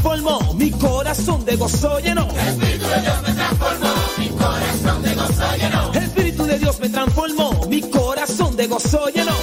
transformó, mi corazón de gozo llenó. Espíritu de Dios me transformó, mi corazón de gozo llenó. El Espíritu de Dios me transformó, mi corazón de gozo llenó.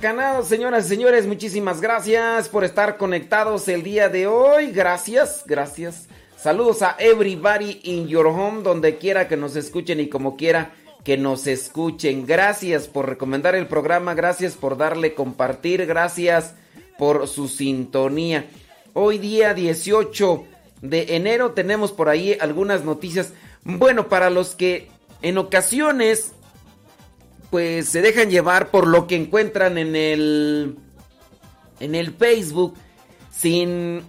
Huracanados, señoras y señores, muchísimas gracias por estar conectados el día de hoy. Gracias, gracias. Saludos a everybody in your home, donde quiera que nos escuchen y como quiera que nos escuchen. Gracias por recomendar el programa, gracias por darle compartir, gracias por su sintonía. Hoy día 18 de enero tenemos por ahí algunas noticias. Bueno, para los que en ocasiones pues se dejan llevar por lo que encuentran en el en el Facebook sin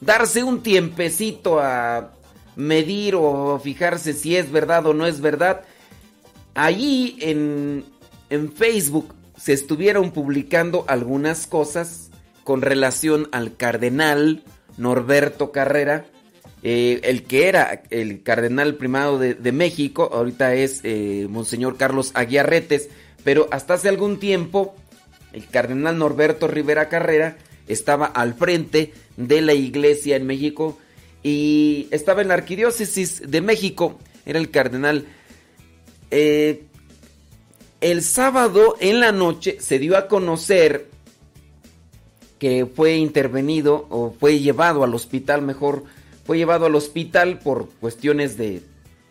darse un tiempecito a medir o fijarse si es verdad o no es verdad. Allí en, en Facebook se estuvieron publicando algunas cosas con relación al cardenal Norberto Carrera, eh, el que era el cardenal primado de, México, ahorita es eh, Monseñor Carlos Aguiarretes, pero hasta hace algún tiempo el cardenal Norberto Rivera Carrera estaba al frente de la iglesia en México y estaba en la arquidiócesis de México, era el cardenal. Eh, el sábado en la noche se dio a conocer que fue intervenido o fue llevado al hospital, mejor, fue llevado al hospital por cuestiones de,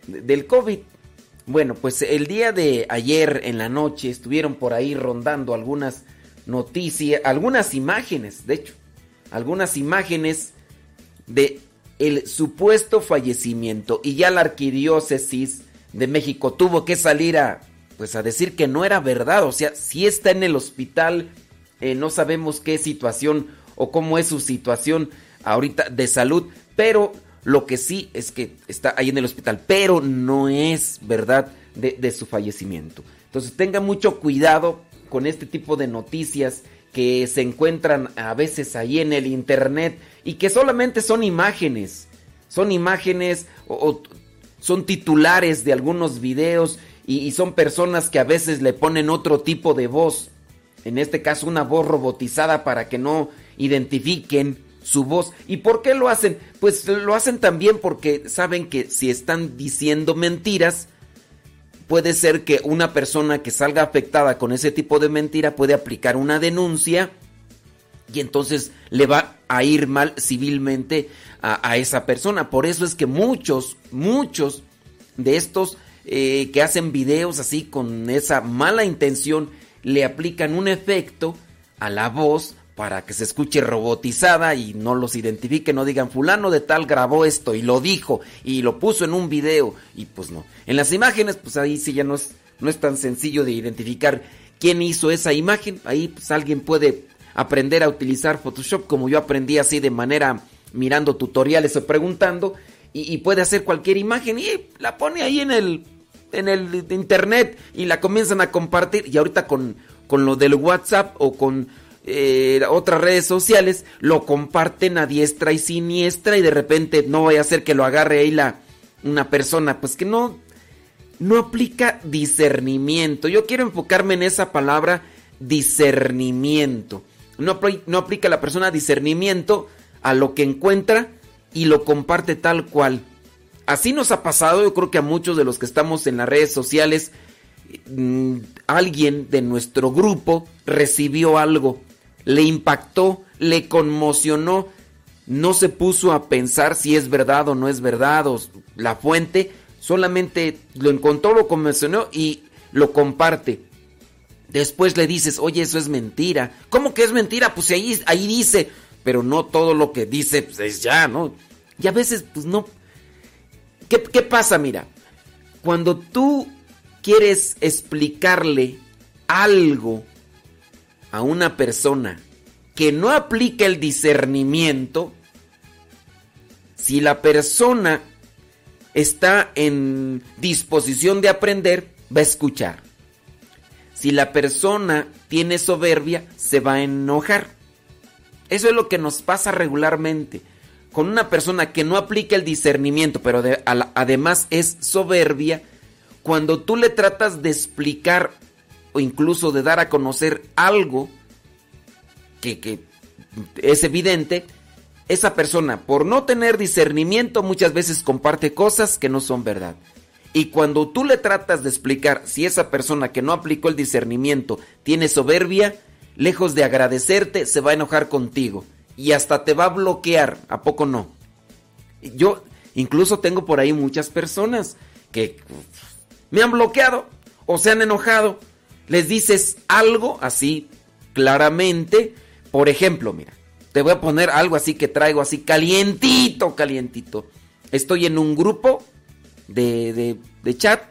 de- del COVID. Bueno, pues el día de ayer en la noche estuvieron por ahí rondando algunas noticias, algunas imágenes, de hecho, algunas imágenes de el supuesto fallecimiento. Y ya la arquidiócesis de México tuvo que salir a pues a decir que no era verdad, o sea, si está en el hospital, eh, no sabemos qué situación o cómo es su situación ahorita de salud, pero lo que sí es que está ahí en el hospital, pero no es verdad de, su fallecimiento. Entonces tenga mucho cuidado con este tipo de noticias que se encuentran a veces ahí en el internet y que solamente son imágenes, son imágenes o, son titulares de algunos videos y son personas que a veces le ponen otro tipo de voz, en este caso una voz robotizada para que no identifiquen su voz. ¿Y por qué lo hacen? Pues lo hacen también porque saben que si están diciendo mentiras, puede ser que una persona que salga afectada con ese tipo de mentira puede aplicar una denuncia y entonces le va a ir mal civilmente a, esa persona. Por eso es que muchos, muchos de estos eh, que hacen videos así con esa mala intención le aplican un efecto a la voz para que se escuche robotizada y no los identifique, no digan fulano de tal grabó esto y lo dijo y lo puso en un video y pues no. En las imágenes pues ahí sí ya no es, no es tan sencillo de identificar quién hizo esa imagen, ahí pues alguien puede aprender a utilizar Photoshop como yo aprendí así de manera mirando tutoriales o preguntando y, puede hacer cualquier imagen y la pone ahí en el en el internet y la comienzan a compartir. Y ahorita con, con lo del WhatsApp o con eh, otras redes sociales lo comparten a diestra y siniestra y de repente no vaya a ser que lo agarre ahí la una persona pues que no no aplica discernimiento. Yo quiero enfocarme en esa palabra discernimiento. No, no aplica la persona discernimiento a lo que encuentra y lo comparte tal cual. Así nos ha pasado, yo creo que a muchos de los que estamos en las redes sociales, mm, alguien de nuestro grupo recibió algo, le impactó le conmocionó, no se puso a pensar si es verdad o no es verdad o la fuente, solamente lo encontró, lo conmocionó y lo comparte. Después le dices, oye, eso es mentira. ¿Cómo que es mentira? Pues ahí, ahí dice, pero no todo lo que dice pues, es ya, ¿no? Y a veces, pues no. ¿Qué, ¿Qué pasa? Mira, cuando tú quieres explicarle algo a una persona que no aplica el discernimiento, si la persona está en disposición de aprender, va a escuchar. Si la persona tiene soberbia, se va a enojar. Eso es lo que nos pasa regularmente. Con una persona que no aplica el discernimiento, pero además es soberbia, cuando tú le tratas de explicar o incluso de dar a conocer algo que, que es evidente, esa persona, por no tener discernimiento, muchas veces comparte cosas que no son verdad. Y cuando tú le tratas de explicar si esa persona que no aplicó el discernimiento tiene soberbia, lejos de agradecerte, se va a enojar contigo. Y hasta te va a bloquear. ¿A poco no? Yo incluso tengo por ahí muchas personas que me han bloqueado o se han enojado. Les dices algo así claramente. Por ejemplo, mira, te voy a poner algo así que traigo así calientito, calientito. Estoy en un grupo de, de, chat.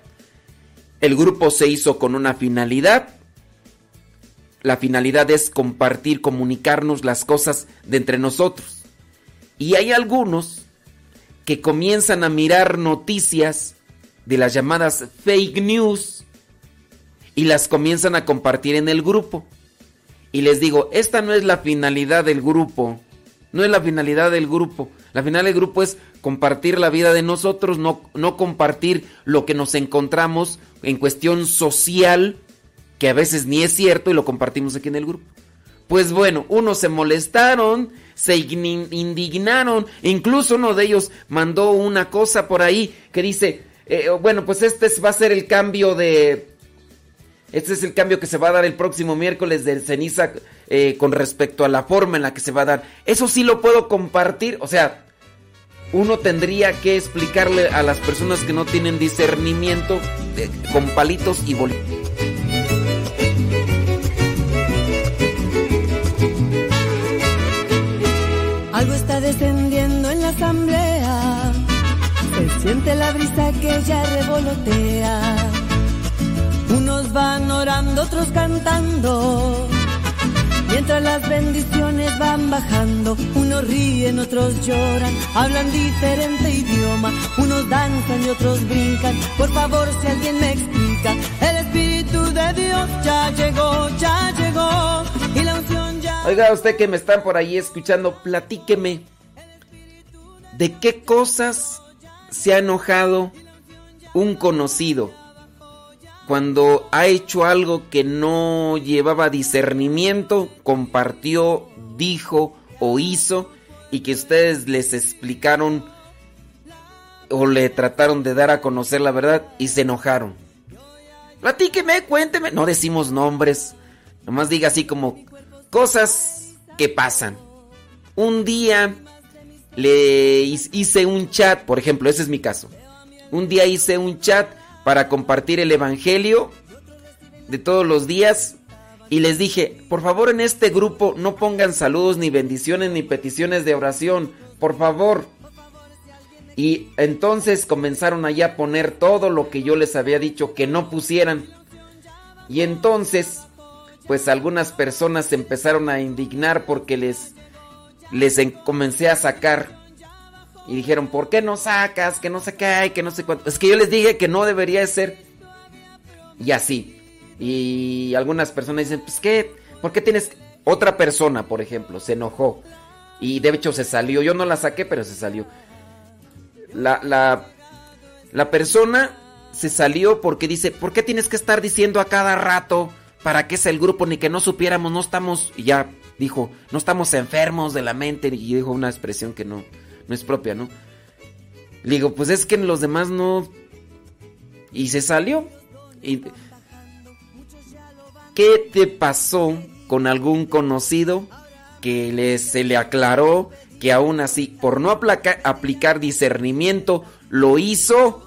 El grupo se hizo con una finalidad. La finalidad es compartir, comunicarnos las cosas de entre nosotros. Y hay algunos que comienzan a mirar noticias de las llamadas fake news y las comienzan a compartir en el grupo. Y les digo, esta no es la finalidad del grupo. No es la finalidad del grupo. La finalidad del grupo es compartir la vida de nosotros, no, no compartir lo que nos encontramos en cuestión social, que a veces ni es cierto y lo compartimos aquí en el grupo. Pues bueno, unos se molestaron, se indignaron, incluso uno de ellos mandó una cosa por ahí que dice, eh, bueno, pues este va a ser el cambio de... Este es el cambio que se va a dar el próximo miércoles de ceniza eh, con respecto a la forma en la que se va a dar. Eso sí lo puedo compartir. O sea, uno tendría que explicarle a las personas que no tienen discernimiento eh, con palitos y bolitas. Algo está descendiendo en la asamblea. Se siente la brisa que ya revolotea. Van orando, otros cantando. Mientras las bendiciones van bajando, unos ríen, otros lloran, hablan diferente idioma, unos danzan y otros brincan. Por favor, si alguien me explica, el Espíritu de Dios ya llegó, ya llegó, y la unción ya. Oiga, usted que me están por ahí escuchando, platíqueme. ¿De qué cosas se ha enojado un conocido? Cuando ha hecho algo que no llevaba discernimiento, compartió, dijo o hizo y que ustedes les explicaron o le trataron de dar a conocer la verdad y se enojaron. Platíqueme, cuénteme. No decimos nombres, nomás diga así como cosas que pasan. Un día le hice un chat, por ejemplo, ese es mi caso. Un día hice un chat para compartir el Evangelio de todos los días. Y les dije, por favor en este grupo no pongan saludos, ni bendiciones, ni peticiones de oración. Por favor. Y entonces comenzaron allá a poner todo lo que yo les había dicho que no pusieran. Y entonces, pues algunas personas se empezaron a indignar porque les, les comencé a sacar y dijeron, ¿por qué no sacas? Que no se cae, que no sé cuánto. Es que yo les dije que no debería ser. Y así. Y algunas personas dicen, pues qué, ¿por qué tienes... Otra persona, por ejemplo, se enojó. Y de hecho se salió. Yo no la saqué, pero se salió. La, la, la persona se salió porque dice, ¿por qué tienes que estar diciendo a cada rato para qué es el grupo? Ni que no supiéramos, no estamos... Y ya dijo, no estamos enfermos de la mente. Y dijo una expresión que no no es propia, ¿no? Digo, pues es que los demás no. Y se salió. ¿Qué te pasó con algún conocido que le- se le aclaró que aún así, por no aplicar discernimiento, lo hizo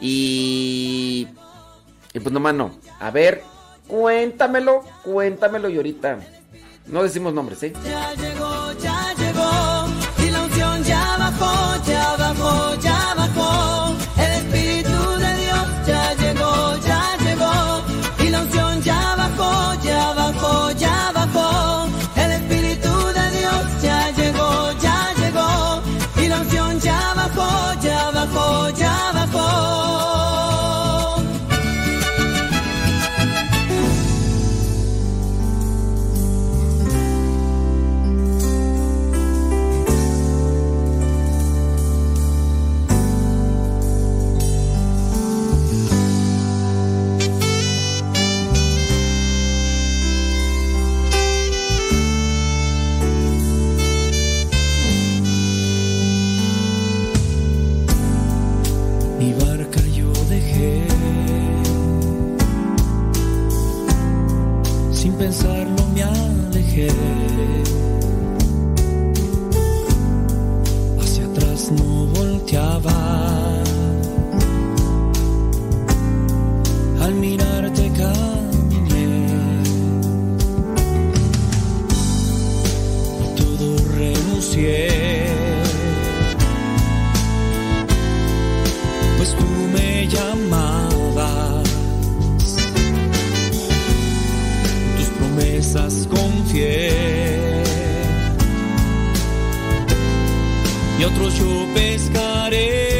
y... Y pues nomás no. A ver, cuéntamelo, cuéntamelo y ahorita... No decimos nombres, ¿eh? Ya alejé. Hacia atrás no volteaba. Al mirarte caminé. Y todo renuncié. Y otros yo pescaré.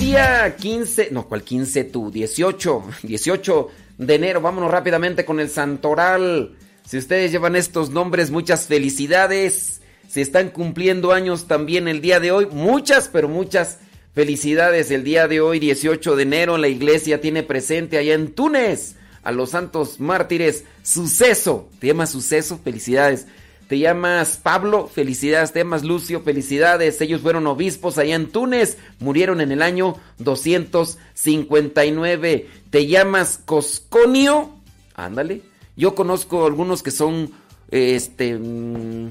Día 15, no, ¿cuál 15 tú? 18, 18 de enero. Vámonos rápidamente con el Santoral. Si ustedes llevan estos nombres, muchas felicidades. Se están cumpliendo años también el día de hoy. Muchas, pero muchas felicidades. El día de hoy, 18 de enero, la iglesia tiene presente allá en Túnez a los santos mártires. Suceso. ¿Te llamas Suceso? Felicidades. Te llamas Pablo, felicidades. Te llamas Lucio, felicidades. Ellos fueron obispos allá en Túnez, murieron en el año 259. Te llamas Cosconio, ándale. Yo conozco algunos que son, este, mm,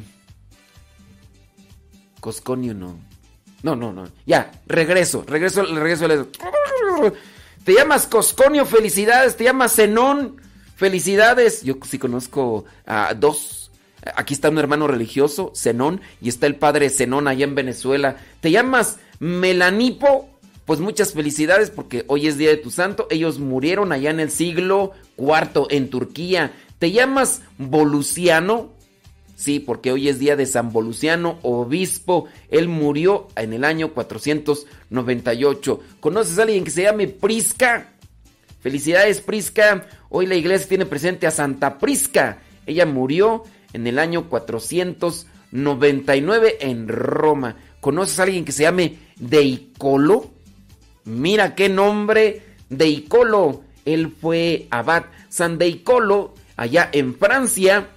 Cosconio no. No, no, no. Ya, regreso, regreso, regreso. Te llamas Cosconio, felicidades. Te llamas Zenón, felicidades. Yo sí conozco a dos. Aquí está un hermano religioso, Zenón, y está el padre Zenón allá en Venezuela. Te llamas Melanipo, pues muchas felicidades porque hoy es día de tu santo. Ellos murieron allá en el siglo IV en Turquía. Te llamas Voluciano, Sí, porque hoy es día de San Voluciano, obispo. Él murió en el año 498. ¿Conoces a alguien que se llame Prisca? Felicidades, Prisca. Hoy la iglesia tiene presente a Santa Prisca. Ella murió en el año 499 en Roma. ¿Conoces a alguien que se llame Deicolo? Mira qué nombre, Deicolo. Él fue abad. San Deicolo, allá en Francia,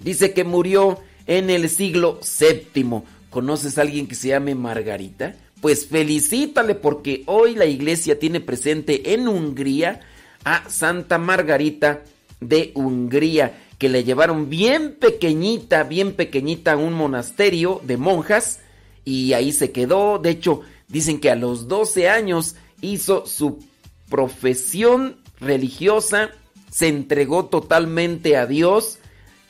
dice que murió en el siglo VII. ¿Conoces a alguien que se llame Margarita? Pues felicítale porque hoy la iglesia tiene presente en Hungría a Santa Margarita de Hungría, que le llevaron bien pequeñita, bien pequeñita a un monasterio de monjas y ahí se quedó. De hecho, dicen que a los 12 años hizo su profesión religiosa, se entregó totalmente a Dios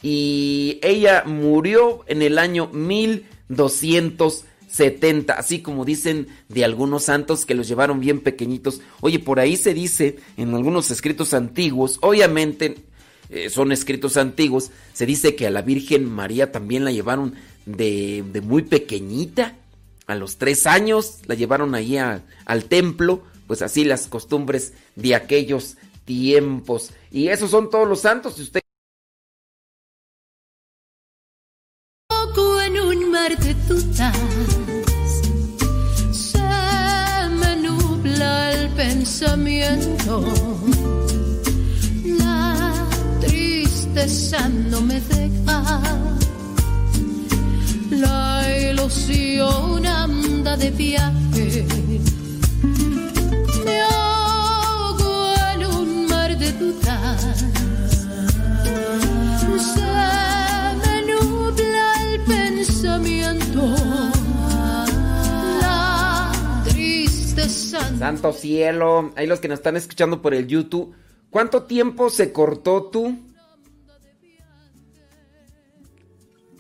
y ella murió en el año 1270, así como dicen de algunos santos que los llevaron bien pequeñitos. Oye, por ahí se dice en algunos escritos antiguos, obviamente eh, son escritos antiguos, se dice que a la Virgen María también la llevaron de, muy pequeñita. a los tres años la llevaron ahí al templo, pues así las costumbres de aquellos tiempos. Y esos son todos los santos. Si usted en un mar de se me nubla el pensamiento tristeza no me deja la ilusión anda de viaje me ahogo en un mar de dudas se me nubla el pensamiento. La tristeza. Santo cielo, ahí los que nos están escuchando por el YouTube, ¿cuánto tiempo se cortó tú?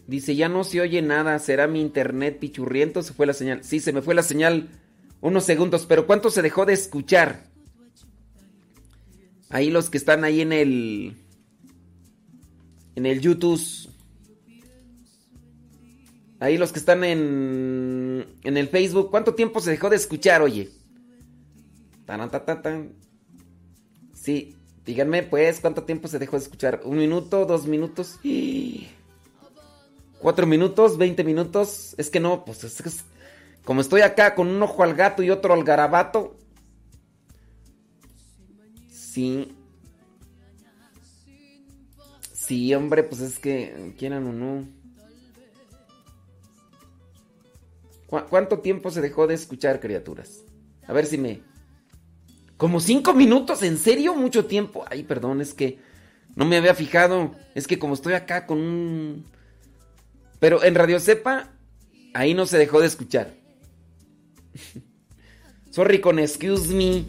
Dice, ya no se oye nada, será mi internet pichurriento, se fue la señal. Sí, se me fue la señal unos segundos, pero ¿cuánto se dejó de escuchar? Ahí los que están ahí en el en el YouTube. Ahí los que están en en el Facebook, ¿cuánto tiempo se dejó de escuchar, oye? Taran, ta, ta, tan. Sí, díganme pues cuánto tiempo se dejó de escuchar. ¿Un minuto? ¿Dos minutos? ¡Y! ¿Cuatro minutos? ¿Veinte minutos? Es que no, pues es, es- como estoy acá con un ojo al gato y otro al garabato. Sí. Sí, hombre, pues es que quieran o no. ¿Cu- ¿Cuánto tiempo se dejó de escuchar, criaturas? A ver si me... Como cinco minutos, ¿en serio? Mucho tiempo. Ay, perdón, es que no me había fijado. Es que como estoy acá con un... Pero en Radio Cepa, ahí no se dejó de escuchar. Sorry con excuse me.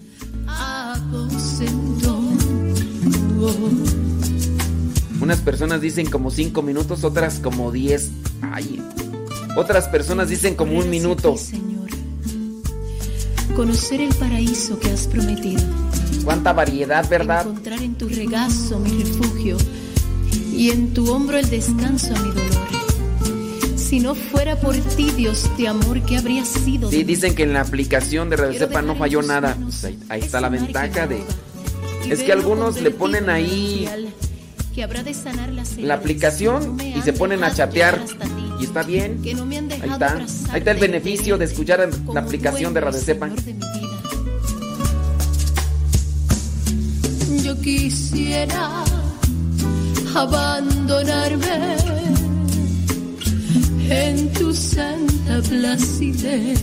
Unas personas dicen como cinco minutos, otras como diez. Ay. Otras personas dicen como un minuto. Señor. Conocer el paraíso que has prometido. Cuánta variedad, ¿verdad? Encontrar en tu regazo mi refugio y en tu hombro el descanso a mi dolor. Si no fuera por ti, Dios de amor, ¿qué habría sido? Sí, dicen que en la aplicación de Cepa no falló nada. Pues ahí, está la que ventaja de... Es que algunos le ponen en ahí que la aplicación y se ponen a chatear. Y está bien. que no me han Ahí dejado está. Ahí está el beneficio de escuchar la aplicación de vida. Yo quisiera abandonarme en tu santa placidez.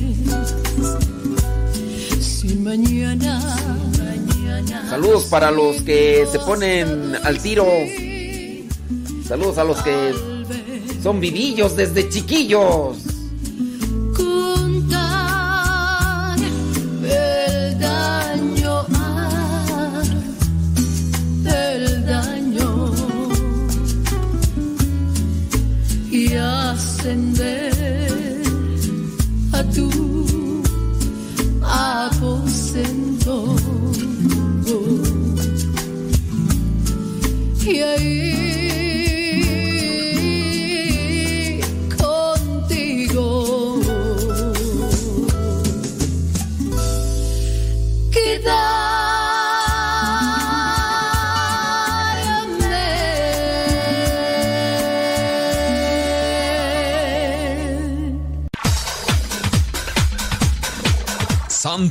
Si mañana, mañana Saludos para los que se ponen al tiro. Saludos a los que son vivillos desde chiquillos. Tu aposento.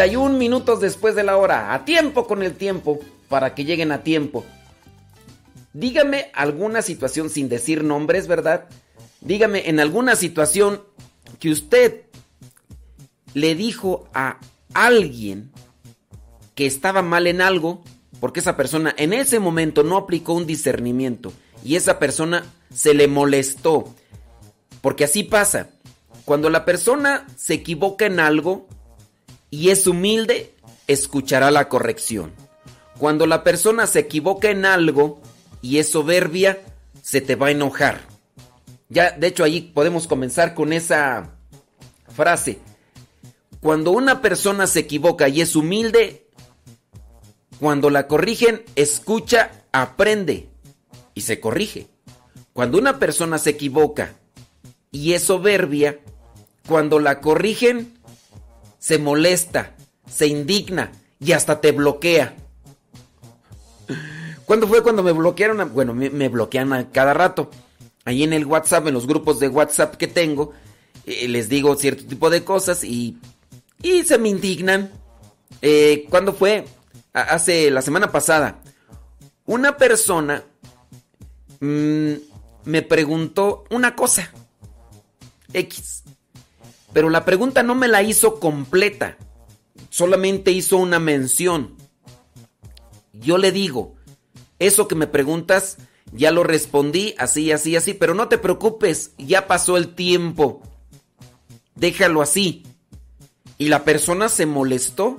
31 minutos después de la hora. A tiempo con el tiempo. Para que lleguen a tiempo. Dígame alguna situación sin decir nombres, ¿verdad? Dígame en alguna situación que usted le dijo a alguien que estaba mal en algo porque esa persona en ese momento no aplicó un discernimiento y esa persona se le molestó. Porque así pasa. Cuando la persona se equivoca en algo y es humilde, escuchará la corrección. Cuando la persona se equivoca en algo y es soberbia, se te va a enojar. Ya, de hecho, ahí podemos comenzar con esa frase. Cuando una persona se equivoca y es humilde, cuando la corrigen, escucha, aprende y se corrige. Cuando una persona se equivoca y es soberbia, cuando la corrigen, se molesta, se indigna y hasta te bloquea. ¿Cuándo fue cuando me bloquearon? Bueno, me, bloquean a cada rato. Ahí en el WhatsApp, en los grupos de WhatsApp que tengo, eh, les digo cierto tipo de cosas y, y se me indignan. Eh, ¿Cuándo fue? Hace la semana pasada. Una persona mm, me preguntó una cosa. X. Pero la pregunta no me la hizo completa. Solamente hizo una mención. Yo le digo, eso que me preguntas, ya lo respondí, así, así, así, pero no te preocupes, ya pasó el tiempo. Déjalo así. Y la persona se molestó.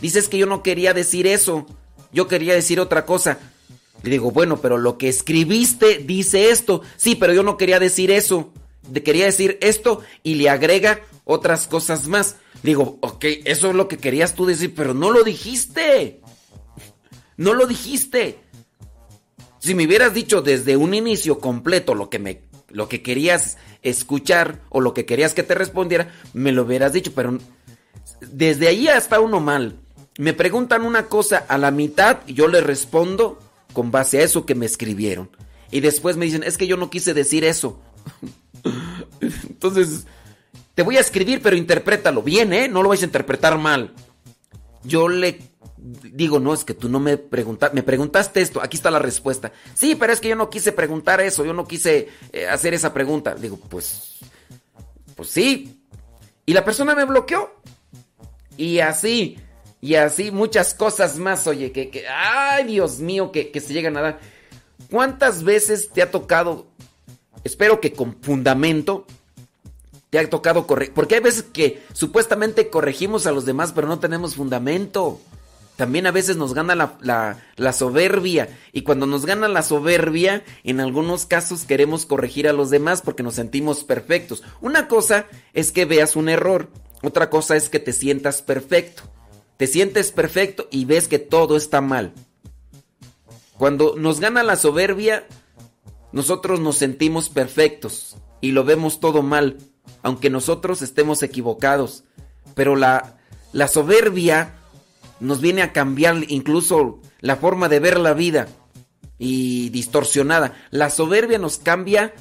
Dices que yo no quería decir eso. Yo quería decir otra cosa. Le digo, bueno, pero lo que escribiste dice esto. Sí, pero yo no quería decir eso. Quería decir esto y le agrega otras cosas más. Digo, ok, eso es lo que querías tú decir, pero no lo dijiste. No lo dijiste. Si me hubieras dicho desde un inicio completo lo que me lo que querías escuchar o lo que querías que te respondiera, me lo hubieras dicho, pero desde ahí hasta uno mal. Me preguntan una cosa a la mitad yo le respondo con base a eso que me escribieron. Y después me dicen, es que yo no quise decir eso. Entonces, te voy a escribir, pero interprétalo bien, ¿eh? No lo vais a interpretar mal. Yo le digo, no, es que tú no me preguntaste, me preguntaste esto, aquí está la respuesta. Sí, pero es que yo no quise preguntar eso, yo no quise eh, hacer esa pregunta. Digo, pues, pues sí. Y la persona me bloqueó. Y así, y así muchas cosas más, oye, que, que ay Dios mío, que, que se llegan a dar. ¿Cuántas veces te ha tocado, espero que con fundamento, te ha tocado corregir? Porque hay veces que supuestamente corregimos a los demás, pero no tenemos fundamento. También a veces nos gana la, la, soberbia. Y cuando nos gana la soberbia, en algunos casos queremos corregir a los demás porque nos sentimos perfectos. Una cosa es que veas un error. Otra cosa es que te sientas perfecto. Te sientes perfecto y ves que todo está mal. Cuando nos gana la soberbia, nosotros nos sentimos perfectos y lo vemos todo mal, aunque nosotros estemos equivocados. Pero la, la soberbia nos viene a cambiar incluso la forma de ver la vida y distorsionada. La soberbia nos cambia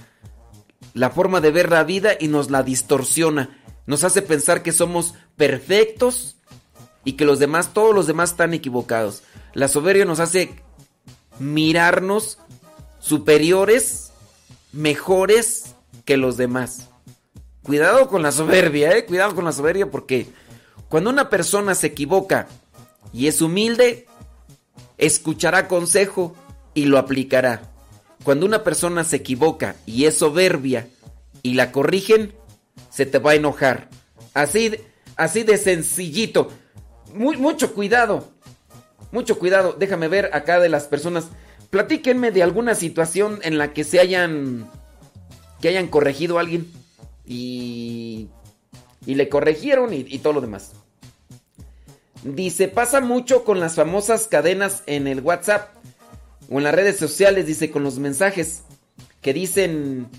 la forma de ver la vida y nos la distorsiona. Nos hace pensar que somos perfectos y que los demás, todos los demás están equivocados. La soberbia nos hace mirarnos superiores, mejores que los demás. Cuidado con la soberbia, eh, cuidado con la soberbia porque cuando una persona se equivoca y es humilde, escuchará consejo y lo aplicará. Cuando una persona se equivoca y es soberbia y la corrigen, se te va a enojar. Así, así de sencillito. Muy, mucho cuidado. Mucho cuidado. Déjame ver acá de las personas. Platíquenme de alguna situación en la que se hayan. que hayan corregido a alguien. Y. y le corrigieron y, y todo lo demás. Dice, pasa mucho con las famosas cadenas en el WhatsApp o en las redes sociales, dice, con los mensajes que dicen,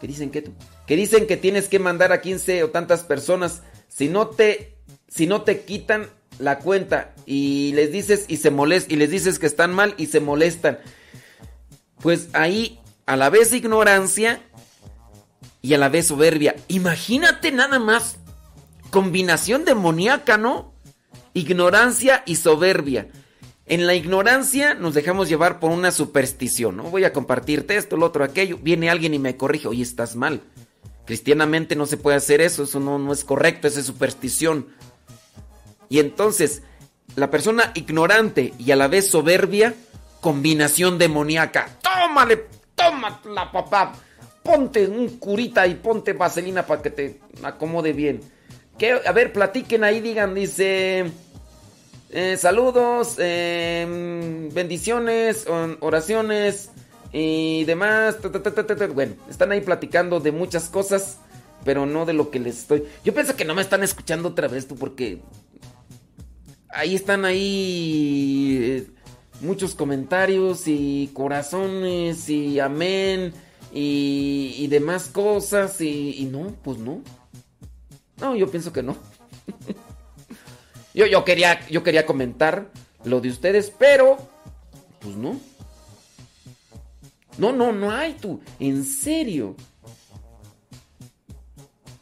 que dicen que tú, que dicen que tienes que mandar a 15 o tantas personas, si no te, si no te quitan la cuenta y les dices y se molest y les dices que están mal y se molestan. Pues ahí a la vez ignorancia y a la vez soberbia. Imagínate nada más combinación demoníaca, ¿no? Ignorancia y soberbia. En la ignorancia nos dejamos llevar por una superstición, ¿no? Voy a compartirte esto, lo otro, aquello. Viene alguien y me corrige, oye, estás mal. Cristianamente no se puede hacer eso, eso no, no es correcto, esa es superstición. Y entonces, la persona ignorante y a la vez soberbia, combinación demoníaca. Tómale, tómala, papá. Ponte un curita y ponte vaselina para que te acomode bien. ¿Qué? A ver, platiquen ahí, digan, dice... eh, saludos, eh, bendiciones, on- oraciones y demás. Bueno, están ahí platicando de muchas cosas, pero no de lo que les estoy. Yo pienso que no me están escuchando otra vez tú, porque ahí están ahí eh, muchos comentarios y corazones y amén y, demás cosas y, no, pues no. No, yo pienso que no. yo, yo, quería, yo quería comentar lo de ustedes, pero pues no. No, no, no hay tú. En serio.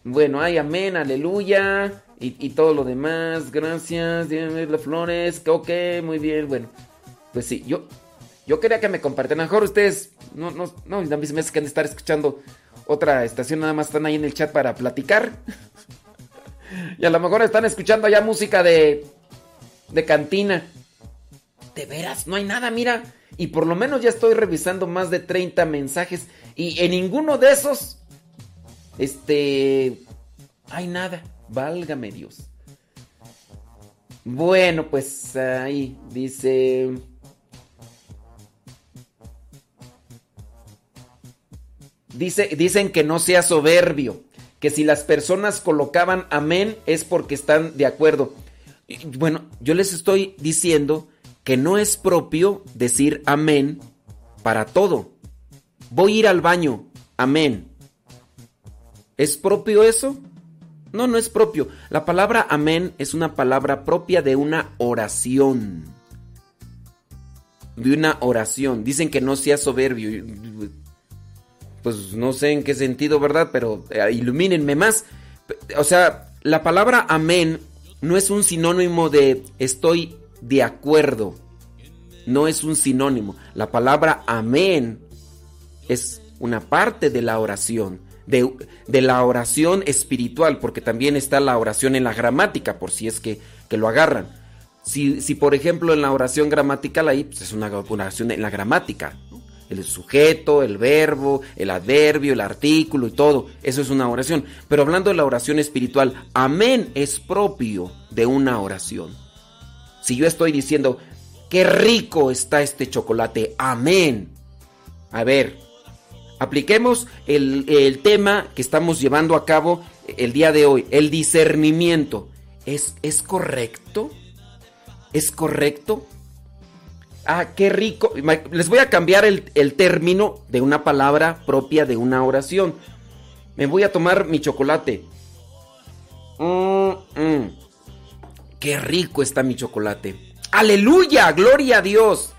Bueno, hay amén, aleluya. Y, todo lo demás. Gracias. Las flores. Ok, muy bien. Bueno, pues sí, yo, yo quería que me compartieran. Mejor ustedes. No, no, no, a mí se me hace que han de estar escuchando otra estación. Nada más están ahí en el chat para platicar. y a lo mejor están escuchando allá música de. de cantina. De veras, no hay nada, mira. Y por lo menos ya estoy revisando más de 30 mensajes. Y en ninguno de esos. Este. Hay nada. Válgame Dios. Bueno, pues ahí dice. Dice, dicen que no sea soberbio, que si las personas colocaban amén es porque están de acuerdo. Bueno, yo les estoy diciendo que no es propio decir amén para todo. Voy a ir al baño, amén. ¿Es propio eso? No, no es propio. La palabra amén es una palabra propia de una oración. De una oración. Dicen que no sea soberbio. Pues no sé en qué sentido, ¿verdad? Pero eh, ilumínenme más. O sea, la palabra amén no es un sinónimo de estoy de acuerdo. No es un sinónimo. La palabra amén es una parte de la oración. De, de la oración espiritual, porque también está la oración en la gramática, por si es que, que lo agarran. Si, si, por ejemplo, en la oración gramatical ahí, pues es una, una oración en la gramática. El sujeto, el verbo, el adverbio, el artículo y todo. Eso es una oración. Pero hablando de la oración espiritual, amén es propio de una oración. Si yo estoy diciendo, qué rico está este chocolate, amén. A ver, apliquemos el, el, tema que estamos llevando a cabo el día de hoy, el discernimiento. ¿Es, es correcto? ¿Es correcto? Ah, qué rico. Les voy a cambiar el, término de una palabra propia de una oración. Me voy a tomar mi chocolate. Mm, mm. Qué rico está mi chocolate. Aleluya, gloria a Dios.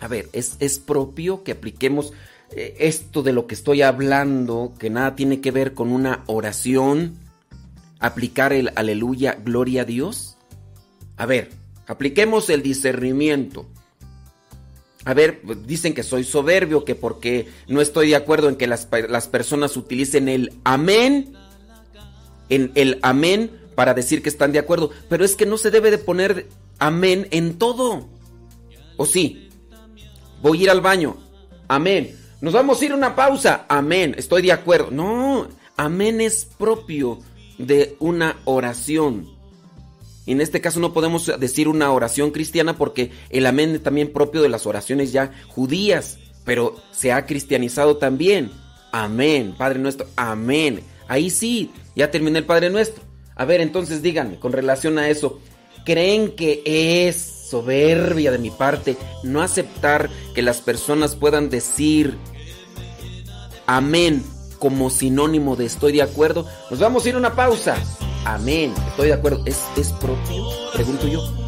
A ver, es, es propio que apliquemos eh, esto de lo que estoy hablando, que nada tiene que ver con una oración. Aplicar el aleluya, gloria a Dios. A ver, apliquemos el discernimiento. A ver, dicen que soy soberbio, que porque no estoy de acuerdo en que las, las, personas utilicen el amén, en el amén para decir que están de acuerdo. Pero es que no se debe de poner amén en todo. ¿O sí? voy a ir al baño. Amén. Nos vamos a ir a una pausa. Amén. Estoy de acuerdo. No, amén es propio de una oración. En este caso no podemos decir una oración cristiana porque el amén es también propio de las oraciones ya judías, pero se ha cristianizado también. Amén, Padre nuestro, amén. Ahí sí, ya terminé el Padre nuestro. A ver, entonces díganme, con relación a eso, ¿creen que es soberbia de mi parte no aceptar que las personas puedan decir amén como sinónimo de estoy de acuerdo? Nos vamos a ir a una pausa. Amén, estoy de acuerdo. ¿Es, es propio? Pregunto yo.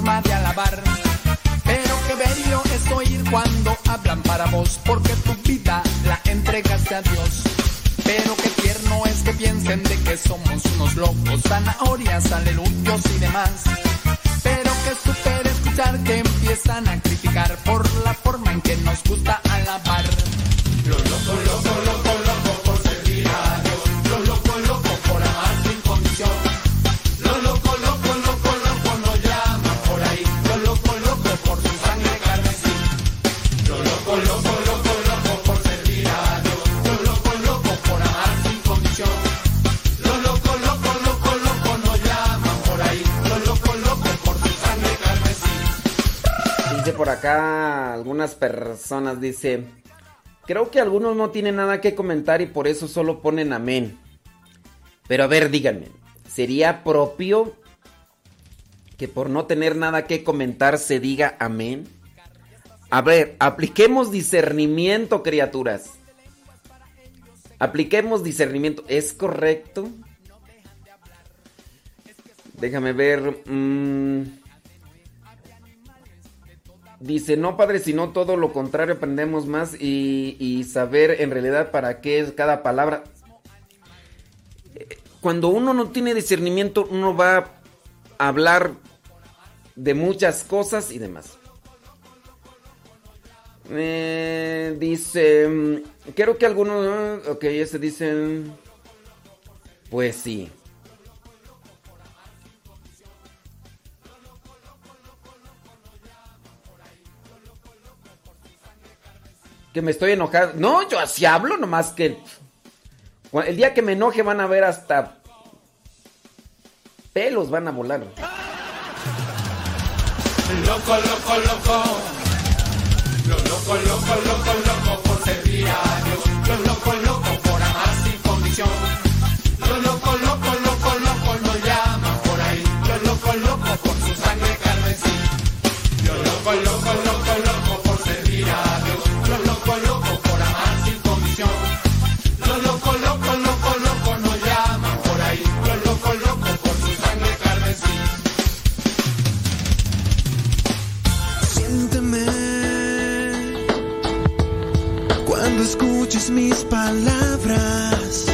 Forma de alabar. Pero qué bello es oír cuando hablan para vos, porque tu vida la entregaste a Dios. Pero qué tierno es que piensen de que somos unos locos, zanahorias, aleluyos y demás. Pero que super escuchar que empiezan a criticar por la forma en que nos gusta alabar. Acá algunas personas, dice, creo que algunos no tienen nada que comentar y por eso solo ponen amén. Pero a ver, díganme, ¿sería propio que por no tener nada que comentar se diga amén? A ver, apliquemos discernimiento, criaturas. Apliquemos discernimiento. ¿Es correcto? Déjame ver. mm. Dice, no padre, sino todo lo contrario, aprendemos más y, y saber en realidad para qué es cada palabra. Cuando uno no tiene discernimiento, uno va a hablar de muchas cosas y demás. Eh, dice, mm, creo que algunos, ok, ese dicen, pues sí. Que me estoy enojado. No, yo así hablo, nomás que. El día que me enoje van a ver hasta. Pelos van a volar. Loco, loco, loco. Lo loco, loco, loco, loco por servir a Dios. Lo loco, escuches mis palabras.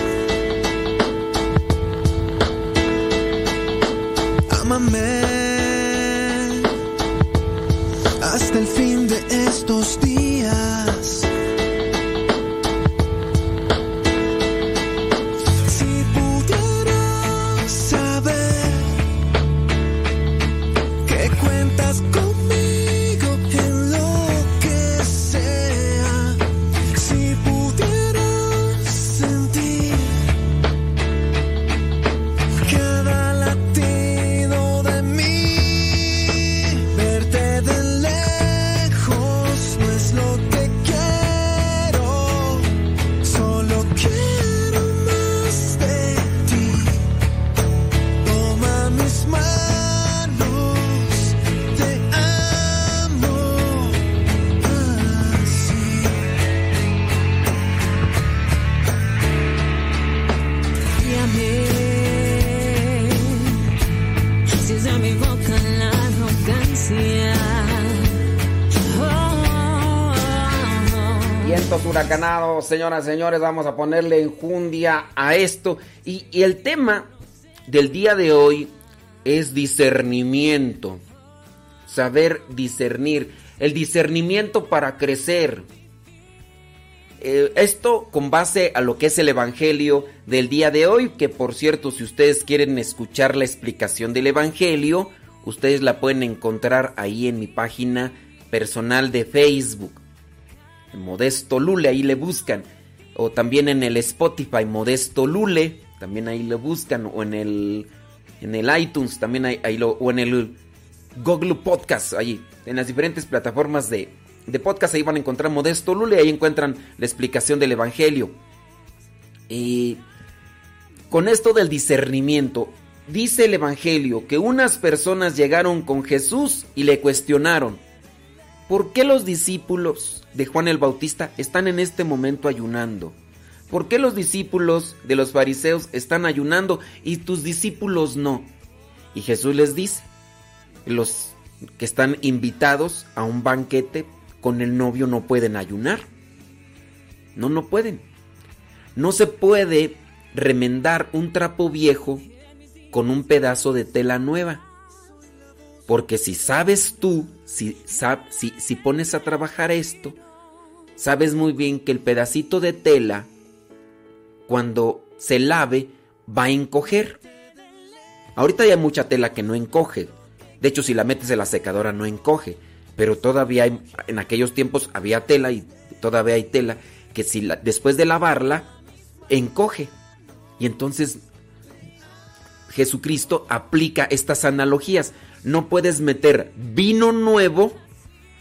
Señoras y señores, vamos a ponerle enjundia a esto. Y, el tema del día de hoy es discernimiento. Saber discernir. El discernimiento para crecer. Eh, esto con base a lo que es el Evangelio del día de hoy, que por cierto, si ustedes quieren escuchar la explicación del Evangelio, ustedes la pueden encontrar ahí en mi página personal de Facebook. Modesto Lule, ahí le buscan. O también en el Spotify, Modesto Lule, también ahí lo buscan. O en el, en el iTunes, también ahí, lo, o en el Google Podcast, ahí. En las diferentes plataformas de, de podcast, ahí van a encontrar Modesto Lule, ahí encuentran la explicación del Evangelio. Y con esto del discernimiento, dice el Evangelio que unas personas llegaron con Jesús y le cuestionaron, ¿por qué los discípulos de Juan el Bautista están en este momento ayunando? ¿Por qué los discípulos de los fariseos están ayunando y tus discípulos no? Y Jesús les dice, los que están invitados a un banquete con el novio no pueden ayunar. No, no pueden. No se puede remendar un trapo viejo con un pedazo de tela nueva. Porque si sabes tú, si, si, si pones a trabajar esto, sabes muy bien que el pedacito de tela, cuando se lave, va a encoger. Ahorita hay mucha tela que no encoge. De hecho, si la metes en la secadora no encoge. Pero todavía hay, en aquellos tiempos había tela y todavía hay tela que si después de lavarla encoge. Y entonces Jesucristo aplica estas analogías. No puedes meter vino nuevo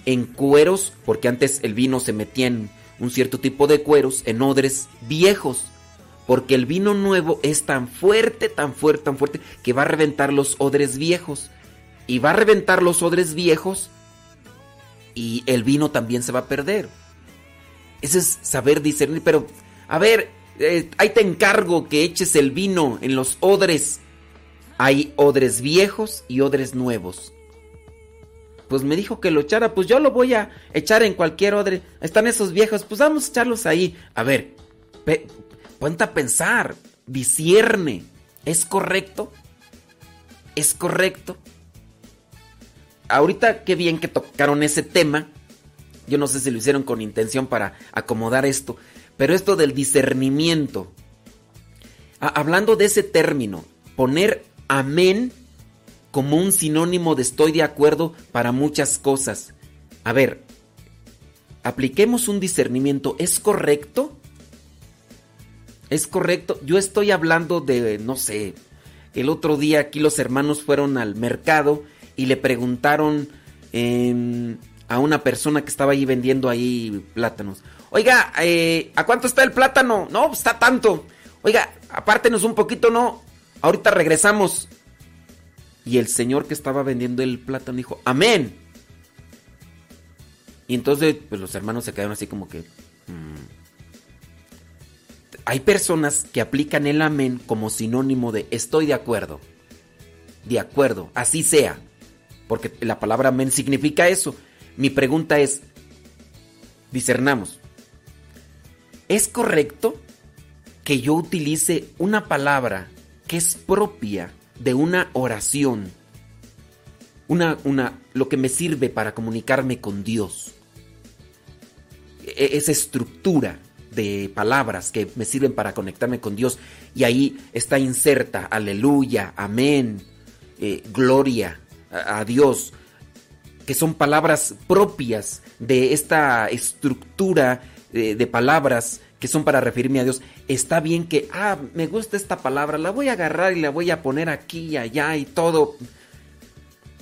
en cueros, porque antes el vino se metía en un cierto tipo de cueros, en odres viejos. Porque el vino nuevo es tan fuerte, tan fuerte, tan fuerte, que va a reventar los odres viejos. Y va a reventar los odres viejos y el vino también se va a perder. Ese es saber discernir, pero a ver, eh, ahí te encargo que eches el vino en los odres. Hay odres viejos y odres nuevos. Pues me dijo que lo echara, pues yo lo voy a echar en cualquier odre. Están esos viejos, pues vamos a echarlos ahí. A ver, ponte a pensar, discierne. ¿Es correcto? ¿Es correcto? ahorita qué bien que tocaron ese tema. Yo no sé si lo hicieron con intención para acomodar esto, pero esto del discernimiento. hablando de ese término, poner amén como un sinónimo de estoy de acuerdo para muchas cosas. A ver, apliquemos un discernimiento. ¿Es correcto? ¿Es correcto? Yo estoy hablando de, no sé, el otro día aquí los hermanos fueron al mercado y le preguntaron em, a una persona que estaba ahí vendiendo ahí plátanos. Oiga, eh, ¿a cuánto está el plátano? No, pues está tanto. Oiga, apártenos un poquito, no. Ahorita regresamos. Y el señor que estaba vendiendo el plátano dijo, amén. Y entonces, pues los hermanos se quedaron así como que... Mm". Hay personas que aplican el amén como sinónimo de estoy de acuerdo. De acuerdo, así sea. Porque la palabra amén significa eso. Mi pregunta es, discernamos, ¿es correcto que yo utilice una palabra que es propia de una oración? Una, una, lo que me sirve para comunicarme con Dios. E, esa estructura de palabras que me sirven para conectarme con Dios. Y ahí está inserta, aleluya, amén, eh, gloria, a, Dios, que son palabras propias de esta estructura de, de, palabras que son para referirme a Dios. Está bien que, ah, me gusta esta palabra, la voy a agarrar y la voy a poner aquí y allá y todo.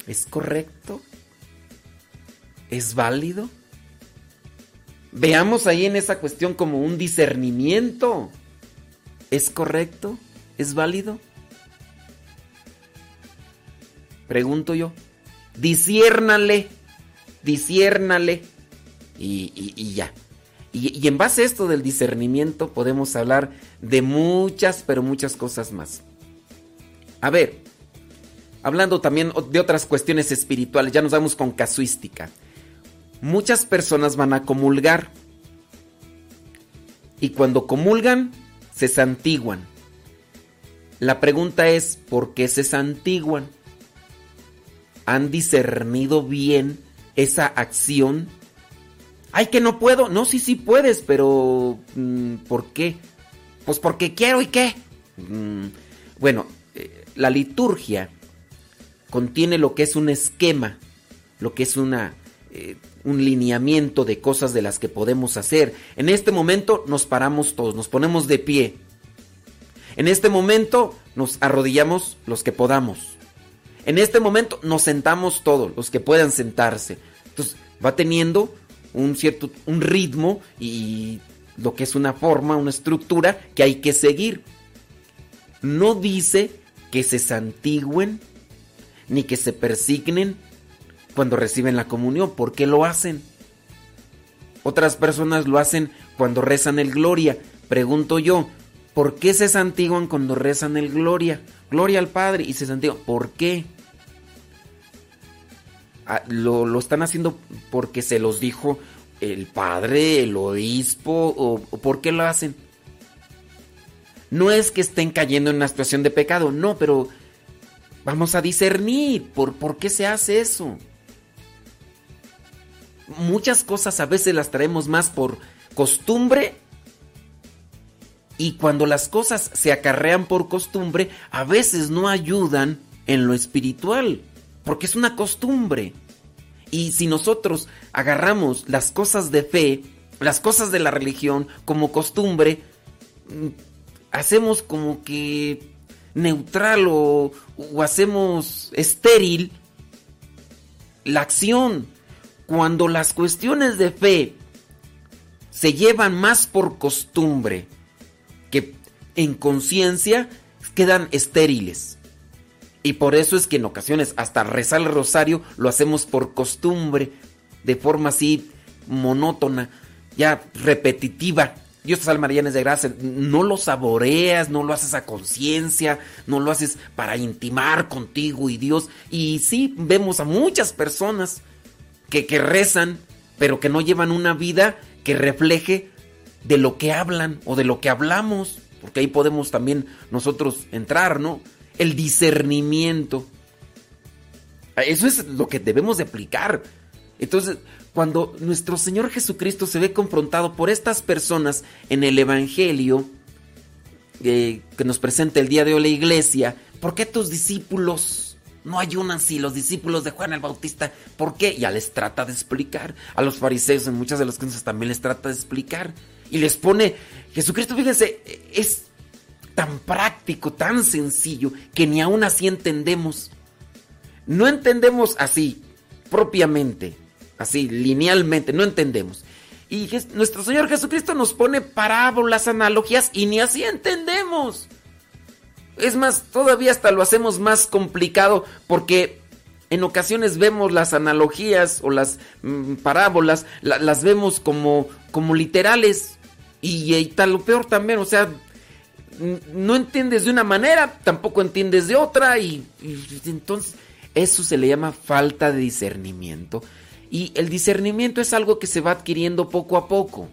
¿Es correcto? ¿Es válido? Veamos ahí en esa cuestión como un discernimiento. ¿Es correcto? ¿Es válido? Pregunto yo. Disiérnale. Disiérnale. Y, y, ya. Y, en base a esto del discernimiento podemos hablar de muchas, pero muchas cosas más. A ver, hablando también de otras cuestiones espirituales, ya nos vamos con casuística. Muchas personas van a comulgar. y cuando comulgan se santiguan. La pregunta es, ¿por qué se santiguan? ¿Han discernido bien esa acción? Ay, que no puedo. No, sí, sí puedes, pero mm, ¿por qué? Pues porque quiero y qué. Mm, bueno, eh, la liturgia contiene lo que es un esquema, lo que es una, eh, un lineamiento de cosas de las que podemos hacer. En este momento nos paramos todos, nos ponemos de pie. En este momento nos arrodillamos los que podamos. En este momento nos sentamos todos, los que puedan sentarse. Entonces va teniendo un cierto un ritmo y lo que es una forma, una estructura que hay que seguir. No dice que se santigüen ni que se persignen cuando reciben la comunión. ¿Por qué lo hacen? Otras personas lo hacen cuando rezan el gloria. Pregunto yo, ¿por qué se santiguan cuando rezan el gloria? Gloria al Padre y se santiguan. ¿Por qué? Ah, lo, lo están haciendo porque se los dijo el padre, el obispo, o, o por qué lo hacen. No es que estén cayendo en una situación de pecado, no, pero vamos a discernir por, por qué se hace eso. Muchas cosas a veces las traemos más por costumbre y cuando las cosas se acarrean por costumbre, a veces no ayudan en lo espiritual, porque es una costumbre. Y si nosotros agarramos las cosas de fe, las cosas de la religión como costumbre, mm, hacemos como que neutral o, o hacemos estéril la acción. Cuando las cuestiones de fe se llevan más por costumbre que en conciencia, quedan estériles. Y por eso es que en ocasiones hasta rezar el rosario lo hacemos por costumbre, de forma así monótona, ya repetitiva. Dios te salve María, de gracia. No lo saboreas, no lo haces a conciencia, no lo haces para intimar contigo y Dios. Y sí, vemos a muchas personas que, que rezan, pero que no llevan una vida que refleje de lo que hablan o de lo que hablamos. Porque ahí podemos también nosotros entrar, ¿no? El discernimiento. Eso es lo que debemos de aplicar. Entonces, cuando nuestro Señor Jesucristo se ve confrontado por estas personas en el Evangelio eh, que nos presenta el día de hoy la iglesia, ¿por qué tus discípulos no ayunan si los discípulos de Juan el Bautista? ¿Por qué? Ya les trata de explicar. A los fariseos en muchas de las cosas también les trata de explicar. Y les pone, Jesucristo, fíjense, es tan práctico, tan sencillo, que ni aún así entendemos. No entendemos así, propiamente, así, linealmente, no entendemos. Y nuestro Señor Jesucristo nos pone parábolas, analogías, y ni así entendemos. Es más, todavía hasta lo hacemos más complicado porque en ocasiones vemos las analogías o las mm, parábolas, la, las vemos como, como literales. Y, y tal, lo peor también, o sea, no entiendes de una manera, tampoco entiendes de otra y, entonces eso se le llama falta de discernimiento. Y el discernimiento es algo que se va adquiriendo poco a poco.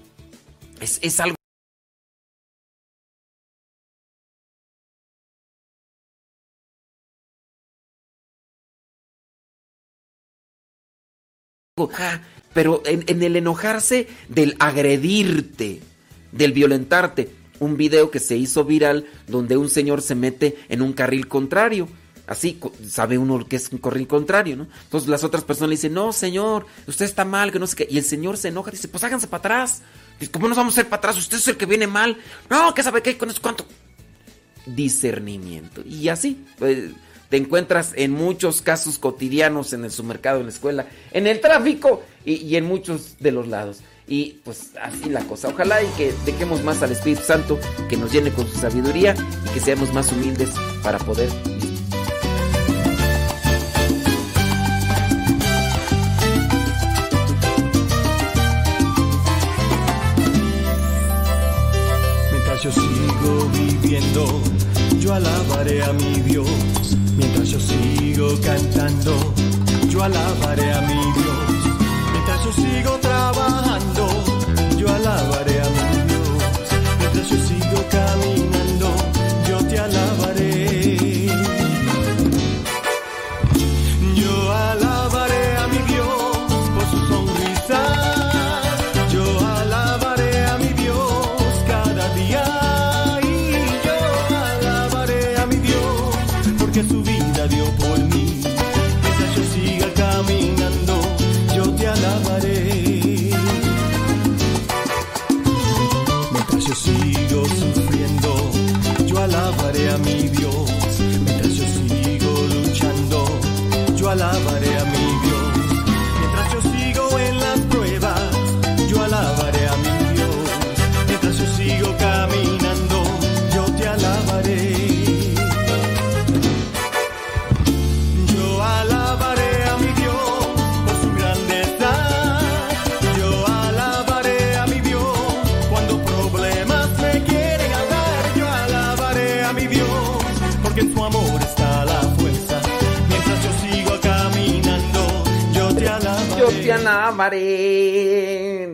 Es, es algo... Pero en el enojarse del agredirte, del violentarte, un video que se hizo viral donde un señor se mete en un carril contrario. Así sabe uno que es un carril contrario, ¿no? Entonces las otras personas le dicen, no, señor, usted está mal, que no sé qué. Y el señor se enoja y dice, pues háganse para atrás. Dice, ¿cómo nos vamos a hacer para atrás? Usted es el que viene mal. No, que sabe qué, con eso cuánto. Discernimiento. Y así, pues, te encuentras en muchos casos cotidianos en el supermercado, en la escuela, en el tráfico y en muchos de los lados. Y pues así la cosa. Ojalá y que dejemos más al Espíritu Santo, que nos llene con su sabiduría y que seamos más humildes para poder Mientras yo sigo viviendo, yo alabaré a mi Dios. Mientras yo sigo cantando, yo alabaré a mi Dios. Sigo trabajando, yo alabaré a mi Dios. Mientras yo sigo caminando,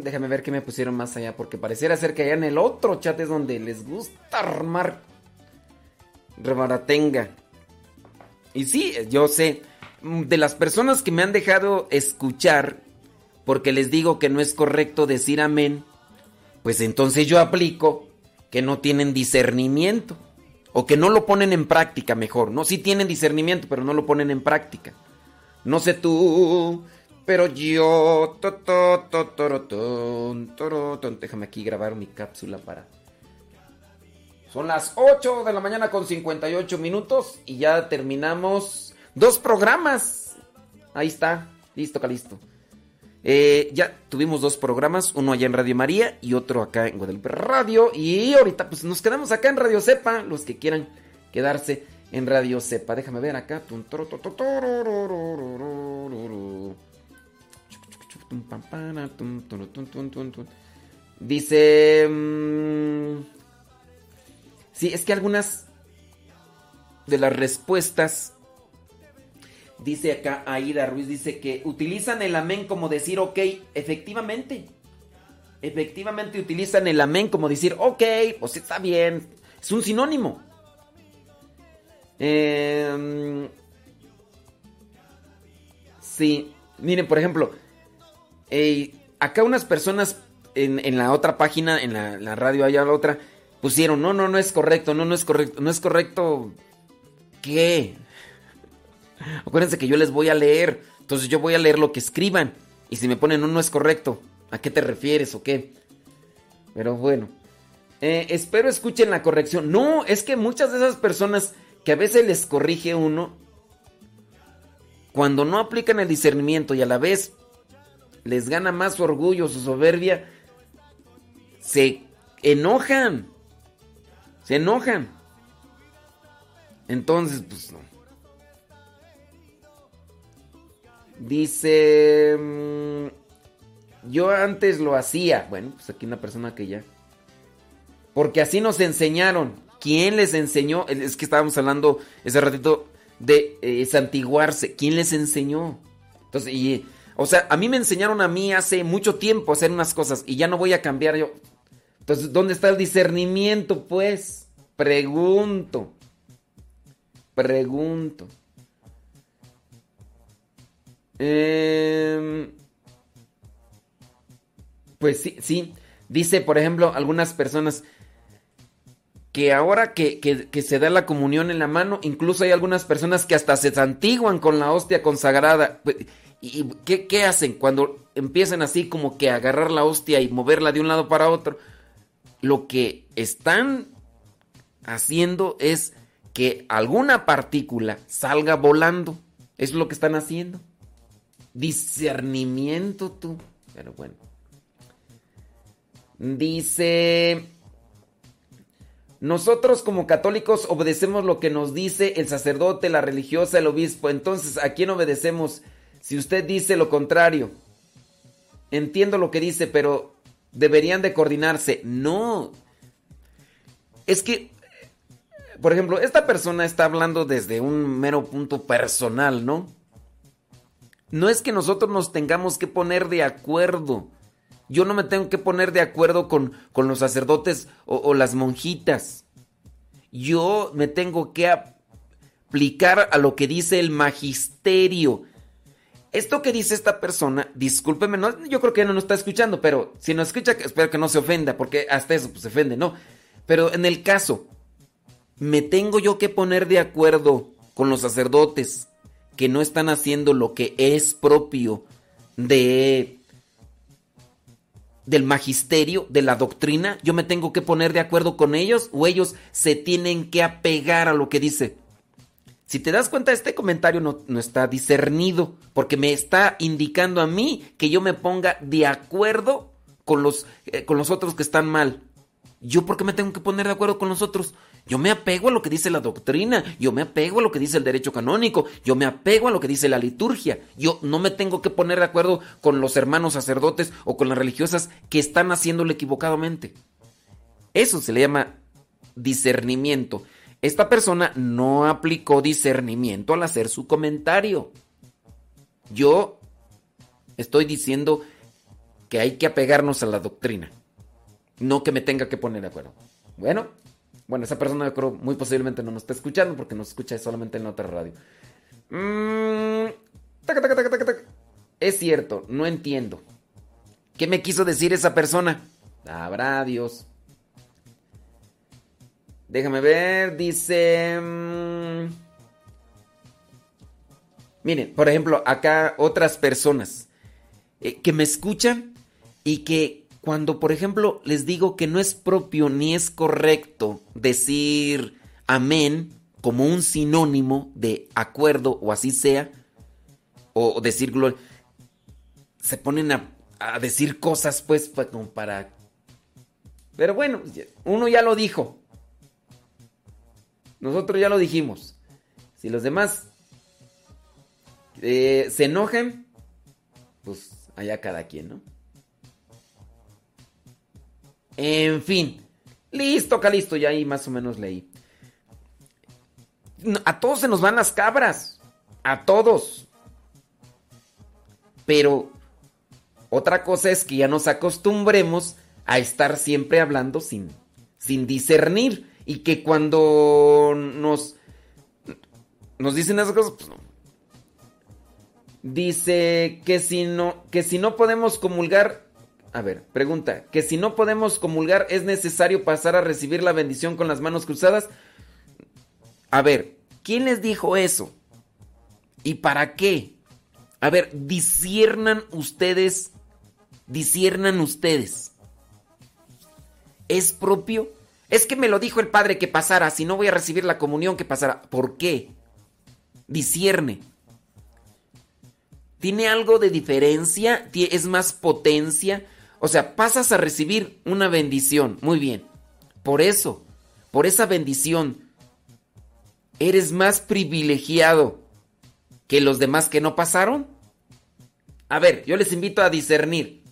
Déjame ver qué me pusieron más allá, porque pareciera ser que allá en el otro chat es donde les gusta armar rebaratenga. Y sí, yo sé, mm, de las personas que me han dejado escuchar, porque les digo que no es correcto decir amén, pues entonces yo aplico que no tienen discernimiento. O que no lo ponen en práctica mejor. No, sí tienen discernimiento, pero no lo ponen en práctica. No sé tú, pero yo. to, to, to, torotón, torotón. Déjame aquí grabar mi cápsula para. Son las 8 de la mañana con 58 minutos y ya terminamos dos programas. Ahí está, listo, Calisto. Eh, ya tuvimos dos programas, uno allá en Radio María y otro acá en Guadalupe Radio. Y ahorita pues nos quedamos acá en Radio Cepa, los que quieran quedarse en Radio Cepa. Déjame ver acá. Dice... sí, es que algunas de las respuestas Dice acá Aida Ruiz, dice que utilizan el amén como decir ok, efectivamente. Efectivamente utilizan el amén como decir ok, pues está bien. Es un sinónimo. Em, sí, miren, por ejemplo, acá unas personas en, en la otra página, en la, la radio allá la otra, pusieron, no, no, no es correcto, no, no es correcto, no es correcto. ¿Qué? Acuérdense que yo les voy a leer. Entonces yo voy a leer lo que escriban. Y si me ponen no, no es correcto. ¿A qué te refieres o qué? Pero bueno. Eh, espero escuchen la corrección. No, es que muchas de esas personas que a veces les corrige uno, cuando no aplican el discernimiento y a la vez les gana más su orgullo, su soberbia, se enojan. Se enojan. Entonces, pues no. Dice, mm, yo antes lo hacía. Bueno, pues aquí una persona que ya. Porque así nos enseñaron. ¿Quién les enseñó? Es que estábamos hablando ese ratito de eh, santiguarse. ¿Quién les enseñó? Entonces, y, o sea, a mí me enseñaron a mí hace mucho tiempo a hacer unas cosas y ya no voy a cambiar yo. Entonces, ¿dónde está el discernimiento? Pues, pregunto. Pregunto. Eh, pues sí, sí. Dice, por ejemplo, algunas personas que ahora que, que- que se da la comunión en la mano, incluso hay algunas personas que hasta se santiguan con la hostia consagrada. ¿Y y qué, qué hacen? Cuando empiezan así como que a agarrar la hostia y moverla de un lado para otro, lo que están haciendo es que alguna partícula salga volando. Es lo que están haciendo. Discernimiento tú. Pero bueno. Dice... Nosotros como católicos obedecemos lo que nos dice el sacerdote, la religiosa, el obispo. Entonces, ¿a quién obedecemos? Si usted dice lo contrario. Entiendo lo que dice, pero deberían de coordinarse. No. Es que, por ejemplo, esta persona está hablando desde un mero punto personal, ¿no? No es que nosotros nos tengamos que poner de acuerdo Yo no me tengo que poner de acuerdo con, con los sacerdotes o, o las monjitas. Yo me tengo que aplicar a lo que dice el magisterio. Esto que dice esta persona, discúlpeme, no, yo creo que no nos está escuchando, pero si nos escucha, espero que no se ofenda, porque hasta eso pues, se ofende, ¿no? Pero en el caso, me tengo yo que poner de acuerdo con los sacerdotes que no están haciendo lo que es propio de del magisterio, de la doctrina, yo me tengo que poner de acuerdo con ellos o ellos se tienen que apegar a lo que dice. Si te das cuenta, este comentario no, no, está discernido, porque me está indicando a mí que yo me ponga de acuerdo con los, eh, con los otros que están mal. ¿Yo por qué me tengo que poner de acuerdo con los otros? Yo me apego a lo que dice la doctrina, yo me apego a lo que dice el derecho canónico, yo me apego a lo que dice la liturgia. Yo no me tengo que poner de acuerdo con los hermanos sacerdotes o con las religiosas que están haciéndolo equivocadamente. Eso se le llama discernimiento. Esta persona no aplicó discernimiento al hacer su comentario. Yo estoy diciendo que hay que apegarnos a la doctrina, no que me tenga que poner de acuerdo. Bueno, bueno, esa persona creo muy posiblemente no nos está escuchando porque nos escucha solamente en la otra radio. Mm. Es cierto, no entiendo. ¿Qué me quiso decir esa persona? Habrá Dios. Déjame ver, dice... Mmm, miren, por ejemplo, acá otras personas eh, que me escuchan y que cuando, por ejemplo, les digo que no es propio ni es correcto decir amén como un sinónimo de acuerdo o así sea, o decir gloria, se ponen a, a decir cosas pues, pues como para... Pero bueno, uno ya lo dijo. Nosotros ya lo dijimos. Si los demás eh, se enojan, pues allá cada quien, ¿no? En fin. Listo, Calisto, ya ahí más o menos leí. A todos se nos van las cabras. A todos. Pero otra cosa es que ya nos acostumbremos a estar siempre hablando sin, sin discernir. Y que cuando nos, nos dicen esas cosas, pues no. Dice que si no, que si no podemos comulgar, a ver, pregunta, que si no podemos comulgar es necesario pasar a recibir la bendición con las manos cruzadas. A ver, ¿quién les dijo eso? ¿Y para qué? A ver, disiernan ustedes, disiernan ustedes. ¿Es propio? Es que me lo dijo el padre que pasara, si no voy a recibir la comunión que pasara. ¿Por qué? Discierne. ¿Tiene algo de diferencia? ¿Es más potencia? O sea, pasas a recibir una bendición. Muy bien. Por eso, por esa bendición, eres más privilegiado que los demás que no pasaron. A ver, yo les invito a discernir.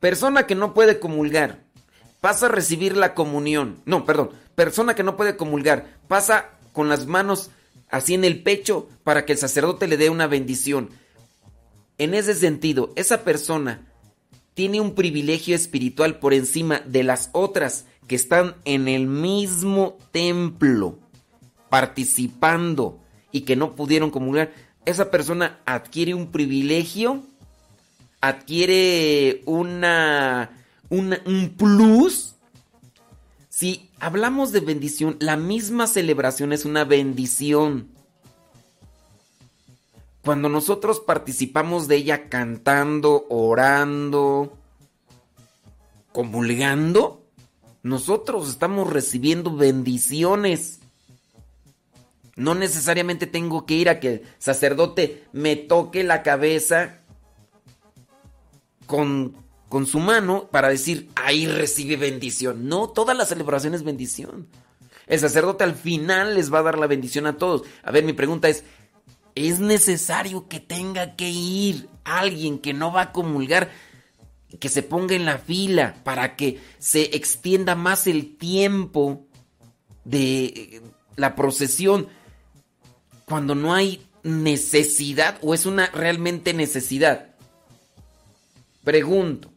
Persona que no puede comulgar, pasa a recibir la comunión. No, perdón. Persona que no puede comulgar, pasa con las manos así en el pecho para que el sacerdote le dé una bendición. En ese sentido, esa persona tiene un privilegio espiritual por encima de las otras que están en el mismo templo, participando y que no pudieron comulgar. Esa persona adquiere un privilegio, adquiere una, una un plus. Si hablamos de bendición, la misma celebración es una bendición. Cuando nosotros participamos de ella cantando, orando, comulgando, nosotros estamos recibiendo bendiciones. No necesariamente tengo que ir a que el sacerdote me toque la cabeza con, con su mano para decir, ahí recibe bendición. No, toda la celebración es bendición. El sacerdote al final les va a dar la bendición a todos. A ver, mi pregunta es, ¿es necesario que tenga que ir alguien que no va a comulgar, que se ponga en la fila para que se extienda más el tiempo de la procesión cuando no hay necesidad o es una realmente necesidad? Pregunto.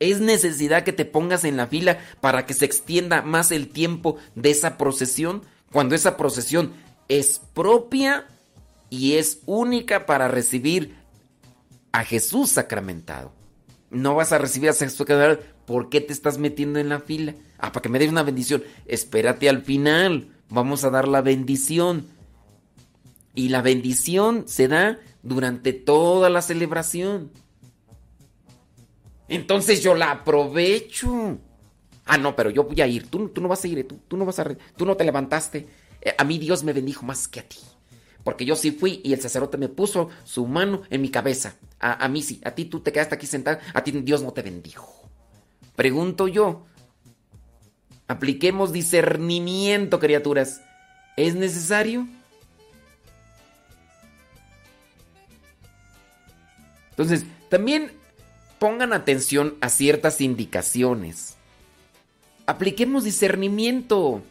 Es necesidad que te pongas en la fila para que se extienda más el tiempo de esa procesión, cuando esa procesión es propia y es única para recibir a Jesús sacramentado. No vas a recibir a Jesús sacramentado. ¿Por qué te estás metiendo en la fila? Ah, para que me des una bendición. Espérate al final. Vamos a dar la bendición. Y la bendición se da durante toda la celebración. Entonces yo la aprovecho. Ah, no, pero yo voy a ir. Tú, tú no vas a ir, tú, tú no vas a... Tú no te levantaste. Eh, a mí Dios me bendijo más que a ti. Porque yo sí fui y el sacerdote me puso su mano en mi cabeza. A, a mí sí. A ti tú te quedaste aquí sentado. A ti Dios no te bendijo. Pregunto yo. Apliquemos discernimiento, criaturas. ¿Es necesario? Entonces, también pongan atención a ciertas indicaciones. Apliquemos discernimiento.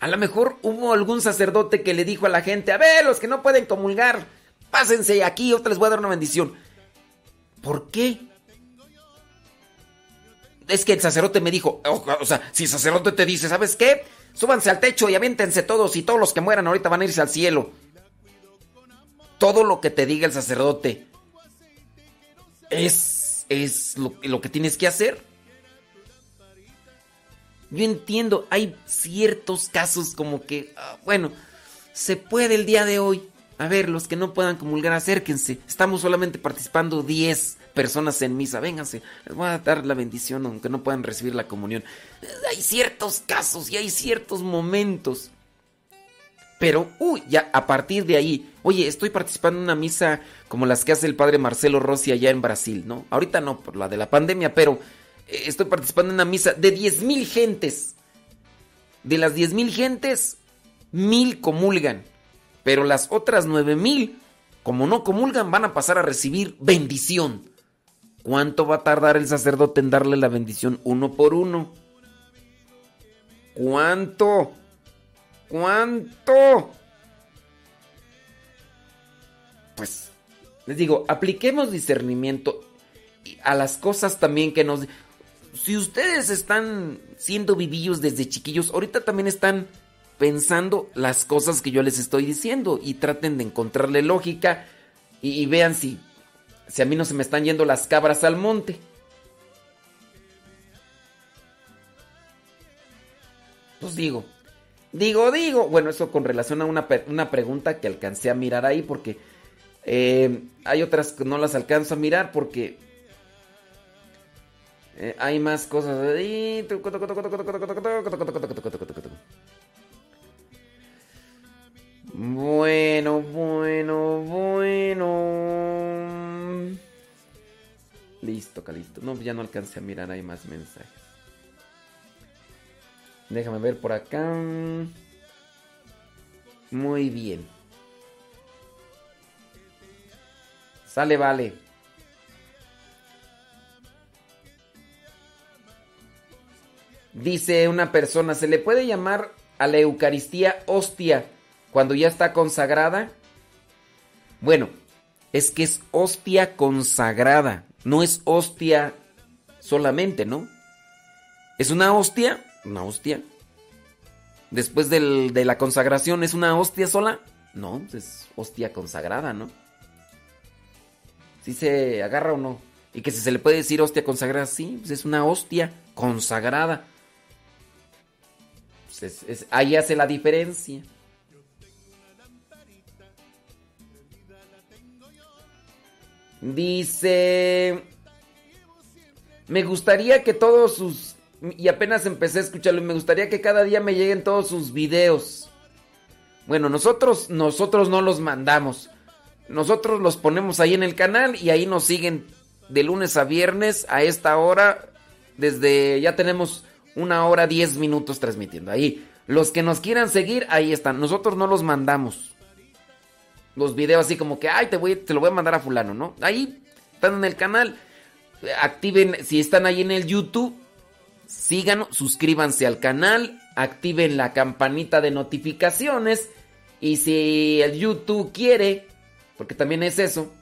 A lo mejor hubo algún sacerdote que le dijo a la gente, a ver, los que no pueden comulgar, pásense aquí, yo les voy a dar una bendición. ¿Por qué? Es que el sacerdote me dijo, o, o sea, si el sacerdote te dice, ¿sabes qué? Súbanse al techo y aviéntense todos y todos los que mueran ahorita van a irse al cielo. Todo lo que te diga el sacerdote es, es lo, lo que tienes que hacer. Yo entiendo, hay ciertos casos como que, ah, bueno, se puede el día de hoy. A ver, los que no puedan comulgar, acérquense. Estamos solamente participando 10 personas en misa. Vénganse, les voy a dar la bendición aunque no puedan recibir la comunión. Hay ciertos casos y hay ciertos momentos. Pero, uy, ya a partir de ahí, oye, estoy participando en una misa como las que hace el padre Marcelo Rossi allá en Brasil, ¿no? Ahorita no, por la de la pandemia, pero eh, estoy participando en una misa de 10 mil gentes. De las 10 mil gentes, mil comulgan. Pero las otras 9 mil, como no comulgan, van a pasar a recibir bendición. ¿Cuánto va a tardar el sacerdote en darle la bendición uno por uno? ¿Cuánto? ¿Cuánto? Pues, les digo, apliquemos discernimiento a las cosas también que nos... Si ustedes están siendo vivillos desde chiquillos, ahorita también están pensando las cosas que yo les estoy diciendo y traten de encontrarle lógica y, vean si, si a mí no se me están yendo las cabras al monte. Pues digo, digo, digo. Bueno, eso con relación a una, una pregunta que alcancé a mirar ahí porque eh, hay otras que no las alcanzo a mirar porque eh, hay más cosas ahí. Bueno, bueno, bueno. Listo, Calisto. No, ya no alcancé a mirar, hay más mensajes. Déjame ver por acá. Muy bien. Sale, vale. Dice una persona, ¿se le puede llamar a la Eucaristía hostia cuando ya está consagrada? Bueno, es que es hostia consagrada, no es hostia solamente, ¿no? Es una hostia, una hostia. Después del- de la consagración, ¿es una hostia sola? No, es hostia consagrada, ¿no? ¿Sí se agarra o no? Y que si se le puede decir hostia consagrada, sí, pues es una hostia consagrada. Pues es- es- ahí hace la diferencia. Dice... Me gustaría que todos sus... Y apenas empecé a escucharlo. Me gustaría que cada día me lleguen todos sus videos. Bueno, nosotros, nosotros no los mandamos. Nosotros los ponemos ahí en el canal y ahí nos siguen de lunes a viernes a esta hora. Desde ya tenemos una hora diez minutos transmitiendo. Ahí, los que nos quieran seguir, ahí están. Nosotros no los mandamos. Los videos así como que, ay, te, voy, te lo voy a mandar a fulano, ¿no? Ahí están en el canal. Activen, si están ahí en el YouTube, síganos, suscríbanse al canal, activen la campanita de notificaciones. Y si el YouTube quiere, porque también es eso,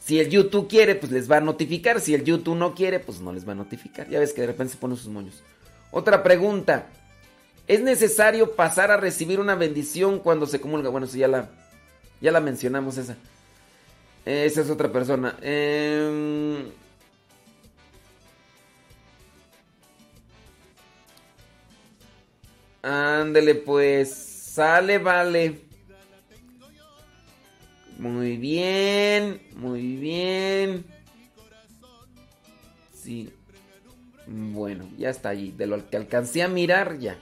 Si el YouTube quiere, pues les va a notificar. Si el YouTube no quiere, pues no les va a notificar. Ya ves que de repente se ponen sus moños. Otra pregunta. ¿Es necesario pasar a recibir una bendición cuando se comulga? Bueno, eso ya la, ya la mencionamos esa. Esa es otra persona. Em, Ándele pues. Sale, vale. Muy bien, muy bien. Sí. Bueno, ya está ahí. De lo que alcancé a mirar, ya.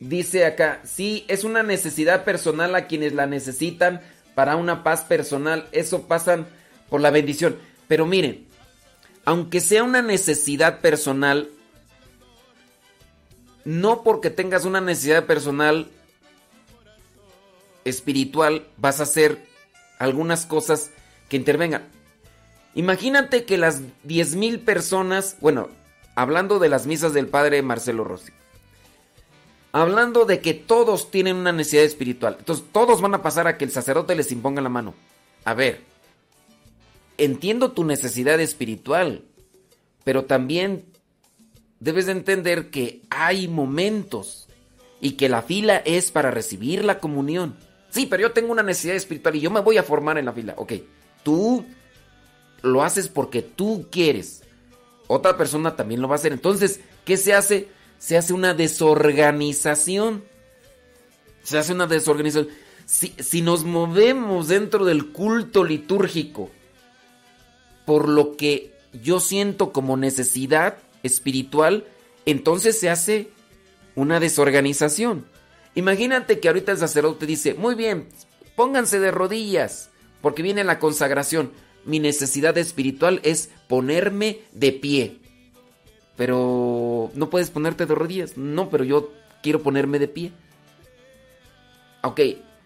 Dice acá, sí, es una necesidad personal a quienes la necesitan para una paz personal. Eso pasan por la bendición. Pero miren, aunque sea una necesidad personal, no porque tengas una necesidad personal espiritual vas a hacer algunas cosas que intervengan. Imagínate que las 10.000 personas, bueno, hablando de las misas del padre Marcelo Rossi, hablando de que todos tienen una necesidad espiritual, entonces todos van a pasar a que el sacerdote les imponga la mano. A ver, entiendo tu necesidad espiritual, pero también debes de entender que hay momentos y que la fila es para recibir la comunión. Sí, pero yo tengo una necesidad espiritual y yo me voy a formar en la fila. Ok, tú lo haces porque tú quieres. Otra persona también lo va a hacer. Entonces, ¿qué se hace? Se hace una desorganización. Se hace una desorganización. Si, si nos movemos dentro del culto litúrgico por lo que yo siento como necesidad espiritual, entonces se hace una desorganización. Imagínate que ahorita el sacerdote dice, muy bien, pónganse de rodillas, porque viene la consagración. Mi necesidad espiritual es ponerme de pie. Pero no puedes ponerte de rodillas. No, pero yo quiero ponerme de pie. Ok,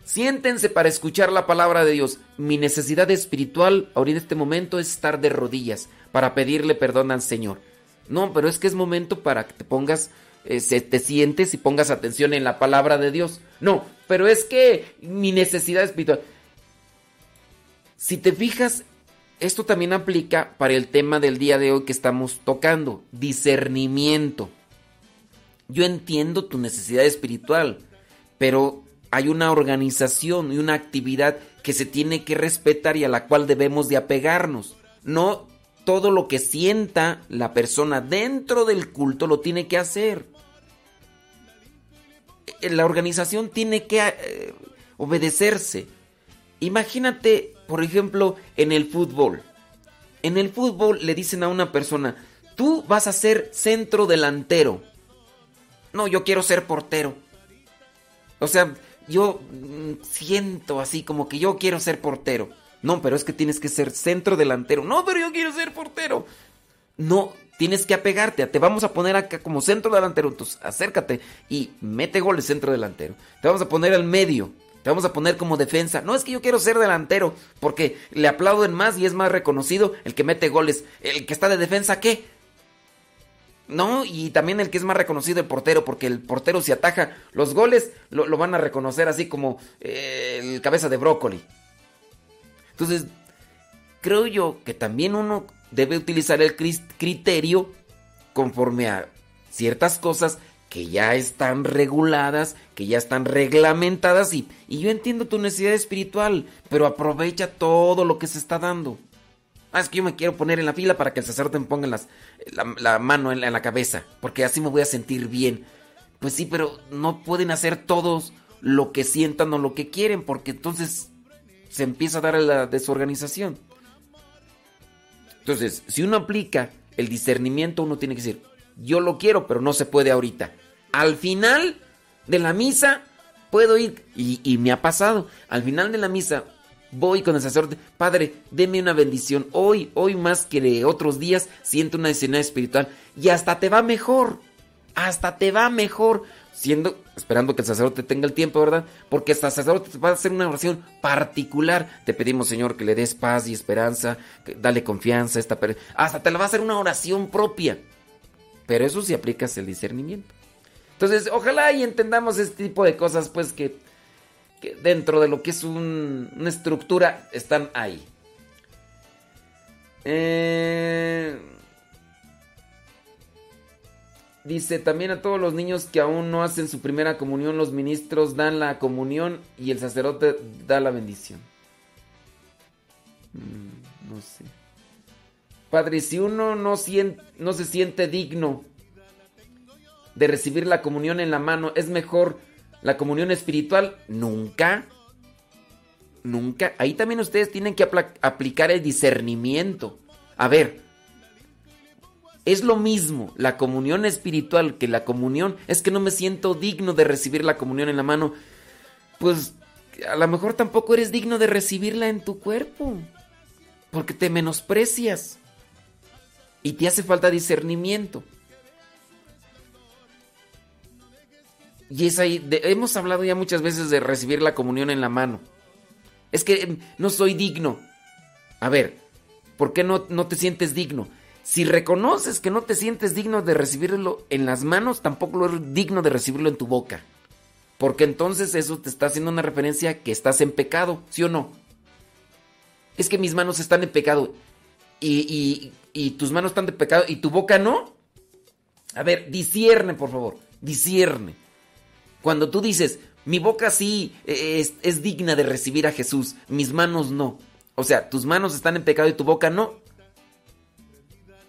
siéntense para escuchar la palabra de Dios. Mi necesidad espiritual ahorita en este momento es estar de rodillas para pedirle perdón al Señor. No, pero es que es momento para que te pongas, eh, te sientes y pongas atención en la palabra de Dios. No, pero es que mi necesidad espiritual. Si te fijas, esto también aplica para el tema del día de hoy que estamos tocando, discernimiento. Yo entiendo tu necesidad espiritual, pero hay una organización y una actividad que se tiene que respetar y a la cual debemos de apegarnos. No todo lo que sienta la persona dentro del culto lo tiene que hacer. Eh, La organización tiene que eh, obedecerse. Imagínate, por ejemplo, en el fútbol. En el fútbol le dicen a una persona, tú vas a ser centro delantero. No, yo quiero ser portero. O sea, yo mm, siento así como que yo quiero ser portero. No, pero es que tienes que ser centro delantero. No, pero yo quiero ser portero. No, tienes que apegarte. Te vamos a poner acá como centro delantero. Entonces, acércate y mete goles centro delantero. Te vamos a poner al medio. Te vamos a poner como defensa. No es que yo quiero ser delantero, porque le aplauden más y es más reconocido el que mete goles. El que está de defensa, ¿qué? No, y también el que es más reconocido el portero, porque el portero si ataja los goles, lo, lo van a reconocer así como eh, el cabeza de brócoli. Entonces, creo yo que también uno debe utilizar el criterio conforme a ciertas cosas que ya están reguladas, que ya están reglamentadas y, y yo entiendo tu necesidad espiritual, pero aprovecha todo lo que se está dando. Ah, es que yo me quiero poner en la fila para que el sacerdote me ponga las- la, la mano en la, cabeza, porque así me voy a sentir bien. Pues sí, pero no pueden hacer todos lo que sientan o lo que quieren, porque entonces se empieza a dar la desorganización. Entonces, si uno aplica el discernimiento, uno tiene que decir, yo lo quiero, pero no se puede ahorita. Al final de la misa, puedo ir, y me ha pasado, al final de la misa, voy con el sacerdote, Padre, deme una bendición. Hoy, hoy más que otros días, siento una escena espiritual y hasta te va mejor. Hasta te va mejor. Siendo, esperando que el sacerdote tenga el tiempo, ¿verdad? Porque el sacerdote va a hacer una oración particular. Te pedimos, Señor, que le des paz y esperanza, que dale confianza esta persona. Hasta te la va a hacer una oración propia. Pero eso si aplicas el discernimiento. Entonces, ojalá y entendamos este tipo de cosas, pues que, que dentro de lo que es un- una estructura están ahí. Eh, dice, también a todos los niños que aún no hacen su primera comunión, los ministros dan la comunión y el sacerdote da la bendición. Mm, no sé. Padre, si uno no, sien- no se siente digno de recibir la comunión en la mano, ¿es mejor la comunión espiritual? Nunca. Nunca. Ahí también ustedes tienen que aplicar el discernimiento. A ver, es lo mismo la comunión espiritual que la comunión. Es que no me siento digno de recibir la comunión en la mano. Pues a lo mejor tampoco eres digno de recibirla en tu cuerpo. Porque te menosprecias. Y te hace falta discernimiento. Y es ahí, hemos hablado ya muchas veces de recibir la comunión en la mano. Es que em, no soy digno. A ver, ¿por qué no, no te sientes digno? Si reconoces que no te sientes digno de recibirlo en las manos, tampoco lo eres digno de recibirlo en tu boca. Porque entonces eso te está haciendo una referencia que estás en pecado, ¿sí o no? Es que mis manos están en pecado y, y- y tus manos están de pecado y tu boca no. A ver, discierne, por favor, discierne. Cuando tú dices, mi boca sí eh, es, digna de recibir a Jesús, mis manos no. O sea, tus manos están en pecado y tu boca no.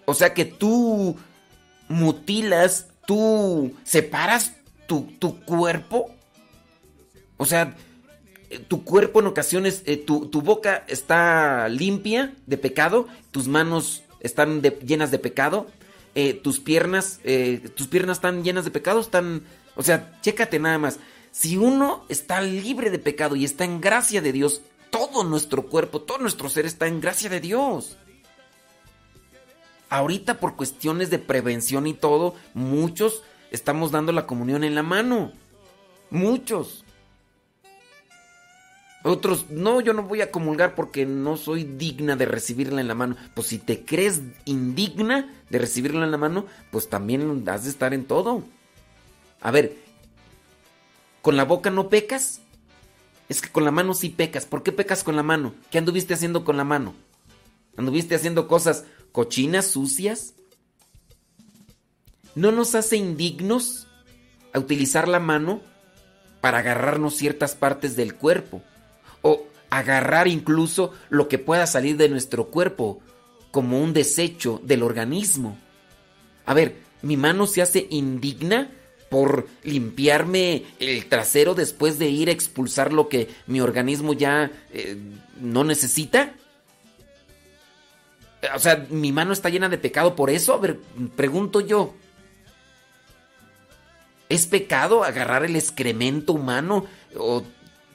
O sea que tú mutilas, tú separas tu, tu cuerpo. O sea, eh, tu cuerpo en ocasiones, eh, tu, tu boca está limpia de pecado, tus manos están llenas de pecado, tus piernas, eh, tus piernas están llenas de pecado, están, o sea, chécate nada más. Si uno está libre de pecado y está en gracia de Dios, todo nuestro cuerpo, todo nuestro ser está en gracia de Dios. Ahorita por cuestiones de prevención y todo, muchos estamos dando la comunión en la mano. Muchos. Otros, no, yo no voy a comulgar porque no soy digna de recibirla en la mano. Pues si te crees indigna de recibirla en la mano, pues también has de estar en todo. A ver, ¿con la boca no pecas? Es que con la mano sí pecas. ¿Por qué pecas con la mano? ¿Qué anduviste haciendo con la mano? ¿Anduviste haciendo cosas cochinas, sucias? ¿No nos hace indignos a utilizar la mano para agarrarnos ciertas partes del cuerpo? O agarrar incluso lo que pueda salir de nuestro cuerpo como un desecho del organismo. A ver, mi mano se hace indigna por limpiarme el trasero después de ir a expulsar lo que mi organismo ya eh, no necesita. O sea, mi mano está llena de pecado por eso. A ver, pregunto yo. ¿Es pecado agarrar el excremento humano? O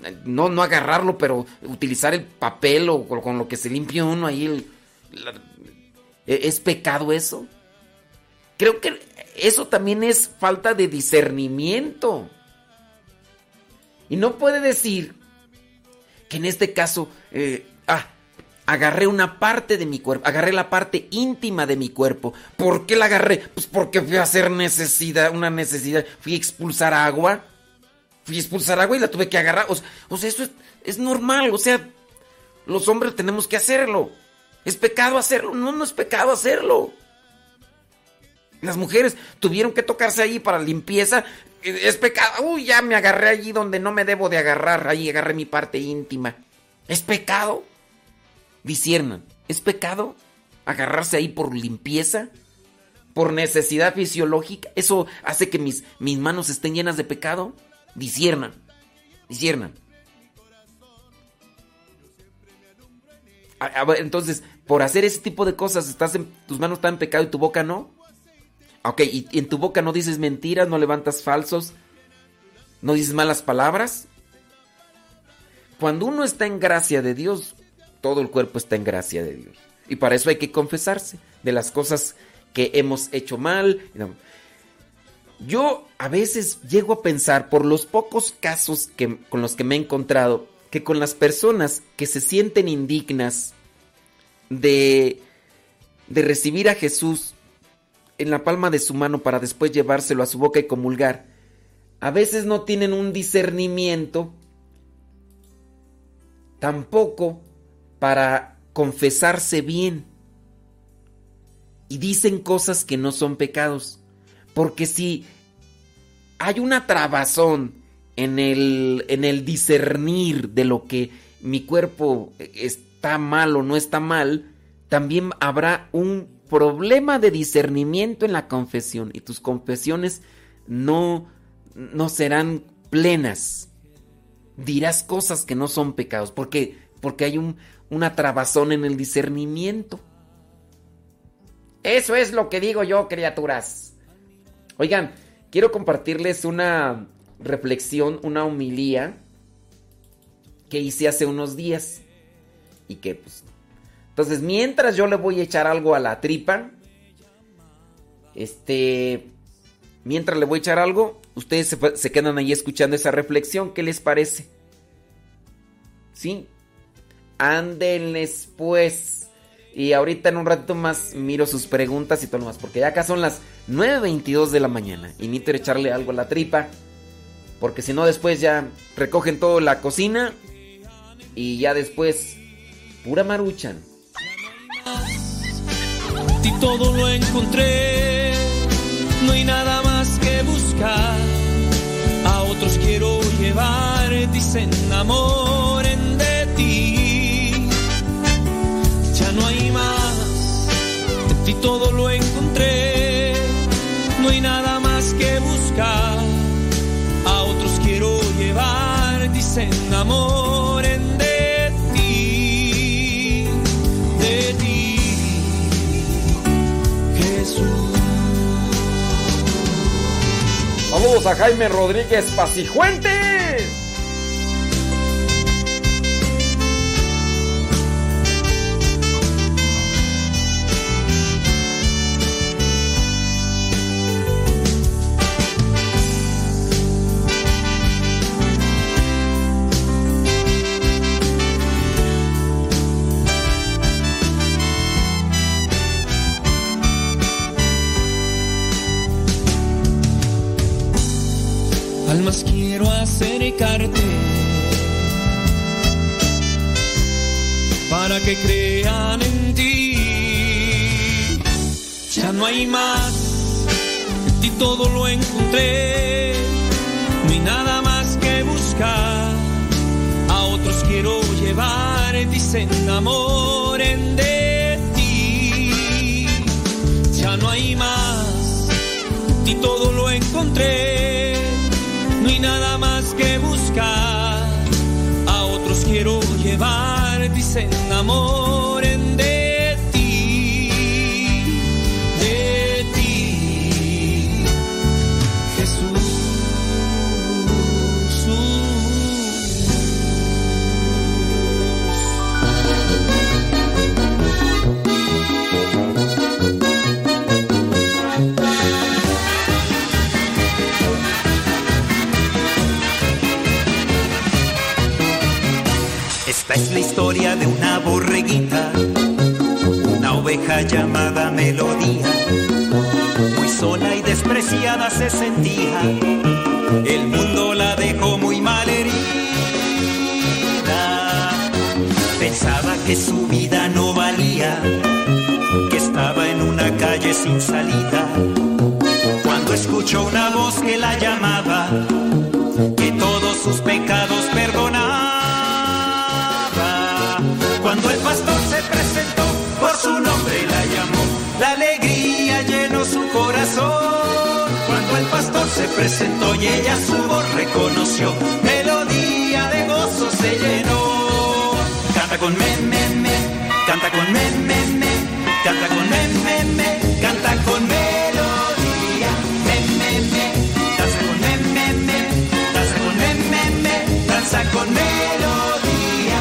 eh, no, no agarrarlo, pero utilizar el papel o con, lo que se limpia uno ahí. el- la- ¿Es pecado eso? Creo que eso también es falta de discernimiento. Y no puede decir que en este caso, eh, ah, agarré una parte de mi cuerpo, agarré la parte íntima de mi cuerpo. ¿Por qué la agarré? Pues porque fui a hacer necesidad, una necesidad. Fui a expulsar agua. Fui a expulsar agua y la tuve que agarrar. O sea, o sea, eso es, es normal. O sea, los hombres tenemos que hacerlo. ¿Es pecado hacerlo? No, no es pecado hacerlo. Las mujeres tuvieron que tocarse ahí para limpieza. Eh, Es pecado. Uy, ya me agarré allí donde no me debo de agarrar. Ahí agarré mi parte íntima. ¿Es pecado? Disiernan. ¿Es pecado agarrarse ahí por limpieza? ¿Por necesidad fisiológica? ¿Eso hace que mis, mis manos estén llenas de pecado? Disiernan. Disiernan. Entonces, por hacer ese tipo de cosas, estás tus manos están en pecado y tu boca no. Ok, y, en tu boca no dices mentiras, no levantas falsos, no dices malas palabras. Cuando uno está en gracia de Dios, todo el cuerpo está en gracia de Dios. Y para eso hay que confesarse de las cosas que hemos hecho mal. Yo a veces llego a pensar, por los pocos casos que, con los que me he encontrado, que con las personas que se sienten indignas de, de recibir a Jesús en la palma de su mano para después llevárselo a su boca y comulgar, a veces no tienen un discernimiento tampoco para confesarse bien. Y dicen cosas que no son pecados. Porque si hay una trabazón en el, en el discernir de lo que mi cuerpo está mal o no está mal, también habrá un problema de discernimiento en la confesión y tus confesiones no, no serán plenas. Dirás cosas que no son pecados porque, porque hay un, una trabazón en el discernimiento. Eso es lo que digo yo, criaturas. Oigan, quiero compartirles una reflexión, una humilía que hice hace unos días y que pues entonces, mientras yo le voy a echar algo a la tripa, este, mientras le voy a echar algo, ustedes se, quedan ahí escuchando esa reflexión. ¿Qué les parece? ¿Sí? Ándenles pues. Y ahorita en un ratito más miro sus preguntas y todo lo más. Porque ya acá son las 9.22 de la mañana. Y necesito echarle algo a la tripa. Porque si no después ya recogen todo la cocina. Y ya después pura maruchan. Ti todo lo encontré, no hay nada más que buscar. A otros quiero llevar, dicen enamoren de ti. Ya no hay más, de ti todo lo encontré, no hay nada más que buscar. A otros quiero llevar, dicen enamoren A Jaime Rodríguez Pacijuentes. Almas quiero acercarte para que crean en ti. Ya no hay más, en ti todo lo encontré, no hay nada más que buscar. A otros quiero llevar, dicen enamoren de ti. Ya no hay más, en ti todo lo encontré, nada más que buscar. A otros quiero llevar, dicen enamoren la historia de una borreguita, una oveja llamada Melodía. Muy sola y despreciada se sentía, el mundo la dejó muy mal herida. Pensaba que su vida no valía, que estaba en una calle sin salida. Cuando escuchó una voz que la llamaba, presentó y ella su voz reconoció, melodía de gozo se llenó. Canta con me, me, me, canta con me, me, me, canta con me, me, me, canta con melodía. Me, danza con me, danza con me, danza con melodía.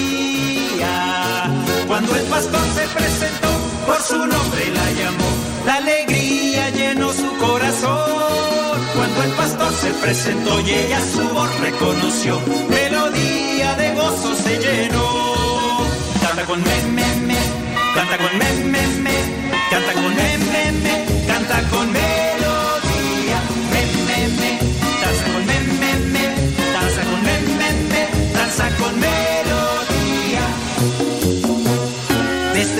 Cuando el pastor se presentó, por su nombre la llamó. La alegría llenó su corazón. Cuando el pastor se presentó y ella su voz reconoció, melodía de gozo se llenó. Canta con me, me, me, canta con me, me, me, canta con me, me, me, canta con melodía.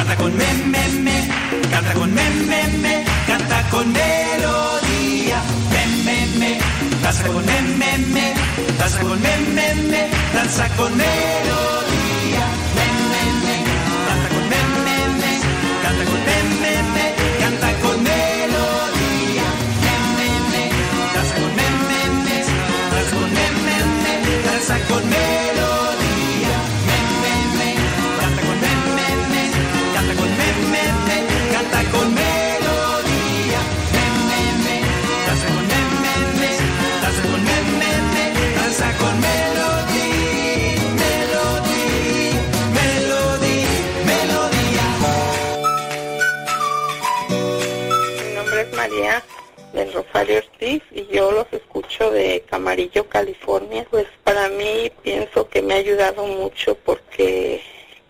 canta con me, me, me, canta con me, me, me, canta con melodía, me, me, me, danza con me, me, me, danza con me, me, me, danza con melodía, me, me, me, canta con me, me, me, canta con me, me, me, canta con melodía, me, me, me, danza con me, me, me, danza con me, me, me, danza con Y yo los escucho de Camarillo, California. Pues para mí pienso que me ha ayudado mucho porque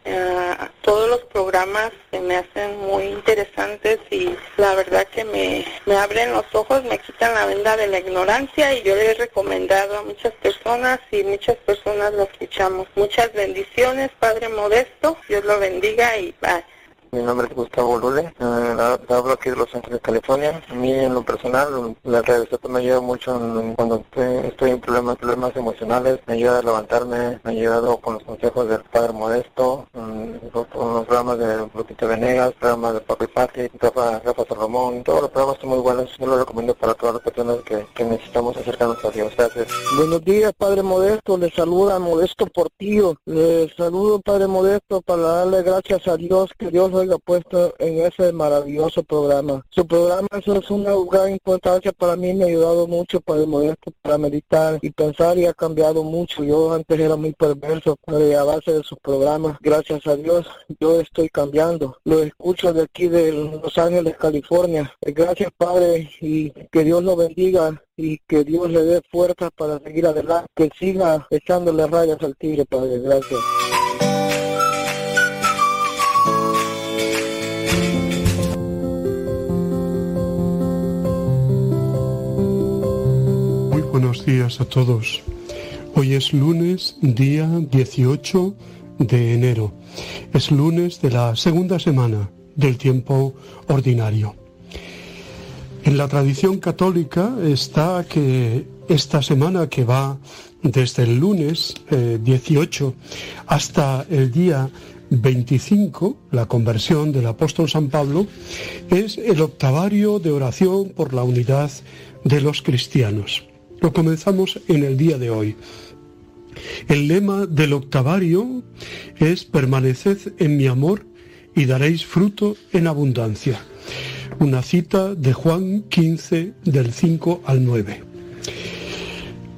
ah, todos los programas se me hacen muy interesantes y la verdad que me, me abren los ojos, me quitan la venda de la ignorancia y yo le he recomendado a muchas personas y muchas personas lo escuchamos. Muchas bendiciones, Padre Modesto, Dios lo bendiga y bye. Mi nombre es Gustavo Lule, eh, hablo aquí de Los Ángeles, California. A mí en lo personal, la radio me ayuda mucho en- cuando estoy, estoy en problemas, problemas emocionales, me ayuda a levantarme, me ha ayudado con los consejos del Padre Modesto, mm, con los programas de Lupita Venegas, programas de Papi Pati, Rafa, Rafa Salomón, todos los programas son muy buenos, yo los recomiendo para todas las personas que, que necesitamos acercarnos a Dios. Gracias. Buenos días, Padre Modesto. Le saluda Modesto Portillo. Le saludo, Padre Modesto, para darle gracias a Dios que Dios haya puesto en ese maravilloso programa. Su programa es una gran importancia para mí. Me ha ayudado mucho, Padre Modesto, para meditar y pensar y ha cambiado mucho. Yo antes era muy perverso, Padre, a base de sus programas. Gracias a Dios, yo estoy cambiando. Lo escucho de aquí de Los Ángeles, California. Gracias, Padre, y que Dios lo bendiga y que Dios le dé fuerza para seguir adelante, que siga echándole rayas al tigre, Padre. Gracias. Buenos días a todos. Hoy es lunes, día 18 de enero. Es lunes de la segunda semana del tiempo ordinario. En la tradición católica está que esta semana que va desde el lunes eh, 18 hasta el día 25, la conversión del apóstol San Pablo, es el octavario de oración por la unidad de los cristianos. Lo comenzamos en el día de hoy. El lema del octavario es permaneced en mi amor y daréis fruto en abundancia. Una cita de Juan 15 del 5 al 9.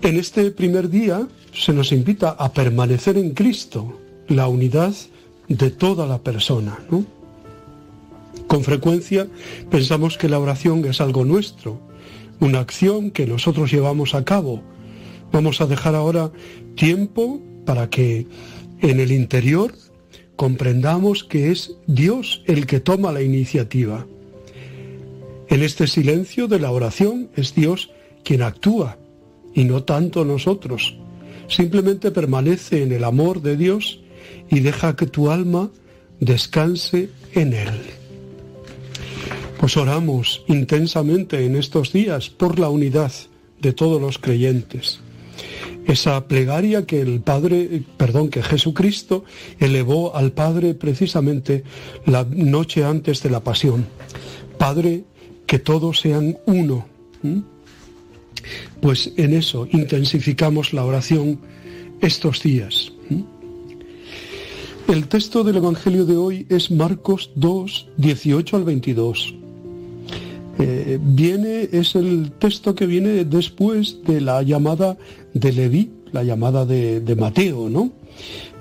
En este primer día se nos invita a permanecer en Cristo, la unidad de toda la persona. Con frecuencia pensamos que la oración es algo nuestro, una acción que nosotros llevamos a cabo. Vamos a dejar ahora tiempo para que en el interior comprendamos que es Dios el que toma la iniciativa. En este silencio de la oración es Dios quien actúa y no tanto nosotros. Simplemente permanece en el amor de Dios y deja que tu alma descanse en Él. Pues oramos intensamente en estos días por la unidad de todos los creyentes. Esa plegaria que el Padre, perdón, que Jesucristo elevó al Padre precisamente la noche antes de la pasión. Padre, que todos sean uno. Pues en eso intensificamos la oración estos días. El texto del Evangelio de hoy es Marcos 2, 18 al 22. Eh, viene, es el texto que viene después de la llamada de Leví, la llamada de, de Mateo, ¿no?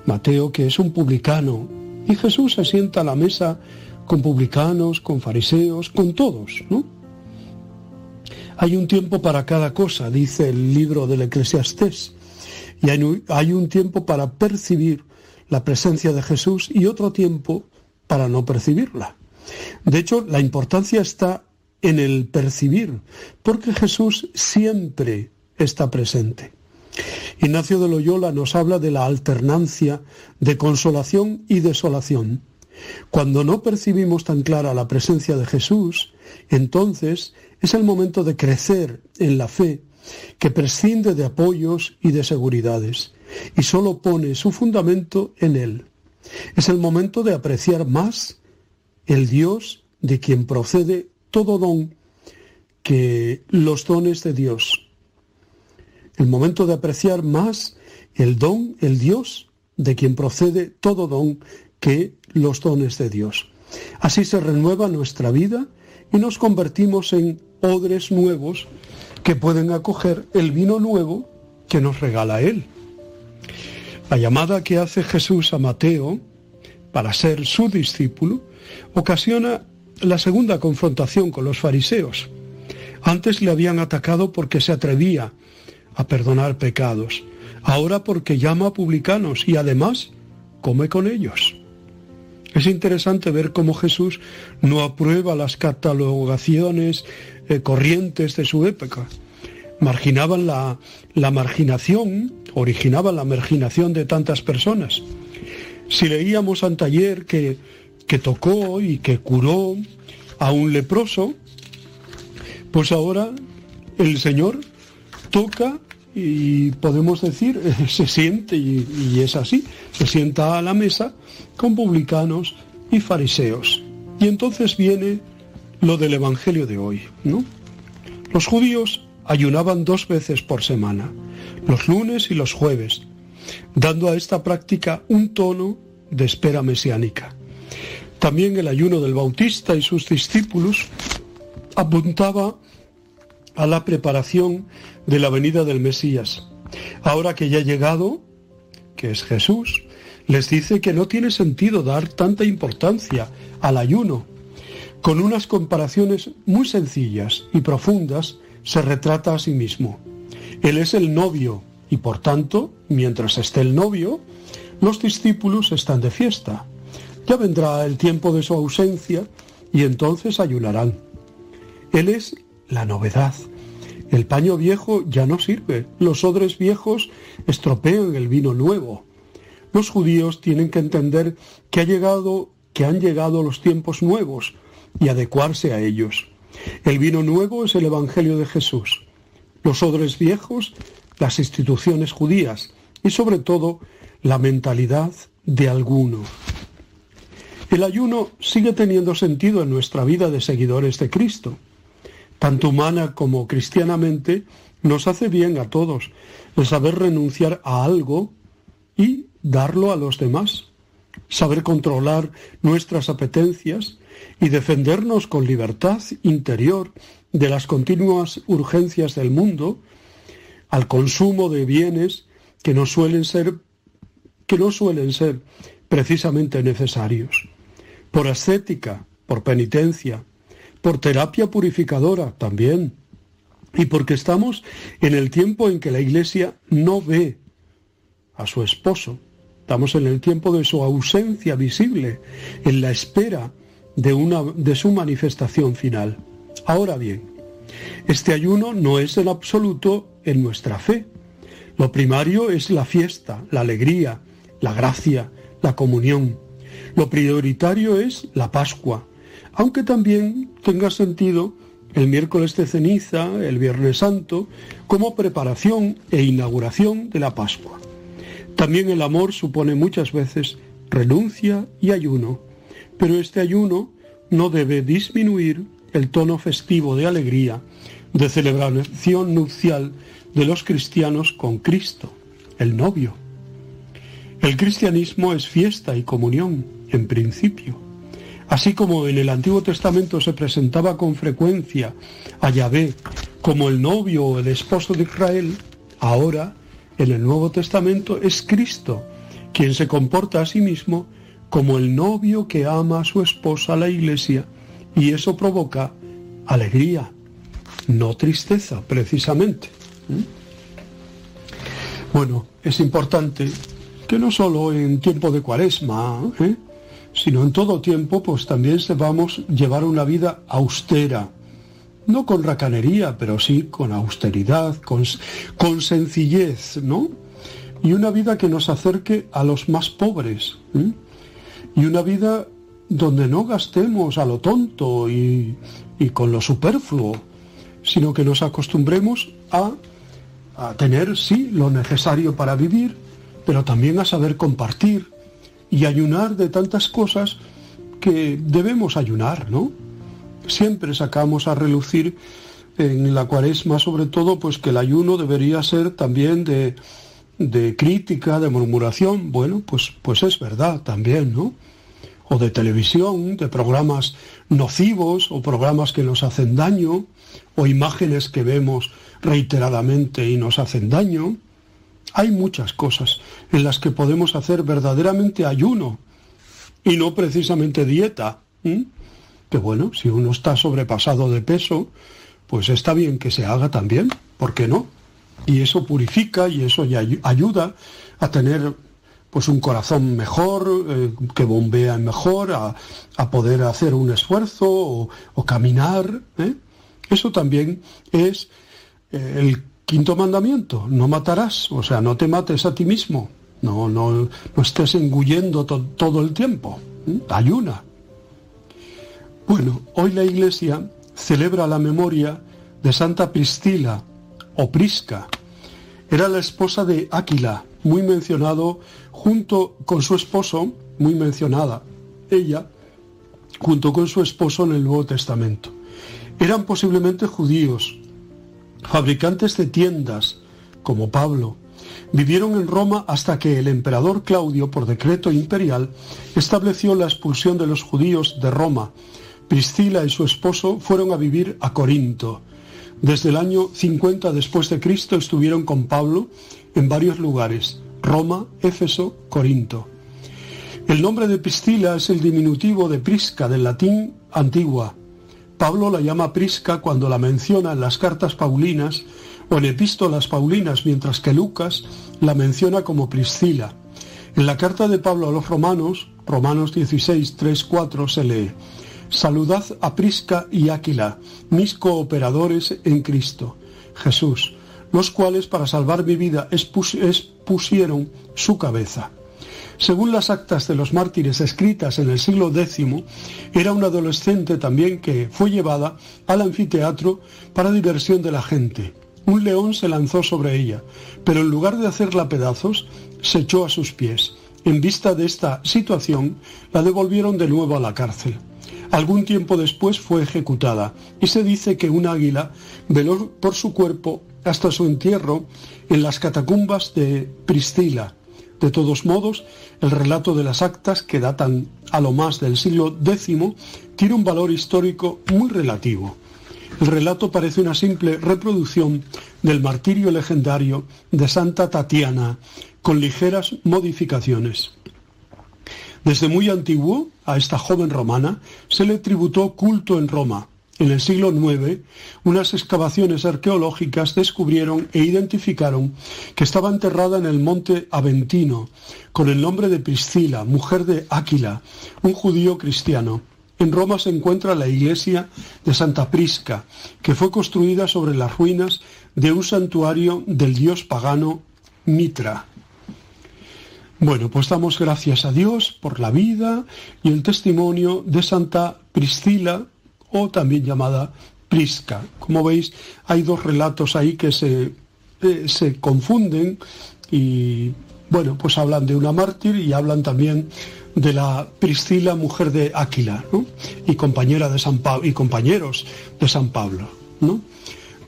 Mateo que es un publicano. Y Jesús se sienta a la mesa con publicanos, con fariseos, con todos, ¿no? Hay un tiempo para cada cosa, dice el libro del Eclesiastés. Y hay un tiempo para percibir la presencia de Jesús y otro tiempo para no percibirla. De hecho, la importancia está en el percibir, porque Jesús siempre está presente. Ignacio de Loyola nos habla de la alternancia de consolación y desolación. Cuando no percibimos tan clara la presencia de Jesús, entonces es el momento de crecer en la fe, que prescinde de apoyos y de seguridades, y solo pone su fundamento en Él. Es el momento de apreciar más el Dios de quien procede todo don que los dones de Dios. El momento de apreciar más el don, el Dios de quien procede todo don que los dones de Dios. Así se renueva nuestra vida y nos convertimos en odres nuevos que pueden acoger el vino nuevo que nos regala Él. La llamada que hace Jesús a Mateo para ser su discípulo ocasiona la segunda confrontación con los fariseos. Antes le habían atacado porque se atrevía a perdonar pecados, ahora porque llama a publicanos y además come con ellos. Es interesante ver cómo Jesús no aprueba las catalogaciones eh, corrientes de su época. Marginaban la, la marginación, originaban la marginación de tantas personas. Si leíamos taller que, que tocó y que curó a un leproso, pues ahora el Señor toca y podemos decir, se siente, y, es así, se sienta a la mesa con publicanos y fariseos. Y entonces viene lo del Evangelio de hoy, ¿no? Los judíos ayunaban dos veces por semana, los lunes y los jueves, dando a esta práctica un tono de espera mesiánica. También el ayuno del Bautista y sus discípulos apuntaba a la preparación de la venida del Mesías. Ahora que ya ha llegado, que es Jesús, les dice que no tiene sentido dar tanta importancia al ayuno. Con unas comparaciones muy sencillas y profundas se retrata a sí mismo. Él es el novio y por tanto, mientras esté el novio, los discípulos están de fiesta. Ya vendrá el tiempo de su ausencia y entonces ayunarán. Él es la novedad. El paño viejo ya no sirve, los odres viejos estropean el vino nuevo. Los judíos tienen que entender que ha llegado, que han llegado los tiempos nuevos y adecuarse a ellos. El vino nuevo es el evangelio de Jesús. Los odres viejos, las instituciones judías y sobre todo la mentalidad de alguno. El ayuno sigue teniendo sentido en nuestra vida de seguidores de Cristo tanto humana como cristianamente, nos hace bien a todos el saber renunciar a algo y darlo a los demás, saber controlar nuestras apetencias y defendernos con libertad interior de las continuas urgencias del mundo, al consumo de bienes que no suelen ser que no suelen ser precisamente necesarios. Por ascética, por penitencia, por terapia purificadora también, y porque estamos en el tiempo en que la Iglesia no ve a su esposo. Estamos en el tiempo de su ausencia visible, en la espera de, una, de su manifestación final. Ahora bien, este ayuno no es el absoluto en nuestra fe, Lo primario es la fiesta, la alegría, la gracia, la comunión. Lo prioritario es la Pascua, aunque también tenga sentido el miércoles de ceniza, el Viernes Santo, como preparación e inauguración de la Pascua. También el amor supone muchas veces renuncia y ayuno, pero este ayuno no debe disminuir el tono festivo de alegría, de celebración nupcial de los cristianos con Cristo, el novio. El cristianismo es fiesta y comunión, en principio. Así como en el Antiguo Testamento se presentaba con frecuencia a Yahvé como el novio o el esposo de Israel, ahora en el Nuevo Testamento es Cristo quien se comporta a sí mismo como el novio que ama a su esposa, la iglesia, y eso provoca alegría, no tristeza, precisamente. ¿Mm? Bueno, es importante que no solo en tiempo de cuaresma, ¿eh? Sino en todo tiempo, pues también sepamos llevar una vida austera, no con racanería, pero sí con austeridad, con, con sencillez, ¿no? Y una vida que nos acerque a los más pobres. ¿eh? Y una vida donde no gastemos a lo tonto y, y con lo superfluo, sino que nos acostumbremos a, a tener, sí, lo necesario para vivir, pero también a saber compartir y ayunar de tantas cosas que debemos ayunar, ¿no? Siempre sacamos a relucir en la cuaresma, sobre todo, pues que el ayuno debería ser también de, de crítica, de murmuración. Bueno, pues, pues es verdad también, ¿no? O de televisión, de programas nocivos o programas que nos hacen daño, o imágenes que vemos reiteradamente y nos hacen daño. Hay muchas cosas en las que podemos hacer verdaderamente ayuno y no precisamente dieta. Que bueno, si uno está sobrepasado de peso, pues está bien que se haga también, ¿por qué no? Y eso purifica y eso ayuda a tener pues un corazón mejor, eh, que bombea mejor, a, poder hacer un esfuerzo o, o caminar. ¿eh? Eso también es eh, el quinto mandamiento, no matarás, o sea, no te mates a ti mismo, no, no, no estés engullendo to todo el tiempo, ¿eh? ayuna. Bueno, hoy la Iglesia celebra la memoria de Santa Priscila o Prisca. Era la esposa de Áquila, muy mencionado junto con su esposo, muy mencionada, ella, junto con su esposo en el Nuevo Testamento. Eran posiblemente judíos, fabricantes de tiendas, como Pablo. Vivieron en Roma hasta que el emperador Claudio, por decreto imperial, estableció la expulsión de los judíos de Roma. Priscila y su esposo fueron a vivir a Corinto. Desde el año 50 después de Cristo estuvieron con Pablo en varios lugares, Roma, Éfeso, Corinto. El nombre de Priscila es el diminutivo de Prisca del latín antigua. Pablo la llama Prisca cuando la menciona en las cartas paulinas o en epístolas paulinas, mientras que Lucas la menciona como Priscila. En la carta de Pablo a los romanos, Romanos 16, 3, 4, se lee, Saludad a Prisca y Áquila, mis cooperadores en Cristo, Jesús, los cuales para salvar mi vida expusieron su cabeza. Según las actas de los mártires escritas en el siglo X, era una adolescente también que fue llevada al anfiteatro para diversión de la gente. Un león se lanzó sobre ella, pero en lugar de hacerla pedazos, se echó a sus pies. En vista de esta situación, la devolvieron de nuevo a la cárcel. Algún tiempo después fue ejecutada y se dice que un águila veló por su cuerpo hasta su entierro en las catacumbas de Priscila, de todos modos, el relato de las actas, que datan a lo más del siglo X, tiene un valor histórico muy relativo. El relato parece una simple reproducción del martirio legendario de Santa Tatiana, con ligeras modificaciones. Desde muy antiguo, a esta joven romana se le tributó culto en Roma, en el siglo IX, unas excavaciones arqueológicas descubrieron e identificaron que estaba enterrada en el monte Aventino, con el nombre de Priscila, mujer de Áquila, un judío cristiano. En Roma se encuentra la iglesia de Santa Prisca, que fue construida sobre las ruinas de un santuario del dios pagano Mitra. Bueno, pues damos gracias a Dios por la vida y el testimonio de Santa Priscila, o también llamada Prisca. Como veis, hay dos relatos ahí que se, eh, se confunden y, bueno, pues hablan de una mártir y hablan también de la Priscila, mujer de Áquila, ¿no? y compañera de San Pablo, y compañeros de San Pablo, ¿no?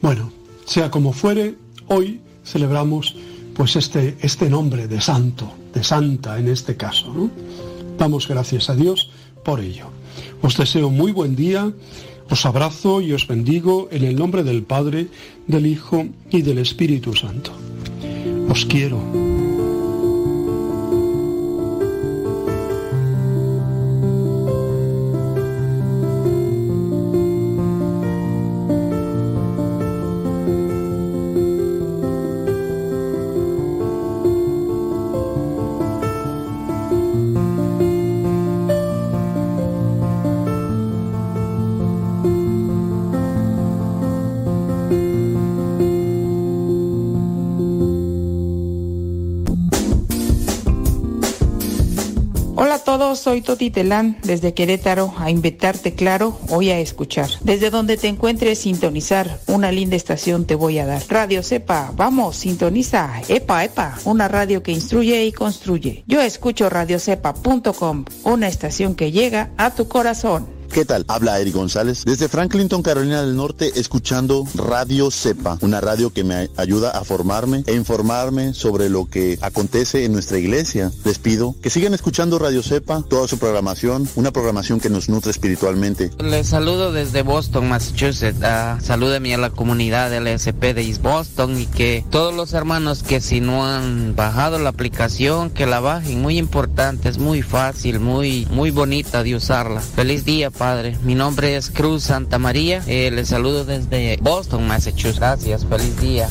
Bueno, sea como fuere, hoy celebramos pues este, este nombre de santo, de santa en este caso. ¿no? Damos gracias a Dios por ello. Os deseo muy buen día, os abrazo y os bendigo en el nombre del Padre, del Hijo y del Espíritu Santo. Os quiero. Soy Toti Telán desde Querétaro a invitarte claro hoy a escuchar. Desde donde te encuentres sintonizar, una linda estación te voy a dar. Radio Sepa, vamos, sintoniza. Epa, epa, una radio que instruye y construye. Yo escucho radiocepa.com, una estación que llega a tu corazón. ¿Qué tal? Habla Eric González desde Franklinton, Carolina del Norte, escuchando Radio Cepa, una radio que me ayuda a formarme e informarme sobre lo que acontece en nuestra iglesia. Les pido que sigan escuchando Radio Cepa, toda su programación, una programación que nos nutre espiritualmente. Les saludo desde Boston, Massachusetts. Uh, a la comunidad LSP de East Boston y que todos los hermanos que si no han bajado la aplicación, que la bajen. Muy importante, es muy fácil, muy, muy bonita de usarla. Feliz día, Padre. Mi nombre es Cruz Santa María. Eh, les saludo desde Boston, Massachusetts. Gracias, feliz día.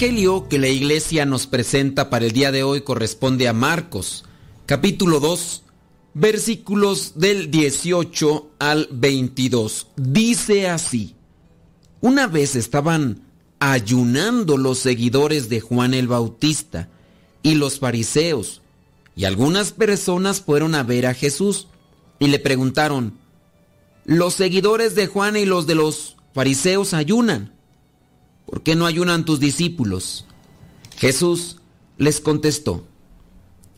Evangelio que la iglesia nos presenta para el día de hoy corresponde a Marcos, capítulo 2, versículos del 18 al 22. Dice así, una vez estaban ayunando los seguidores de Juan el Bautista y los fariseos, y algunas personas fueron a ver a Jesús y le preguntaron, los seguidores de Juan y los de los fariseos ayunan. ¿Por qué no ayunan tus discípulos? Jesús les contestó,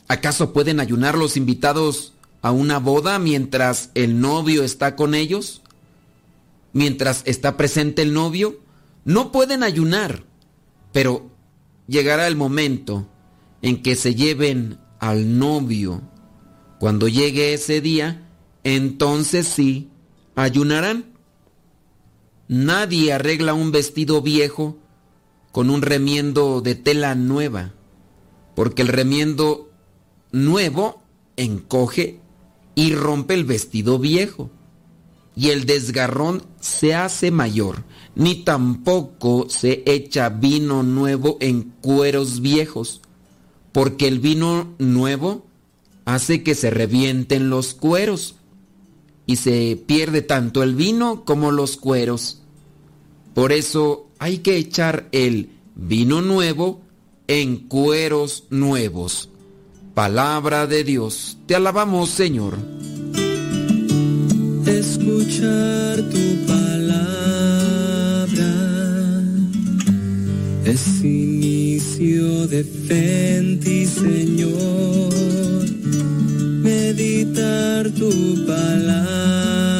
¿acaso pueden ayunar los invitados a una boda mientras el novio está con ellos? Mientras está presente el novio, no pueden ayunar, pero llegará el momento en que se lleven al novio. Cuando llegue ese día, entonces sí, ayunarán. Nadie arregla un vestido viejo con un remiendo de tela nueva, porque el remiendo nuevo encoge y rompe el vestido viejo, y el desgarrón se hace mayor, ni tampoco se echa vino nuevo en cueros viejos, porque el vino nuevo hace que se revienten los cueros, y se pierde tanto el vino como los cueros. Por eso hay que echar el vino nuevo en cueros nuevos. Palabra de Dios. Te alabamos, Señor. Escuchar tu palabra es inicio de fe Señor. Meditar tu palabra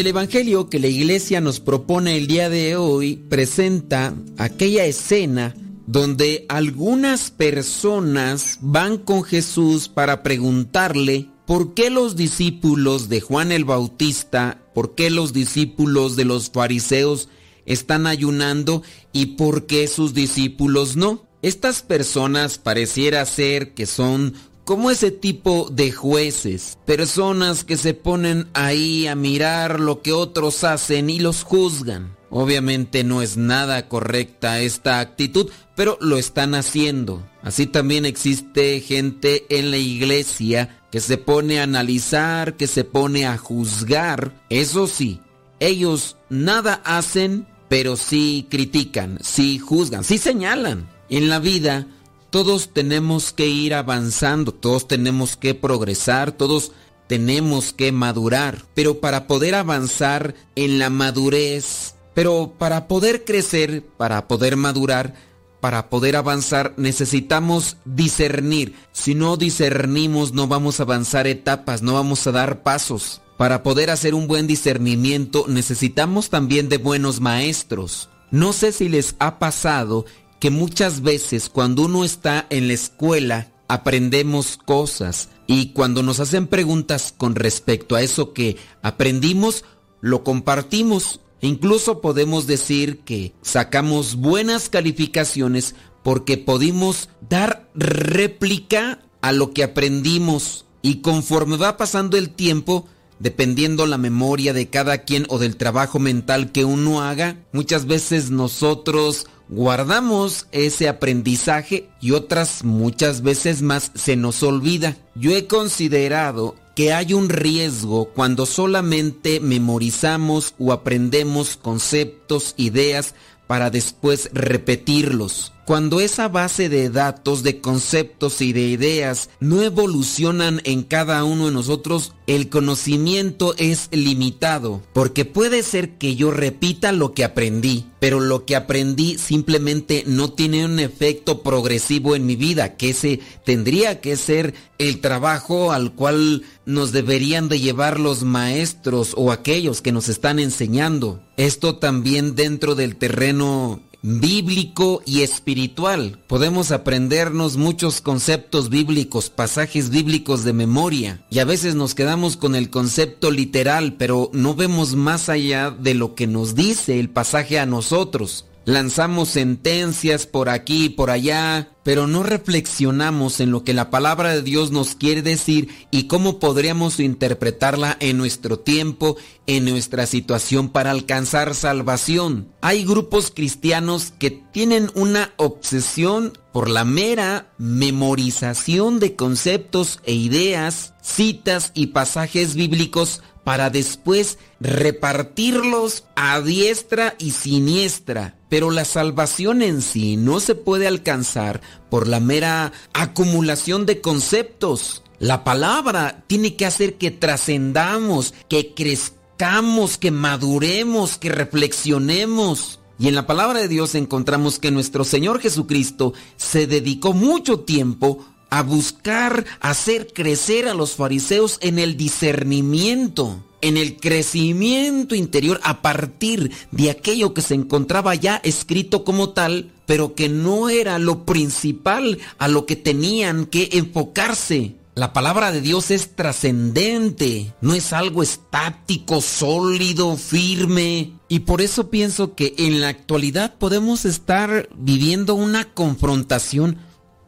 el Evangelio que la iglesia nos propone el día de hoy presenta aquella escena donde algunas personas van con Jesús para preguntarle por qué los discípulos de Juan el Bautista, por qué los discípulos de los fariseos están ayunando y por qué sus discípulos no. Estas personas pareciera ser que son como ese tipo de jueces, personas que se ponen ahí a mirar lo que otros hacen y los juzgan. Obviamente no es nada correcta esta actitud, pero lo están haciendo. Así también existe gente en la iglesia que se pone a analizar, que se pone a juzgar. Eso sí, ellos nada hacen, pero sí critican, sí juzgan, sí señalan. En la vida todos tenemos que ir avanzando, todos tenemos que progresar, todos tenemos que madurar. Pero para poder avanzar en la madurez, pero para poder crecer, para poder madurar, para poder avanzar necesitamos discernir. Si no discernimos no vamos a avanzar etapas, no vamos a dar pasos. Para poder hacer un buen discernimiento necesitamos también de buenos maestros. No sé si les ha pasado que muchas veces cuando uno está en la escuela aprendemos cosas y cuando nos hacen preguntas con respecto a eso que aprendimos, lo compartimos. Incluso podemos decir que sacamos buenas calificaciones porque pudimos dar réplica a lo que aprendimos. Y conforme va pasando el tiempo, dependiendo la memoria de cada quien o del trabajo mental que uno haga, muchas veces nosotros guardamos ese aprendizaje y otras muchas veces más se nos olvida. Yo he considerado que hay un riesgo cuando solamente memorizamos o aprendemos conceptos, ideas para después repetirlos. Cuando esa base de datos, de conceptos y de ideas no evolucionan en cada uno de nosotros, el conocimiento es limitado, porque puede ser que yo repita lo que aprendí, pero lo que aprendí simplemente no tiene un efecto progresivo en mi vida, que ese tendría que ser el trabajo al cual nos deberían de llevar los maestros o aquellos que nos están enseñando. Esto también dentro del terreno bíblico y espiritual. Podemos aprendernos muchos conceptos bíblicos, pasajes bíblicos de memoria, y a veces nos quedamos con el concepto literal, pero no vemos más allá de lo que nos dice el pasaje a nosotros. Lanzamos sentencias por aquí y por allá, pero no reflexionamos en lo que la palabra de Dios nos quiere decir y cómo podríamos interpretarla en nuestro tiempo, en nuestra situación para alcanzar salvación. Hay grupos cristianos que tienen una obsesión por la mera memorización de conceptos e ideas, citas y pasajes bíblicos para después repartirlos a diestra y siniestra. Pero la salvación en sí no se puede alcanzar por la mera acumulación de conceptos. La palabra tiene que hacer que trascendamos, que crezcamos, que maduremos, que reflexionemos. Y en la palabra de Dios encontramos que nuestro Señor Jesucristo se dedicó mucho tiempo a buscar hacer crecer a los fariseos en el discernimiento, en el crecimiento interior a partir de aquello que se encontraba ya escrito como tal, pero que no era lo principal a lo que tenían que enfocarse. La palabra de Dios es trascendente, no es algo estático, sólido, firme. Y por eso pienso que en la actualidad podemos estar viviendo una confrontación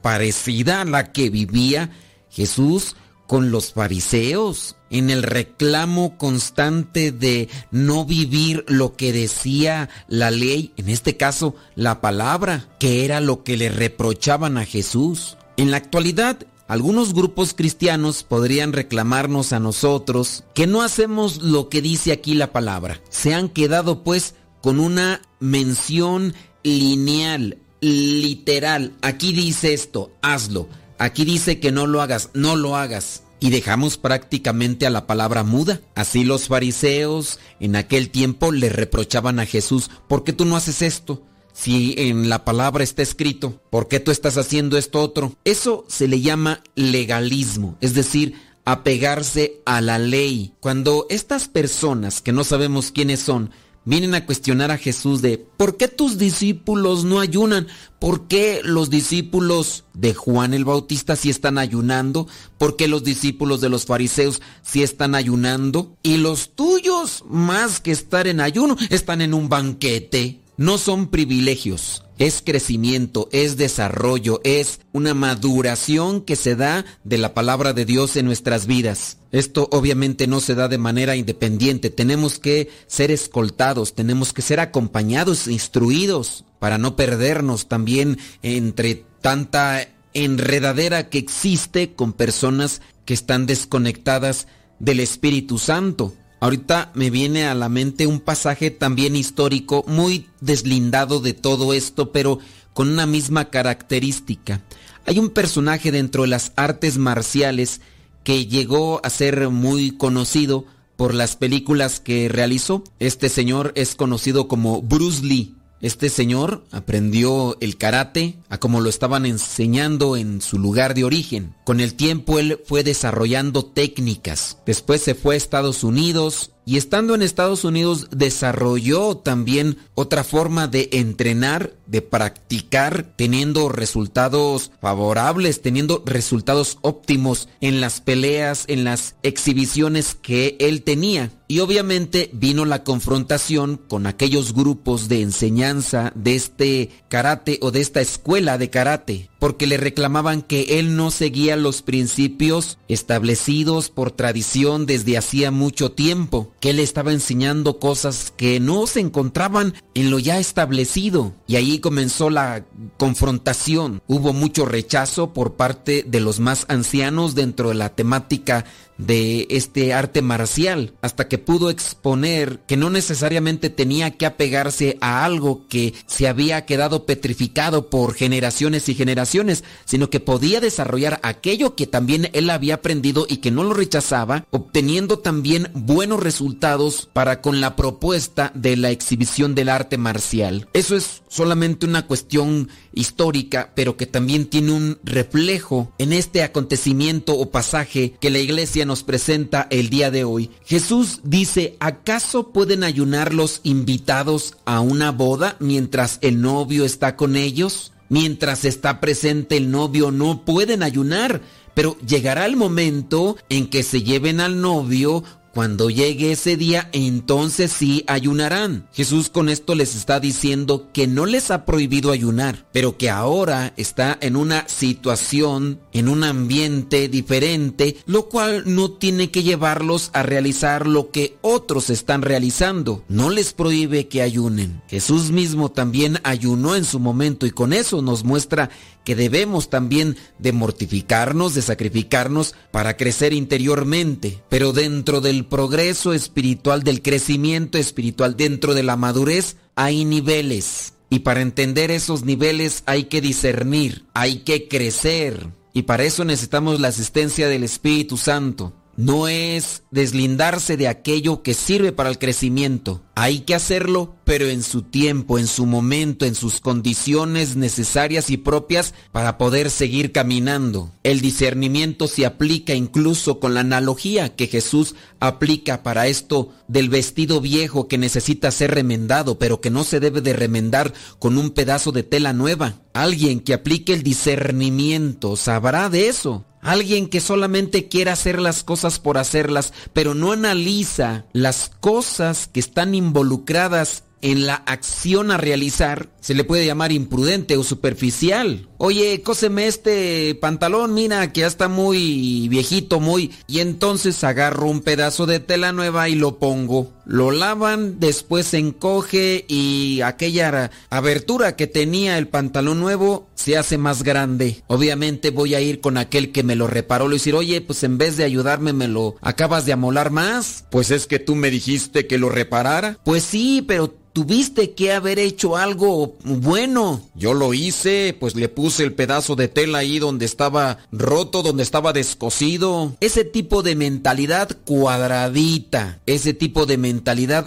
parecida a la que vivía Jesús con los fariseos, en el reclamo constante de no vivir lo que decía la ley, en este caso la palabra, que era lo que le reprochaban a Jesús. En la actualidad, algunos grupos cristianos podrían reclamarnos a nosotros que no hacemos lo que dice aquí la palabra. Se han quedado pues con una mención lineal, literal. Aquí dice esto, hazlo. Aquí dice que no lo hagas, no lo hagas. Y dejamos prácticamente a la palabra muda. Así los fariseos en aquel tiempo le reprochaban a Jesús, ¿por qué tú no haces esto? Si en la palabra está escrito, ¿por qué tú estás haciendo esto otro? Eso se le llama legalismo, es decir, apegarse a la ley. Cuando estas personas, que no sabemos quiénes son, vienen a cuestionar a Jesús de ¿por qué tus discípulos no ayunan? ¿Por qué los discípulos de Juan el Bautista sí están ayunando? ¿Por qué los discípulos de los fariseos sí están ayunando? Y los tuyos, más que estar en ayuno, están en un banquete. No son privilegios, es crecimiento, es desarrollo, es una maduración que se da de la palabra de Dios en nuestras vidas. Esto obviamente no se da de manera independiente, tenemos que ser escoltados, tenemos que ser acompañados, instruidos, para no perdernos también entre tanta enredadera que existe con personas que están desconectadas del Espíritu Santo. Ahorita me viene a la mente un pasaje también histórico muy deslindado de todo esto, pero con una misma característica. Hay un personaje dentro de las artes marciales que llegó a ser muy conocido por las películas que realizó. Este señor es conocido como Bruce Lee. Este señor aprendió el karate a como lo estaban enseñando en su lugar de origen. Con el tiempo él fue desarrollando técnicas. Después se fue a Estados Unidos y estando en Estados Unidos desarrolló también otra forma de entrenar, de practicar, teniendo resultados favorables, teniendo resultados óptimos en las peleas, en las exhibiciones que él tenía. Y obviamente vino la confrontación con aquellos grupos de enseñanza de este karate o de esta escuela de karate, porque le reclamaban que él no seguía los principios establecidos por tradición desde hacía mucho tiempo, que él estaba enseñando cosas que no se encontraban en lo ya establecido. Y ahí comenzó la confrontación. Hubo mucho rechazo por parte de los más ancianos dentro de la temática de este arte marcial, hasta que pudo exponer que no necesariamente tenía que apegarse a algo que se había quedado petrificado por generaciones y generaciones, sino que podía desarrollar aquello que también él había aprendido y que no lo rechazaba, obteniendo también buenos resultados para con la propuesta de la exhibición del arte marcial. Eso es solamente una cuestión histórica, pero que también tiene un reflejo en este acontecimiento o pasaje que la iglesia nos presenta el día de hoy. Jesús dice, ¿acaso pueden ayunar los invitados a una boda mientras el novio está con ellos? Mientras está presente el novio no pueden ayunar, pero llegará el momento en que se lleven al novio cuando llegue ese día, entonces sí ayunarán. Jesús con esto les está diciendo que no les ha prohibido ayunar, pero que ahora está en una situación, en un ambiente diferente, lo cual no tiene que llevarlos a realizar lo que otros están realizando. No les prohíbe que ayunen. Jesús mismo también ayunó en su momento y con eso nos muestra que debemos también de mortificarnos, de sacrificarnos para crecer interiormente. Pero dentro del progreso espiritual, del crecimiento espiritual, dentro de la madurez, hay niveles. Y para entender esos niveles hay que discernir, hay que crecer. Y para eso necesitamos la asistencia del Espíritu Santo no es deslindarse de aquello que sirve para el crecimiento. Hay que hacerlo, pero en su tiempo, en su momento, en sus condiciones necesarias y propias para poder seguir caminando. El discernimiento se aplica incluso con la analogía que Jesús aplica para esto del vestido viejo que necesita ser remendado, pero que no se debe de remendar con un pedazo de tela nueva. Alguien que aplique el discernimiento sabrá de eso. Alguien que solamente quiere hacer las cosas por hacerlas, pero no analiza las cosas que están involucradas en la acción a realizar, se le puede llamar imprudente o superficial. Oye, cóseme este pantalón, mira, que ya está muy viejito, muy... Y entonces agarro un pedazo de tela nueva y lo pongo. Lo lavan, después se encoge y aquella abertura que tenía el pantalón nuevo se hace más grande. Obviamente voy a ir con aquel que me lo reparó y decir, oye, pues en vez de ayudarme me lo acabas de amolar más. Pues es que tú me dijiste que lo reparara. Pues sí, pero Tuviste que haber hecho algo bueno. Yo lo hice, pues le puse el pedazo de tela ahí donde estaba roto, donde estaba descosido. Ese tipo de mentalidad cuadradita, ese tipo de mentalidad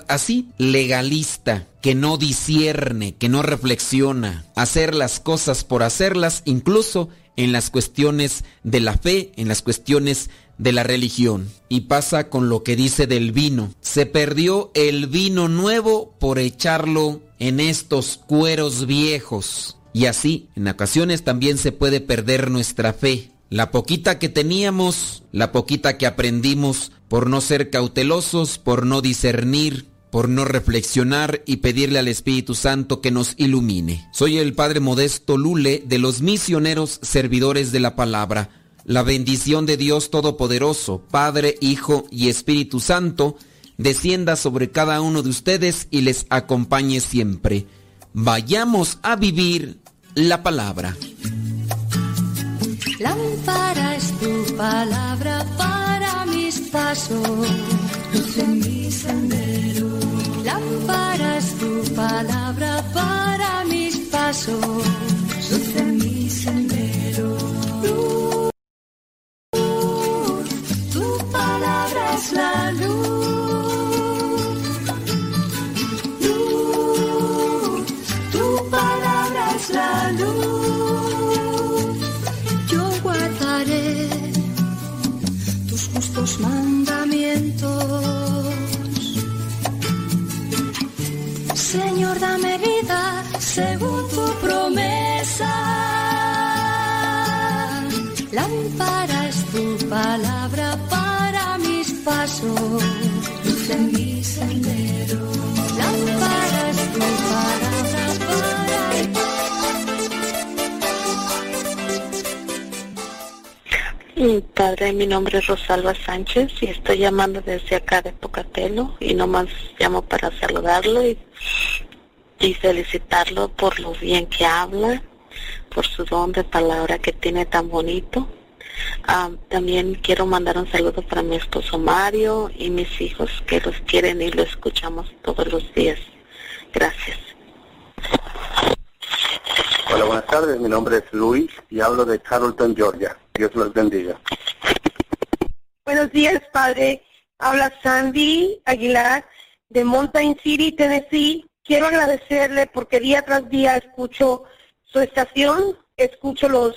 así, legalista que no discierne, que no reflexiona, hacer las cosas por hacerlas, incluso en las cuestiones de la fe, en las cuestiones de la religión. Y pasa con lo que dice del vino. Se perdió el vino nuevo por echarlo en estos cueros viejos. Y así, en ocasiones también se puede perder nuestra fe. La poquita que teníamos, la poquita que aprendimos por no ser cautelosos, por no discernir, por no reflexionar y pedirle al Espíritu Santo que nos ilumine. Soy el Padre Modesto Lule de los misioneros servidores de la palabra. La bendición de Dios Todopoderoso, Padre, Hijo y Espíritu Santo, descienda sobre cada uno de ustedes y les acompañe siempre. Vayamos a vivir la palabra. Lámpara es tu palabra para mis pasos, luz en mi sendero. Lámpara es tu palabra para mis pasos, luz en mi sendero. Mi Padre, mi nombre es Rosalba Sánchez y estoy llamando desde acá de Pocatelo y nomás llamo para saludarlo y, y felicitarlo por lo bien que habla, por su don de palabra que tiene tan bonito Ah, también quiero mandar un saludo para mi esposo Mario y mis hijos que los quieren y lo escuchamos todos los días. Gracias. Hola, buenas tardes. Mi nombre es Luis y hablo de Carrollton, Georgia. Dios los bendiga. Buenos días, padre. Habla Sandy Aguilar de Mountain City, Tennessee. Quiero agradecerle porque día tras día escucho su estación, escucho los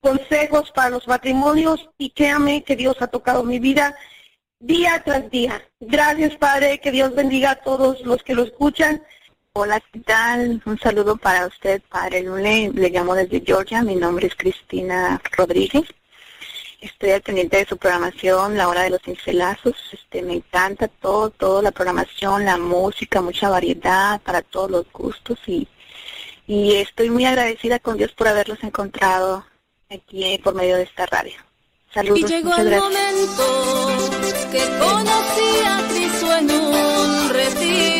consejos para los matrimonios y créame que Dios ha tocado mi vida día tras día. Gracias, Padre, que Dios bendiga a todos los que lo escuchan. Hola, ¿qué tal? Un saludo para usted, Padre Lule. Le llamo desde Georgia. Mi nombre es Cristina Rodríguez. Estoy al pendiente de su programación, La Hora de los Cincelazos. Este, me encanta todo, toda la programación, la música, mucha variedad para todos los gustos y, y estoy muy agradecida con Dios por haberlos encontrado aquí por medio de esta radio. Saludos, Y llegó el gracias. momento que conocí a Cristo en un retiro.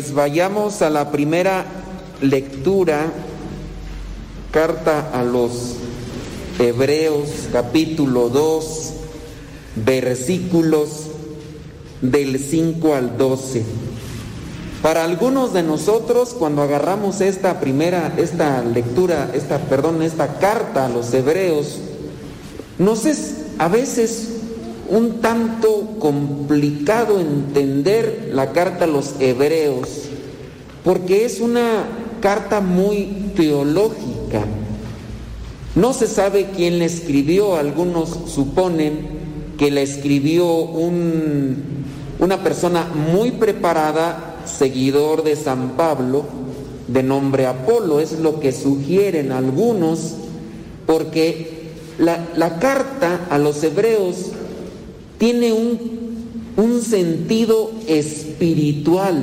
Pues vayamos a la primera lectura, carta a los Hebreos capítulo 2, versículos del 5 al 12. Para algunos de nosotros, cuando agarramos esta primera, esta lectura, esta, perdón, esta carta a los hebreos, nos es a veces un tanto complicado entender la carta a los hebreos, porque es una carta muy teológica. No se sabe quién la escribió, algunos suponen que la escribió un, una persona muy preparada, seguidor de San Pablo, de nombre Apolo, es lo que sugieren algunos, porque la carta a los hebreos tiene un, un sentido espiritual,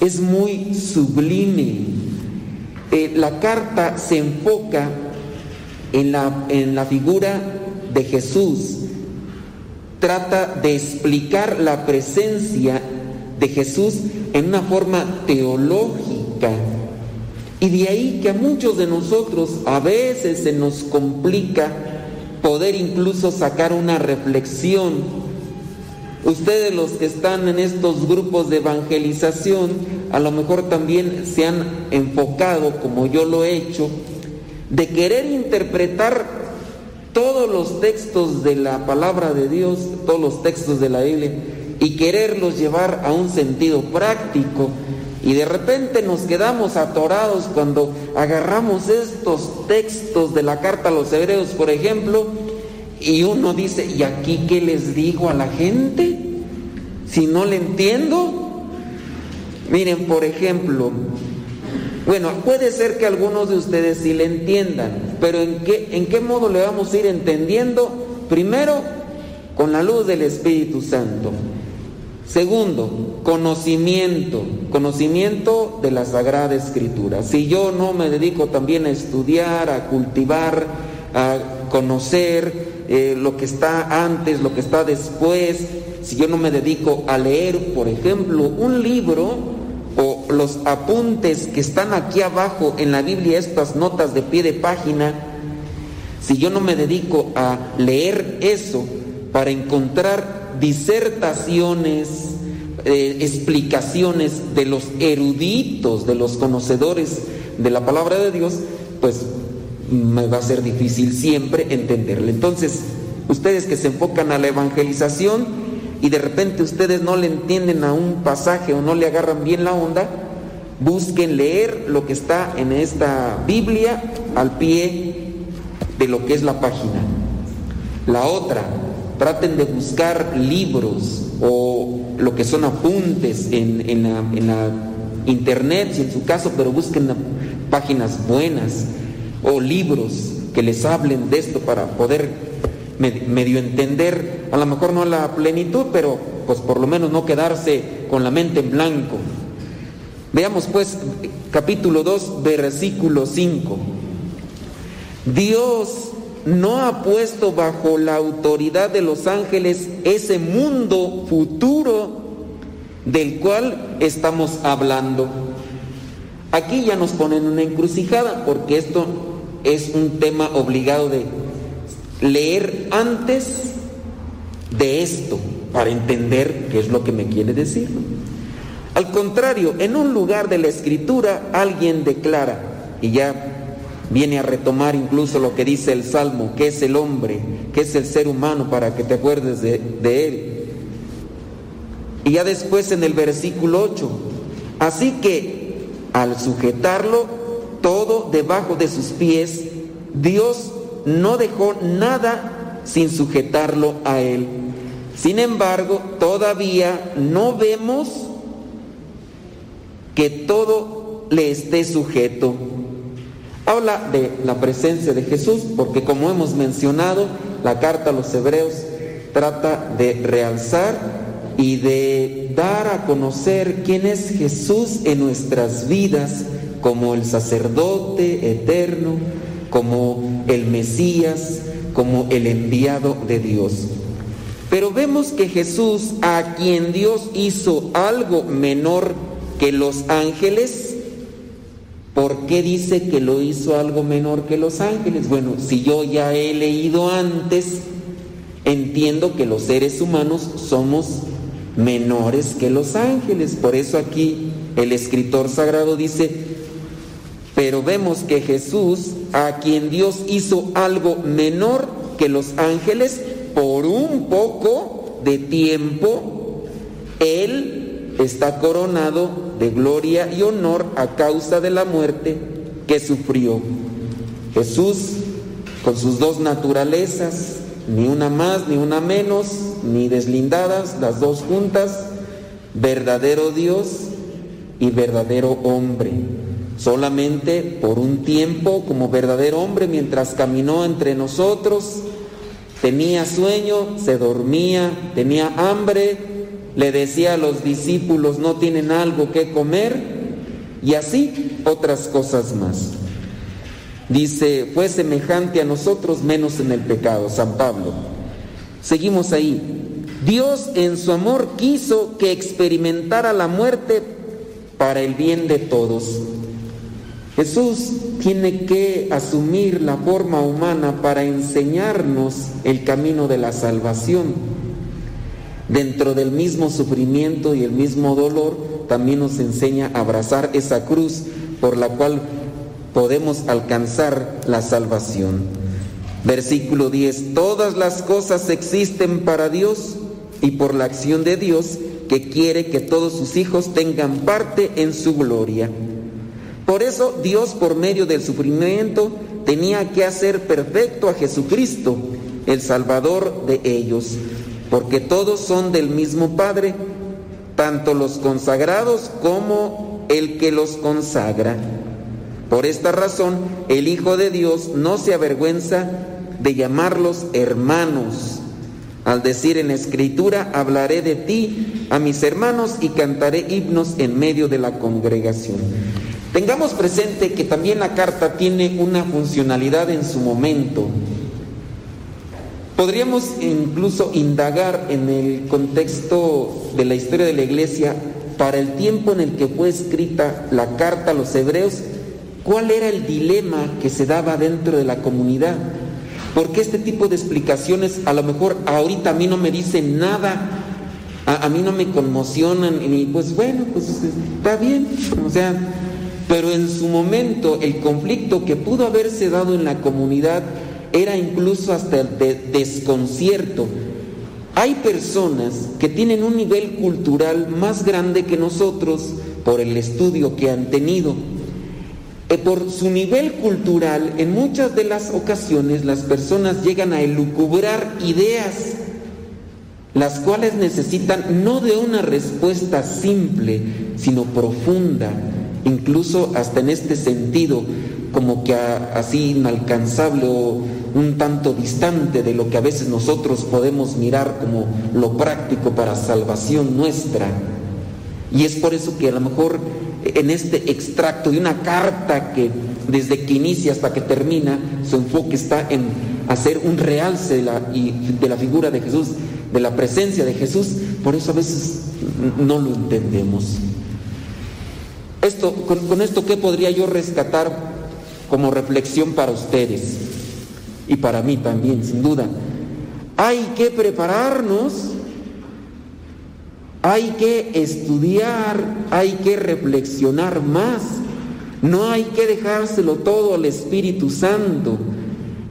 es muy sublime. Eh, la carta se enfoca en la, en la figura de Jesús, trata de explicar la presencia de Jesús en una forma teológica. Y de ahí que a muchos de nosotros a veces se nos complica poder incluso sacar una reflexión. Ustedes los que están en estos grupos de evangelización, a lo mejor también se han enfocado, como yo lo he hecho, de querer interpretar todos los textos de la palabra de Dios, todos los textos de la Biblia, y quererlos llevar a un sentido práctico. Y de repente nos quedamos atorados cuando agarramos estos textos de la carta a los hebreos, por ejemplo, y uno dice, ¿y aquí qué les digo a la gente? Si no le entiendo. Miren, por ejemplo, bueno, puede ser que algunos de ustedes sí le entiendan, pero ¿en qué, ¿en qué modo le vamos a ir entendiendo? Primero, con la luz del Espíritu Santo. Segundo, conocimiento, conocimiento de la Sagrada Escritura. Si yo no me dedico también a estudiar, a cultivar, a conocer eh, lo que está antes, lo que está después, si yo no me dedico a leer, por ejemplo, un libro, o los apuntes que están aquí abajo en la Biblia, estas notas de pie de página, si yo no me dedico a leer eso para encontrar disertaciones, eh, explicaciones de los eruditos, de los conocedores de la palabra de Dios, pues me va a ser difícil siempre entenderle. Entonces, ustedes que se enfocan a la evangelización, y de repente ustedes no le entienden a un pasaje o no le agarran bien la onda, busquen leer lo que está en esta Biblia al pie de lo que es la página. La otra, traten de buscar libros o lo que son apuntes en, la, internet, si en su caso, pero busquen páginas buenas o libros que les hablen de esto para poder medio entender, a lo mejor no la plenitud, pero pues por lo menos no quedarse con la mente en blanco. Veamos pues capítulo 2, versículo 5. Dios no ha puesto bajo la autoridad de los ángeles ese mundo futuro del cual estamos hablando. Aquí ya nos ponen una encrucijada porque esto es un tema obligado de leer antes de esto para entender qué es lo que me quiere decir. Al contrario, en un lugar de la escritura alguien declara, y ya viene a retomar incluso lo que dice el Salmo, que es el hombre, que es el ser humano, para que te acuerdes de, él. Y ya después en el versículo 8, así que al sujetarlo todo debajo de sus pies, Dios no dejó nada sin sujetarlo a él. Sin embargo, todavía no vemos que todo le esté sujeto. Habla de la presencia de Jesús, porque como hemos mencionado, la carta a los hebreos trata de realzar y de dar a conocer quién es Jesús en nuestras vidas como el sacerdote eterno, como el Mesías, como el enviado de Dios. Pero vemos que Jesús, a quien Dios hizo algo menor que los ángeles, ¿por qué dice que lo hizo algo menor que los ángeles? Bueno, si yo ya he leído antes, entiendo que los seres humanos somos menores que los ángeles. Por eso aquí el escritor sagrado dice, pero vemos que Jesús, a quien Dios hizo algo menor que los ángeles, por un poco de tiempo, Él está coronado de gloria y honor a causa de la muerte que sufrió. Jesús, con sus dos naturalezas, ni una más ni una menos, ni deslindadas, las dos juntas, verdadero Dios y verdadero hombre solamente por un tiempo como verdadero hombre mientras caminó entre nosotros, tenía sueño, se dormía, tenía hambre, le decía a los discípulos, no tienen algo que comer, y así otras cosas más. Dice, fue semejante a nosotros menos en el pecado, San Pablo. Seguimos ahí. Dios en su amor quiso que experimentara la muerte para el bien de todos. Jesús tiene que asumir la forma humana para enseñarnos el camino de la salvación. Dentro del mismo sufrimiento y el mismo dolor, también nos enseña a abrazar esa cruz por la cual podemos alcanzar la salvación. Versículo 10, todas las cosas existen para Dios y por la acción de Dios que quiere que todos sus hijos tengan parte en su gloria. Por eso Dios por medio del sufrimiento tenía que hacer perfecto a Jesucristo, el Salvador de ellos, porque todos son del mismo Padre, tanto los consagrados como el que los consagra. Por esta razón, el Hijo de Dios no se avergüenza de llamarlos hermanos. Al decir en escritura, hablaré de ti a mis hermanos y cantaré himnos en medio de la congregación. Tengamos presente que también la carta tiene una funcionalidad en su momento. Podríamos incluso indagar en el contexto de la historia de la iglesia para el tiempo en el que fue escrita la carta a los hebreos ¿Cuál era el dilema que se daba dentro de la comunidad? Porque este tipo de explicaciones a lo mejor ahorita a mí no me dicen nada, a, mí no me conmocionan y pues bueno, pues está bien, o sea, pero en su momento el conflicto que pudo haberse dado en la comunidad era incluso hasta de desconcierto. Hay personas que tienen un nivel cultural más grande que nosotros por el estudio que han tenido eh, por su nivel cultural, en muchas de las ocasiones las personas llegan a elucubrar ideas, las cuales necesitan no de una respuesta simple, sino profunda, incluso hasta en este sentido, como que así inalcanzable o un tanto distante de lo que a veces nosotros podemos mirar como lo práctico para salvación nuestra. Y es por eso que a lo mejor en este extracto de una carta que desde que inicia hasta que termina, su enfoque está en hacer un realce de la, de la figura de Jesús, de la presencia de Jesús, por eso a veces no lo entendemos. Esto, con, con esto, ¿qué podría yo rescatar como reflexión para ustedes? Y para mí también, sin duda. Hay que prepararnos hay que estudiar, hay que reflexionar más. No hay que dejárselo todo al Espíritu Santo.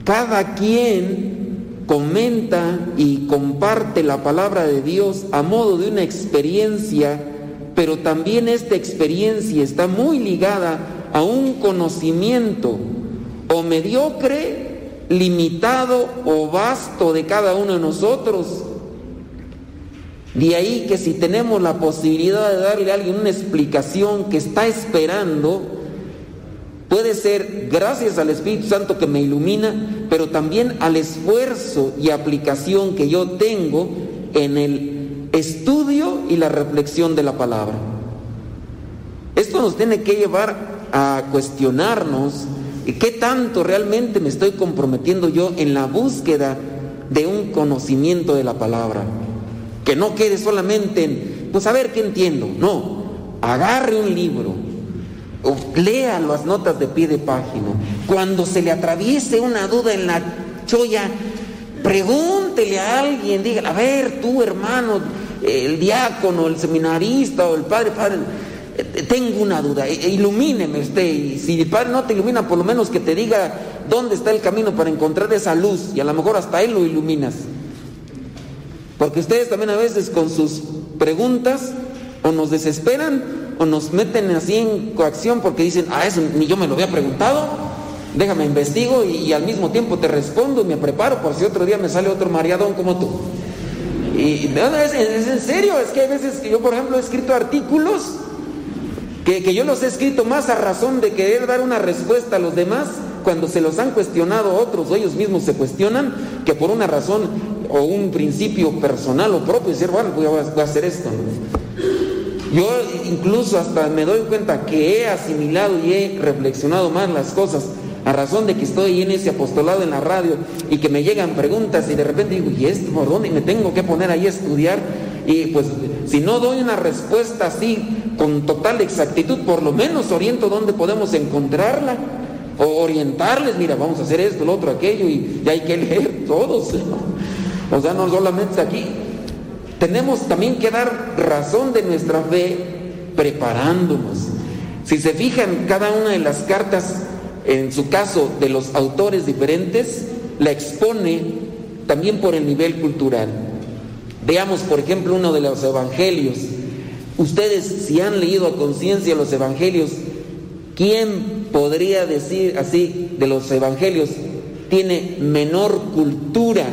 Cada quien comenta y comparte la palabra de Dios a modo de una experiencia, pero también esta experiencia está muy ligada a un conocimiento o mediocre, limitado o vasto de cada uno de nosotros de ahí que si tenemos la posibilidad de darle a alguien una explicación que está esperando, puede ser gracias al Espíritu Santo que me ilumina, pero también al esfuerzo y aplicación que yo tengo en el estudio y la reflexión de la palabra. Esto nos tiene que llevar a cuestionarnos qué tanto realmente me estoy comprometiendo yo en la búsqueda de un conocimiento de la palabra. Que no quede solamente en, pues a ver qué entiendo. No, agarre un libro, o lea las notas de pie de página. Cuando se le atraviese una duda en la choya, pregúntele a alguien, diga, a ver, tú hermano, el diácono, el seminarista o el padre, padre, tengo una duda, e, ilumíneme usted, y si el padre no te ilumina, por lo menos que te diga dónde está el camino para encontrar esa luz, y a lo mejor hasta él lo iluminas. Porque ustedes también a veces con sus preguntas o nos desesperan o nos meten así en coacción porque dicen, ah, eso ni yo me lo había preguntado, déjame investigo y, al mismo tiempo te respondo y me preparo por si otro día me sale otro mariadón como tú. Y es, en serio, es que hay veces que yo, por ejemplo, he escrito artículos que, yo los he escrito más a razón de querer dar una respuesta a los demás cuando se los han cuestionado otros o ellos mismos se cuestionan que por una razón o un principio personal o propio, decir, bueno, voy a, hacer esto. Yo incluso hasta me doy cuenta que he asimilado y he reflexionado más las cosas a razón de que estoy en ese apostolado en la radio y que me llegan preguntas y de repente digo, ¿y esto por dónde me tengo que poner ahí a estudiar? Y pues si no doy una respuesta así con total exactitud, por lo menos oriento dónde podemos encontrarla. O orientarles, mira, vamos a hacer esto, lo otro, aquello, y, hay que leer todos. O sea, no solamente aquí. Tenemos también que dar razón de nuestra fe preparándonos. Si se fijan, cada una de las cartas, en su caso de los autores diferentes, la expone también por el nivel cultural. Veamos, por ejemplo, uno de los evangelios. Ustedes, si han leído a conciencia los evangelios, ¿quién podría decir así de los evangelios tiene menor cultura,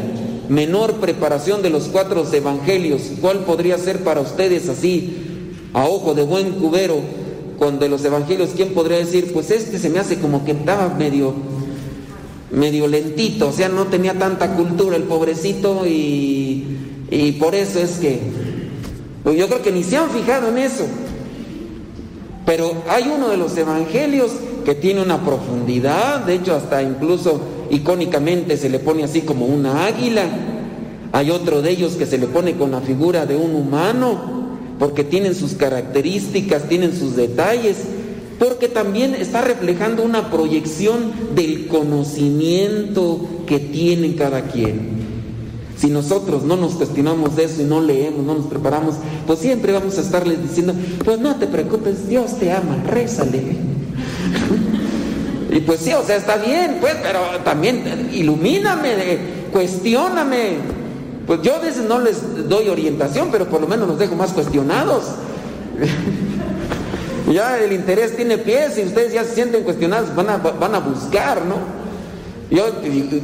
menor preparación de los cuatro evangelios? ¿Cuál podría ser para ustedes así, a ojo de buen cubero, con de los evangelios? ¿Quién podría decir, pues este se me hace como que estaba medio medio lentito, o sea, no tenía tanta cultura el pobrecito y y por eso es que pues yo creo que ni se han fijado en eso. Pero hay uno de los evangelios que tiene una profundidad, de hecho hasta incluso icónicamente se le pone así como una águila. Hay otro de ellos que se le pone con la figura de un humano, porque tienen sus características, tienen sus detalles, porque también está reflejando una proyección del conocimiento que tiene cada quien. Si nosotros no nos cuestionamos de eso y no leemos, no nos preparamos, pues siempre vamos a estarles diciendo, pues no te preocupes, Dios te ama, rézale. y pues sí, o sea, está bien, pues, pero también ilumíname, cuestióname. Pues yo a veces no les doy orientación, pero por lo menos los dejo más cuestionados. ya el interés tiene pies y ustedes ya se sienten cuestionados, van a, van a buscar, ¿no? Yo,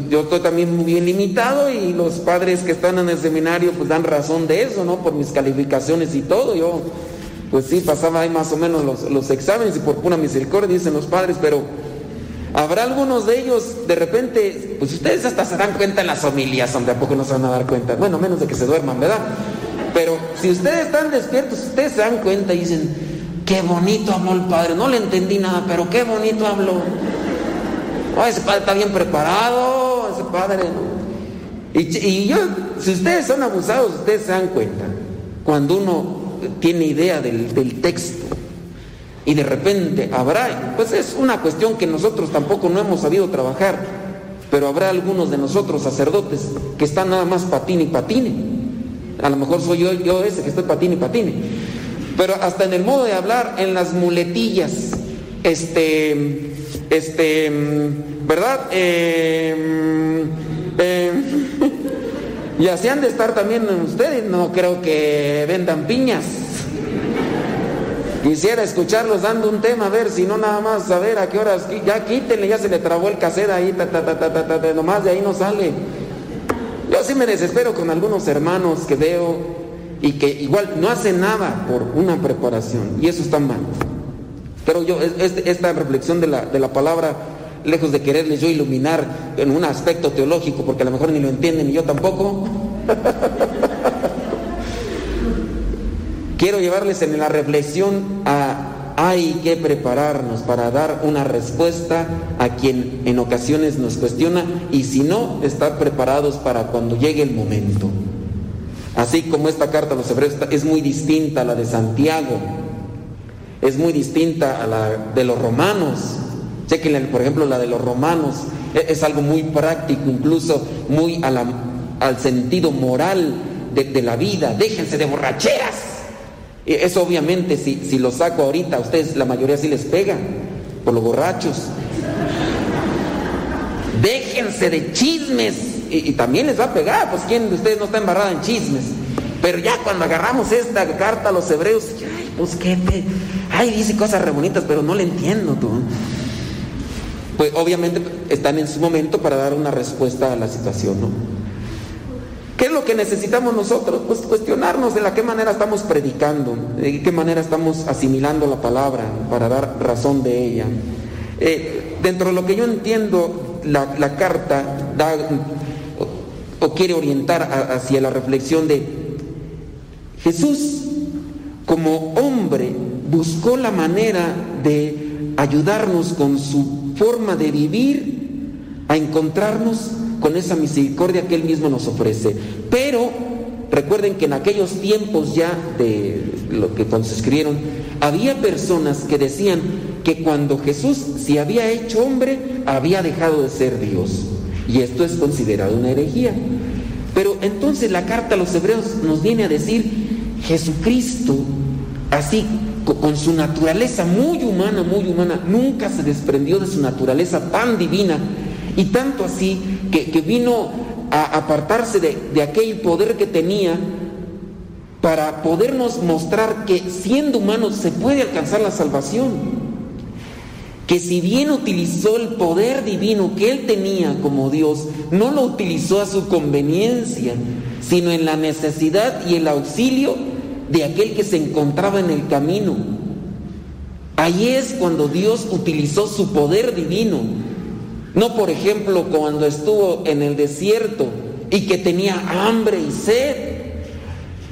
yo estoy también muy bien limitado y los padres que están en el seminario pues dan razón de eso, ¿no? Por mis calificaciones y todo. Yo, pues sí, pasaba ahí más o menos los, exámenes y por pura misericordia dicen los padres, pero habrá algunos de ellos, de repente, pues ustedes hasta se dan cuenta en las familias, donde a poco no se van a dar cuenta. Bueno, menos de que se duerman, ¿verdad? Pero si ustedes están despiertos, ustedes se dan cuenta y dicen, qué bonito habló el padre, no le entendí nada, pero qué bonito habló ese padre está bien preparado, ese padre. Y, yo, si ustedes son abusados, ustedes se dan cuenta. Cuando uno tiene idea del, del texto y de repente habrá, pues es una cuestión que nosotros tampoco no hemos sabido trabajar, pero habrá algunos de nosotros sacerdotes que están nada más patine y patine. A lo mejor soy yo, yo ese que estoy patine y patine. Pero hasta en el modo de hablar, en las muletillas, este, este, ¿verdad? Eh, eh, y así han de estar también ustedes, no creo que vendan piñas. Quisiera escucharlos dando un tema, a ver si no nada más, a ver a qué horas, ya quítenle, ya se le trabó el cassette ahí, ta, ta, ta, ta, ta, nomás de ahí no sale. Yo sí me desespero con algunos hermanos que veo y que igual no hacen nada por una preparación, y eso está mal. Pero yo, esta reflexión de la, de la palabra, lejos de quererles yo iluminar en un aspecto teológico, porque a lo mejor ni lo entienden y yo tampoco, quiero llevarles en la reflexión a hay que prepararnos para dar una respuesta a quien en ocasiones nos cuestiona y si no, estar preparados para cuando llegue el momento. Así como esta carta a los hebreos es muy distinta a la de Santiago, es muy distinta a la de los romanos. Chequen, por ejemplo, la de los romanos e-, es, algo muy práctico, incluso muy al sentido moral de, la vida. Déjense de borracheras. Eso obviamente, si, si lo saco ahorita, a ustedes la mayoría sí les pega, por los borrachos. Déjense de chismes. Y, y, también les va a pegar, pues quién de ustedes no está embarrado en chismes. Pero ya cuando agarramos esta carta a los hebreos, ay, pues qué, ay, dice cosas re bonitas, pero no le entiendo tú. Pues obviamente están en su momento para dar una respuesta a la situación, ¿no? ¿Qué es lo que necesitamos nosotros? Pues cuestionarnos de la qué manera estamos predicando, de qué manera estamos asimilando la palabra para dar razón de ella. Eh, dentro de lo que yo entiendo, la, carta da o, quiere orientar hacia la reflexión de Jesús como hombre buscó la manera de ayudarnos con su forma de vivir a encontrarnos con esa misericordia que Él mismo nos ofrece. Pero recuerden que en aquellos tiempos ya de lo que cuando se escribieron, había personas que decían que cuando Jesús se había hecho hombre, había dejado de ser Dios. Y esto es considerado una herejía. Pero entonces la carta a los hebreos nos viene a decir, Jesucristo, así co- con su naturaleza muy humana, muy humana, nunca se desprendió de su naturaleza tan divina y tanto así que, que vino a apartarse de, de aquel poder que tenía para podernos mostrar que siendo humano se puede alcanzar la salvación. Que si bien utilizó el poder divino que él tenía como Dios, no lo utilizó a su conveniencia, sino en la necesidad y el auxilio de aquel que se encontraba en el camino. Ahí es cuando Dios utilizó su poder divino. No, por ejemplo, cuando estuvo en el desierto y que tenía hambre y sed.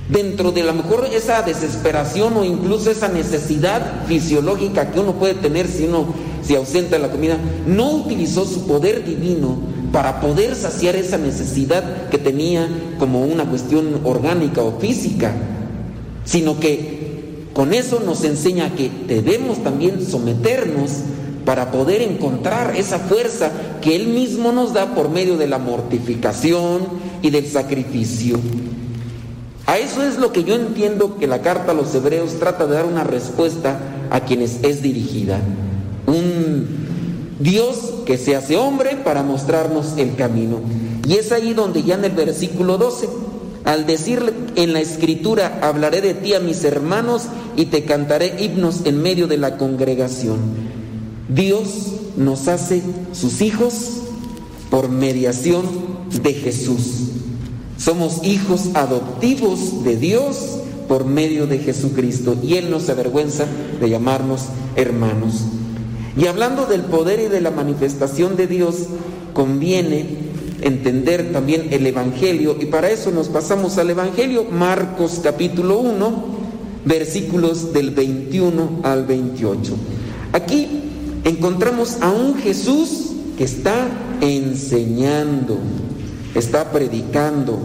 Dentro de a lo mejor esa desesperación o incluso esa necesidad fisiológica que uno puede tener si uno se ausenta de la comida, no utilizó su poder divino para poder saciar esa necesidad que tenía como una cuestión orgánica o física, sino que con eso nos enseña que debemos también someternos para poder encontrar esa fuerza que Él mismo nos da por medio de la mortificación y del sacrificio. A eso es lo que yo entiendo que la carta a los hebreos trata de dar una respuesta a quienes es dirigida. Un Dios que se hace hombre para mostrarnos el camino. Y es ahí donde ya en el versículo 12, al decirle en la escritura, hablaré de ti a mis hermanos y te cantaré himnos en medio de la congregación. Dios nos hace sus hijos por mediación de Jesús. Somos hijos adoptivos de Dios por medio de Jesucristo y Él no se avergüenza de llamarnos hermanos. Y hablando del poder y de la manifestación de Dios, conviene entender también el Evangelio y para eso nos pasamos al Evangelio, Marcos capítulo 1, versículos del 21 al 28. Aquí encontramos a un Jesús que está enseñando, está predicando.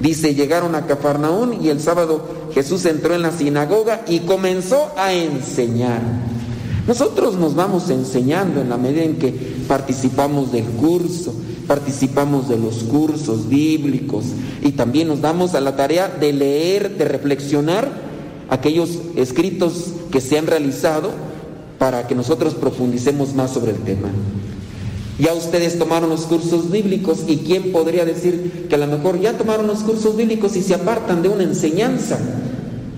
Dice, llegaron a Cafarnaún y el sábado Jesús entró en la sinagoga y comenzó a enseñar. Nosotros nos vamos enseñando en la medida en que participamos del curso, participamos de los cursos bíblicos y también nos damos a la tarea de leer, de reflexionar aquellos escritos que se han realizado para que nosotros profundicemos más sobre el tema. Ya ustedes tomaron los cursos bíblicos y quién podría decir que a lo mejor ya tomaron los cursos bíblicos y se apartan de una enseñanza.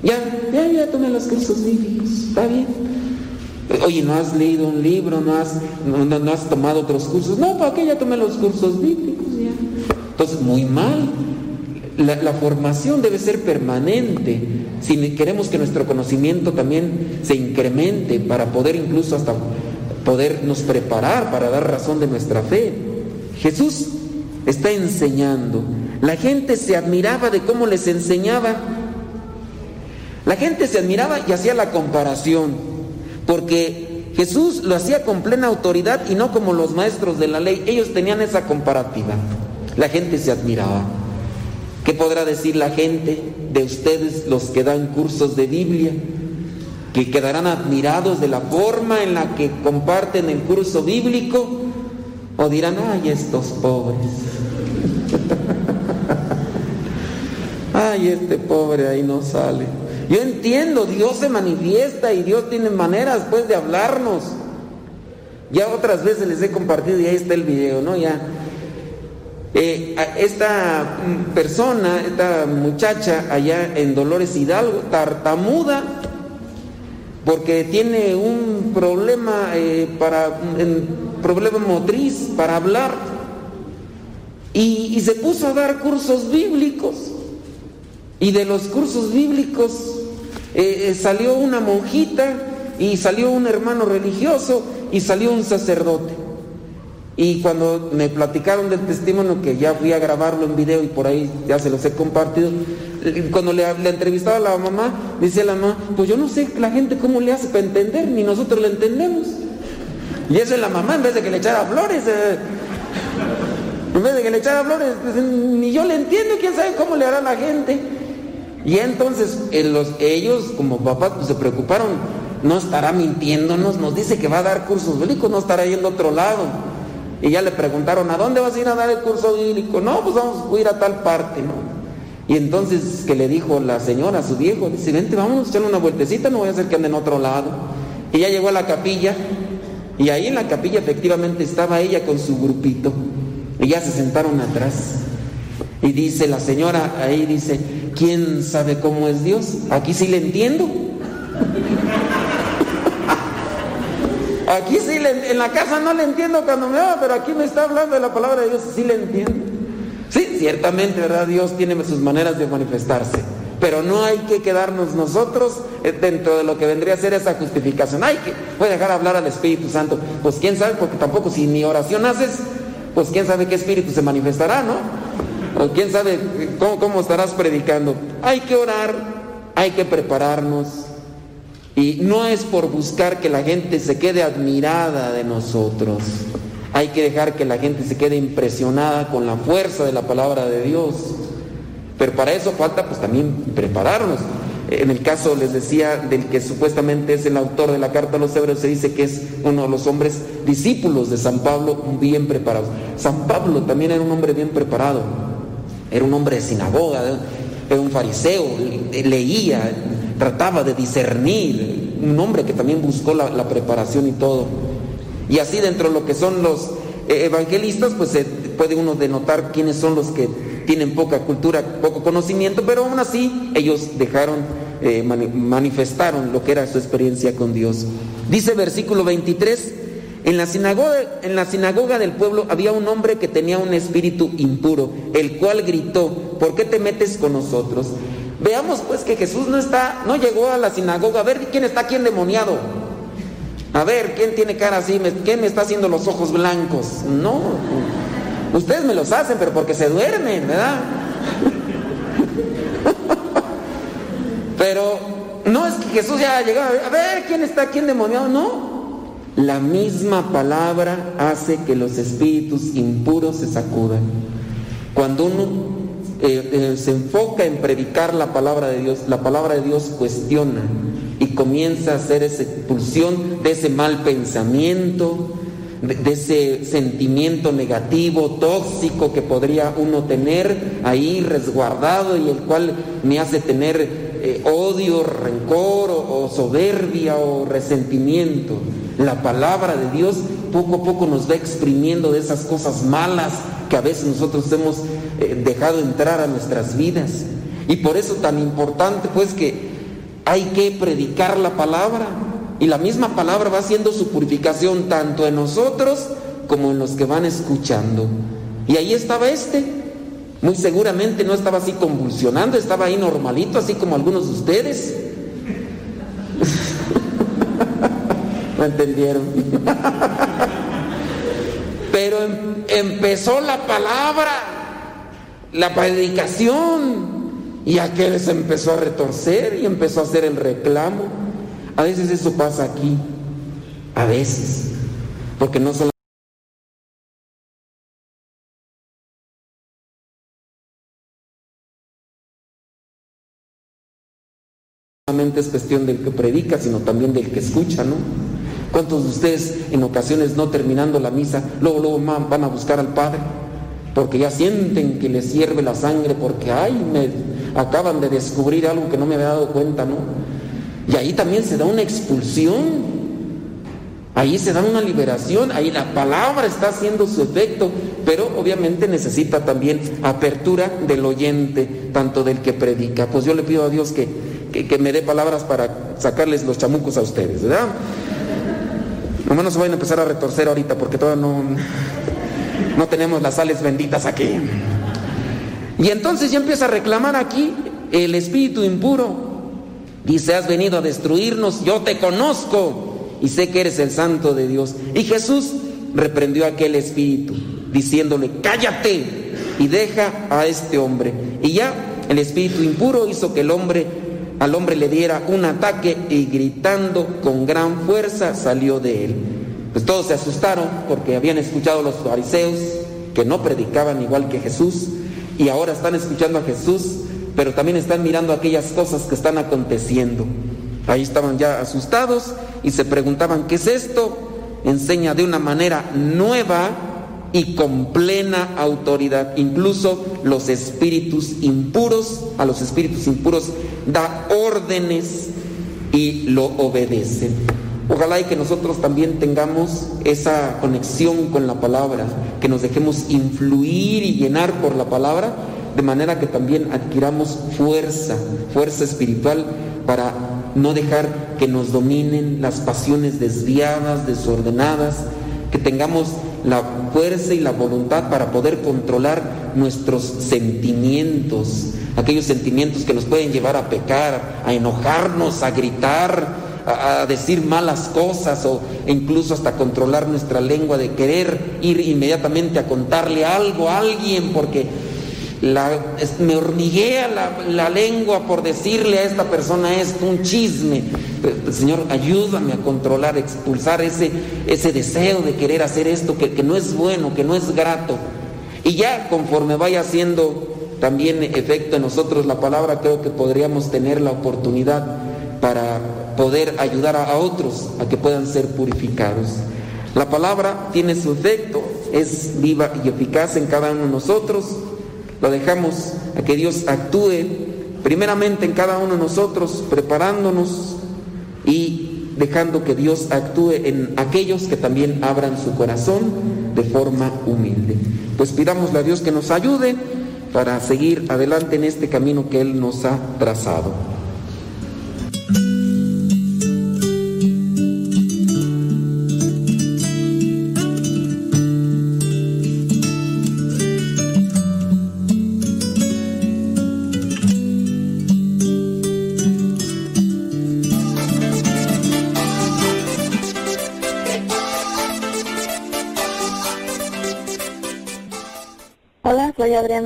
Ya, ya, ya tomé los cursos bíblicos, está bien. Oye, ¿no has leído un libro? ¿No has, no, no- has tomado otros cursos? No, ¿para qué ya tomé los cursos bíblicos? Ya. Entonces, muy mal. La, la formación debe ser permanente. Si queremos que nuestro conocimiento también se incremente para poder incluso hasta podernos preparar para dar razón de nuestra fe. Jesús está enseñando. La gente se admiraba de cómo les enseñaba. La gente se admiraba y hacía la comparación, porque Jesús lo hacía con plena autoridad y no como los maestros de la ley. Ellos tenían esa comparativa. La gente se admiraba. ¿Qué podrá decir la gente de ustedes, los que dan cursos de Biblia? Que quedarán admirados de la forma en la que comparten el curso bíblico o dirán, ay, estos pobres. Ay, este pobre ahí no sale. Yo entiendo, Dios se manifiesta y Dios tiene maneras pues de hablarnos. Ya otras veces les he compartido y ahí está el video, ¿no? Ya. Eh, esta mm, persona, esta muchacha allá en Dolores Hidalgo, tartamuda, porque tiene un problema eh, para un problema motriz para hablar y se puso a dar cursos bíblicos y de los cursos bíblicos eh, eh, salió una monjita y salió un hermano religioso y salió un sacerdote. Y cuando me platicaron del testimonio, que ya fui a grabarlo en video y por ahí ya se los he compartido, cuando le, le entrevistaba a la mamá, dice la mamá, pues yo no sé la gente cómo le hace para entender, ni nosotros le entendemos. Y eso es la mamá, en vez de que le echara flores, eh, en vez de que le echara flores, pues, ni yo le entiendo, quién sabe cómo le hará la gente. Y entonces los, ellos como papás pues, se preocuparon, no estará mintiéndonos, nos dice que va a dar cursos bíblicos, no estará yendo a otro lado. Y ya le preguntaron, ¿a dónde vas a ir a dar el curso bíblico? No, pues vamos a ir a tal parte, ¿no? Y entonces que le dijo la señora a su viejo, dice, vente, vamos a echarle una vueltecita, no voy a hacer que ande en otro lado. Y ya llegó a la capilla, y ahí en la capilla efectivamente estaba ella con su grupito, y ya se sentaron atrás. Y dice la señora, ahí dice, ¿quién sabe cómo es Dios? Aquí sí le entiendo. Aquí sí, le, en la casa no le entiendo cuando me va, pero aquí me está hablando de la palabra de Dios, sí le entiendo. Sí, ciertamente, ¿verdad? Dios tiene sus maneras de manifestarse. Pero no hay que quedarnos nosotros eh, dentro de lo que vendría a ser esa justificación. Hay que, voy a dejar hablar al Espíritu Santo. Pues quién sabe, porque tampoco si ni oración haces, pues quién sabe qué espíritu se manifestará, ¿no? O quién sabe cómo, cómo estarás predicando. Hay que orar, hay que prepararnos, y no es por buscar que la gente se quede admirada de nosotros. Hay que dejar que la gente se quede impresionada con la fuerza de la palabra de Dios. Pero para eso falta pues también prepararnos. En el caso, les decía, del que supuestamente es el autor de la carta a los hebreos, se dice que es uno de los hombres discípulos de San Pablo bien preparados. San Pablo también era un hombre bien preparado. Era un hombre de sinagoga, era un fariseo, leía, trataba de discernir, un hombre que también buscó la, preparación y todo. Y así dentro de lo que son los eh, evangelistas, pues se puede uno denotar quiénes son los que tienen poca cultura, poco conocimiento, pero aún así ellos dejaron, eh, manifestaron lo que era su experiencia con Dios. Dice versículo 23, en la, sinagoga, del pueblo había un hombre que tenía un espíritu impuro, el cual gritó, ¿por qué te metes con nosotros? Veamos pues que Jesús no está, no llegó a la sinagoga a ver quién está aquí endemoniado. A ver, ¿quién tiene cara así? ¿Quién me está haciendo los ojos blancos? No. Ustedes me los hacen, pero porque se duermen, ¿verdad? Pero no es que Jesús ya llegado a ver quién está aquí endemoniado, no. La misma palabra hace que los espíritus impuros se sacudan. Cuando uno eh, eh, se enfoca en predicar la palabra de Dios, la palabra de Dios cuestiona y comienza a hacer esa expulsión de ese mal pensamiento, de, ese sentimiento negativo, tóxico que podría uno tener ahí resguardado y el cual me hace tener eh, odio, rencor o soberbia o resentimiento. La palabra de Dios poco a poco nos va exprimiendo de esas cosas malas que a veces nosotros hemos eh, dejado entrar a nuestras vidas. Y por eso tan importante pues que hay que predicar la palabra. Y la misma palabra va haciendo su purificación tanto en nosotros como en los que van escuchando. Y ahí estaba este. Muy seguramente no estaba así convulsionando, estaba ahí normalito, así como algunos de ustedes. ¿No entendieron? Pero em, empezó la palabra, la predicación, y aquel se empezó a retorcer y empezó a hacer el reclamo. A veces eso pasa aquí, a veces, porque no solamente es cuestión del que predica, sino también del que escucha, ¿no? ¿Cuántos de ustedes en ocasiones no terminando la misa, luego, luego van a buscar al Padre? Porque ya sienten que les sirve la sangre, porque, ay, me acaban de descubrir algo que no me había dado cuenta, ¿no? Y ahí también se da una expulsión, ahí se da una liberación, ahí la palabra está haciendo su efecto, pero obviamente necesita también apertura del oyente, tanto del que predica. Pues yo le pido a Dios que, que, que me dé palabras para sacarles los chamucos a ustedes, ¿verdad? Nomás no se vayan a empezar a retorcer ahorita porque todavía no, no tenemos las sales benditas aquí. Y entonces ya empieza a reclamar aquí el espíritu impuro. Dice, has venido a destruirnos, yo te conozco y sé que eres el santo de Dios. Y Jesús reprendió a aquel espíritu, diciéndole, cállate y deja a este hombre. Y ya el espíritu impuro hizo que el hombre, al hombre le diera un ataque y gritando con gran fuerza salió de él. Pues todos se asustaron porque habían escuchado a los fariseos que no predicaban igual que Jesús y ahora están escuchando a Jesús, pero también están mirando aquellas cosas que están aconteciendo. Ahí estaban ya asustados y se preguntaban, ¿qué es esto? Enseña de una manera nueva y con plena autoridad. Incluso los espíritus impuros, a los espíritus impuros da órdenes y lo obedecen. Ojalá y que nosotros también tengamos esa conexión con la palabra, que nos dejemos influir y llenar por la palabra, de manera que también adquiramos fuerza, fuerza espiritual para no dejar que nos dominen las pasiones desviadas, desordenadas, que tengamos la fuerza y la voluntad para poder controlar nuestros sentimientos, aquellos sentimientos que nos pueden llevar a pecar, a enojarnos, a gritar, a, decir malas cosas o incluso hasta controlar nuestra lengua de querer ir inmediatamente a contarle algo a alguien porque me hormiguea la, la lengua por decirle a esta persona esto, un chisme. Señor, ayúdame a controlar, a expulsar ese, ese deseo de querer hacer esto que, que no es bueno, que no es grato. Y ya conforme vaya haciendo también efecto en nosotros la palabra, creo que podríamos tener la oportunidad para poder ayudar a, a otros a que puedan ser purificados. La palabra tiene su efecto, es viva y eficaz en cada uno de nosotros. Lo dejamos a que Dios actúe primeramente en cada uno de nosotros, preparándonos y dejando que Dios actúe en aquellos que también abran su corazón de forma humilde. Pues pidámosle a Dios que nos ayude para seguir adelante en este camino que Él nos ha trazado.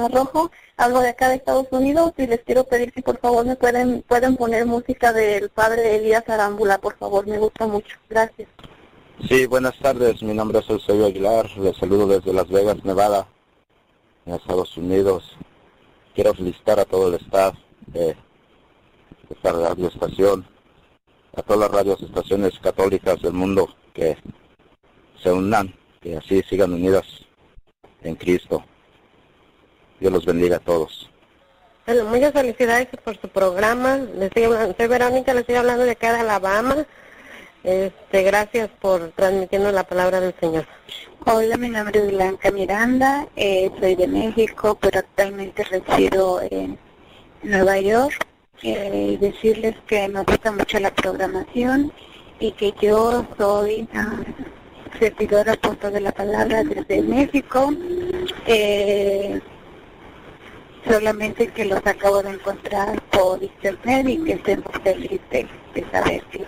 Rojo, hablo de acá de Estados Unidos y les quiero pedir si por favor me pueden pueden poner música del padre Elías Arámbula, por favor, me gusta mucho. Gracias. Sí, buenas tardes. Mi nombre es Eusebio Aguilar. Les saludo desde Las Vegas, Nevada, en Estados Unidos. Quiero felicitar a todo el staff de esta radioestación, a todas las radioestaciones católicas del mundo que se unan, que así sigan unidas en Cristo. Dios los bendiga a todos. Bueno, muchas felicidades por su programa. Les estoy hablando- soy Verónica, les estoy hablando de acá de Alabama. Este, gracias por transmitirnos la palabra del Señor. Hola, mi nombre es Blanca Miranda, eh, soy de México, pero actualmente resido en Nueva York. Eh, decirles que me gusta mucho la programación y que yo soy ah, servidora apóstol de la palabra desde México. Eh, solamente que los acabo de encontrar por internet y que estoy muy feliz de, saber que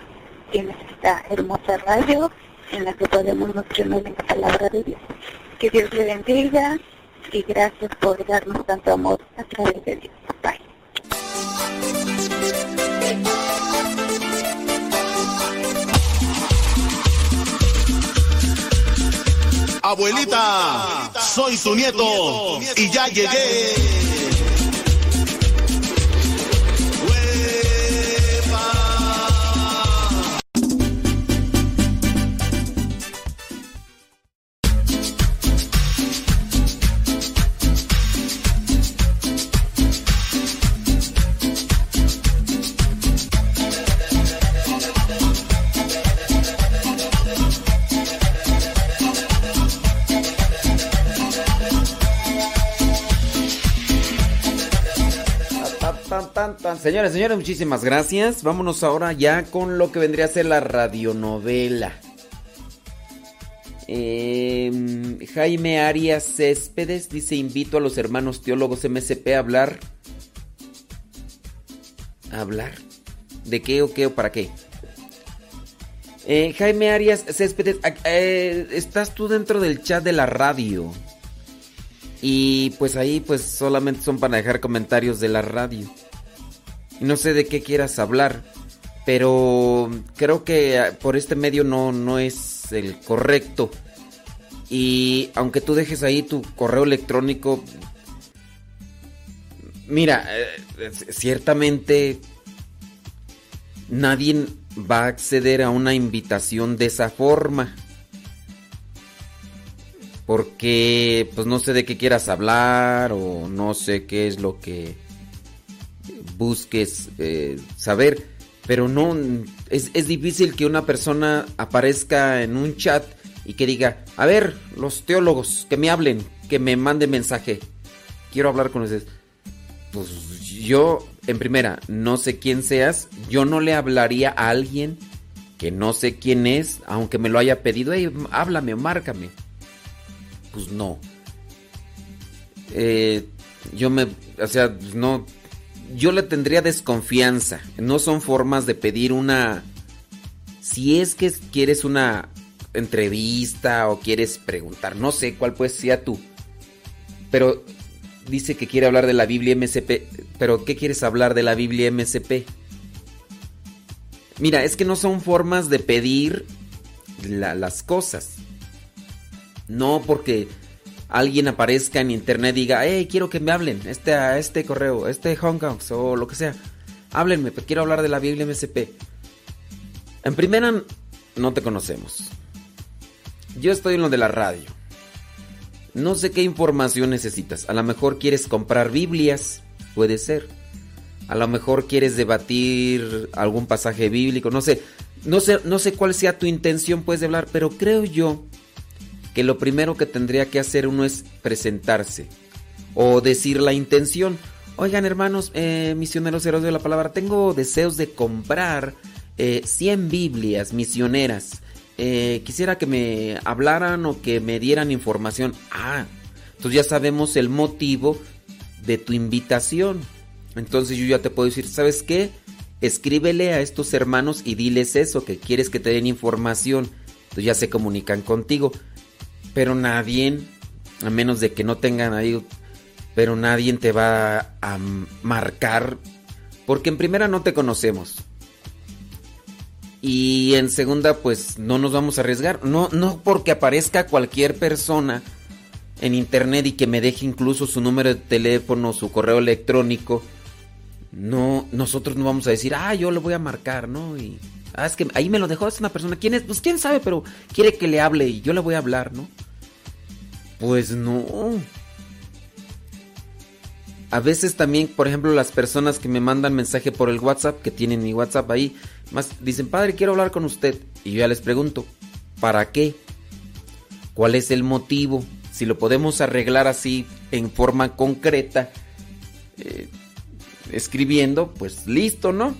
tienes esta hermosa radio en la que podemos nutrirnos de la palabra de Dios. Que Dios le bendiga y gracias por darnos tanto amor a través de Dios. Bye. Abuelita, soy tu nieto y ya llegué. Tan, tan. Señores, señores, muchísimas gracias. Vámonos ahora ya con lo que vendría a ser la radionovela. Eh, Jaime Arias Céspedes dice: Invito a los hermanos teólogos MSP a hablar. ¿A hablar? ¿De qué o qué o para qué? Eh, Jaime Arias Céspedes, eh, estás tú dentro del chat de la radio. Y pues ahí pues solamente son para dejar comentarios de la radio. No sé de qué quieras hablar, pero creo que ah, por este medio no, no es el correcto. Y aunque tú dejes ahí tu correo electrónico, mira, eh, ciertamente nadie va a acceder a una invitación de esa forma. Porque pues no sé de qué quieras hablar o no sé qué es lo que busques eh, saber. Pero no, es, es difícil que una persona aparezca en un chat y que diga, a ver, los teólogos, que me hablen, que me manden mensaje. Quiero hablar con ustedes. Pues yo, en primera, no sé quién seas. Yo no le hablaría a alguien que no sé quién es, aunque me lo haya pedido. Hey, háblame márcame. Pues no. Eh, yo me. O sea, no. Yo le tendría desconfianza. No son formas de pedir una. Si es que quieres una entrevista o quieres preguntar, no sé cuál pues sea tú. Pero dice que quiere hablar de la Biblia MSP. Pero ¿qué quieres hablar de la Biblia MSP? Mira, es que no son formas de pedir la- las cosas. No porque alguien aparezca en internet y diga, hey, quiero que me hablen, este, a este correo, este Hong Kong o lo que sea. Háblenme, pues quiero hablar de la Biblia MSP. En primera, no te conocemos. Yo estoy en lo de la radio. No sé qué información necesitas. A lo mejor quieres comprar Biblias, puede ser. A lo mejor quieres debatir algún pasaje bíblico, no sé. No sé, no sé cuál sea tu intención, puedes hablar, pero creo yo que lo primero que tendría que hacer uno es presentarse o decir la intención. Oigan, hermanos, eh, misioneros héroes de la palabra, tengo deseos de comprar eh, 100 Biblias misioneras. Eh, quisiera que me hablaran o que me dieran información. Ah, entonces ya sabemos el motivo de tu invitación. Entonces yo ya te puedo decir, ¿sabes qué? Escríbele a estos hermanos y diles eso, que quieres que te den información. Entonces ya se comunican contigo. Pero nadie, a menos de que no tengan ahí, pero nadie te va a marcar, porque en primera no te conocemos. Y en segunda, pues no nos vamos a arriesgar. No, no porque aparezca cualquier persona en internet y que me deje incluso su número de teléfono, su correo electrónico. No, nosotros no vamos a decir, ah, yo le voy a marcar, ¿no? Y ah, es que ahí me lo dejó, es una persona. ¿Quién es? Pues quién sabe, pero quiere que le hable y yo le voy a hablar, ¿no? Pues no. A veces también, por ejemplo, las personas que me mandan mensaje por el WhatsApp, que tienen mi WhatsApp ahí, más dicen, padre, quiero hablar con usted. Y yo ya les pregunto, ¿para qué? ¿Cuál es el motivo? Si lo podemos arreglar así en forma concreta, eh, escribiendo, pues listo, ¿no?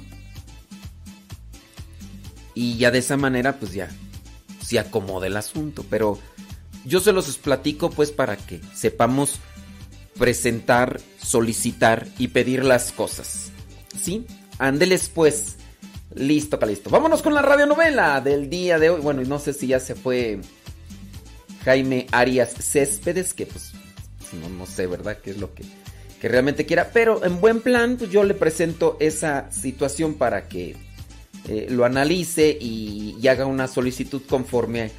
Y ya de esa manera, pues ya se acomoda el asunto. Pero yo se los platico, pues, para que sepamos presentar, solicitar y pedir las cosas. ¿Sí? Ándeles, pues. Listo, listo. Vámonos con la radionovela del día de hoy. Bueno, y no sé si ya se fue Jaime Arias Céspedes, que pues no, no sé, ¿verdad? ¿Qué es lo que, que realmente quiera? Pero en buen plan, pues yo le presento esa situación para que eh, lo analice y, haga una solicitud conforme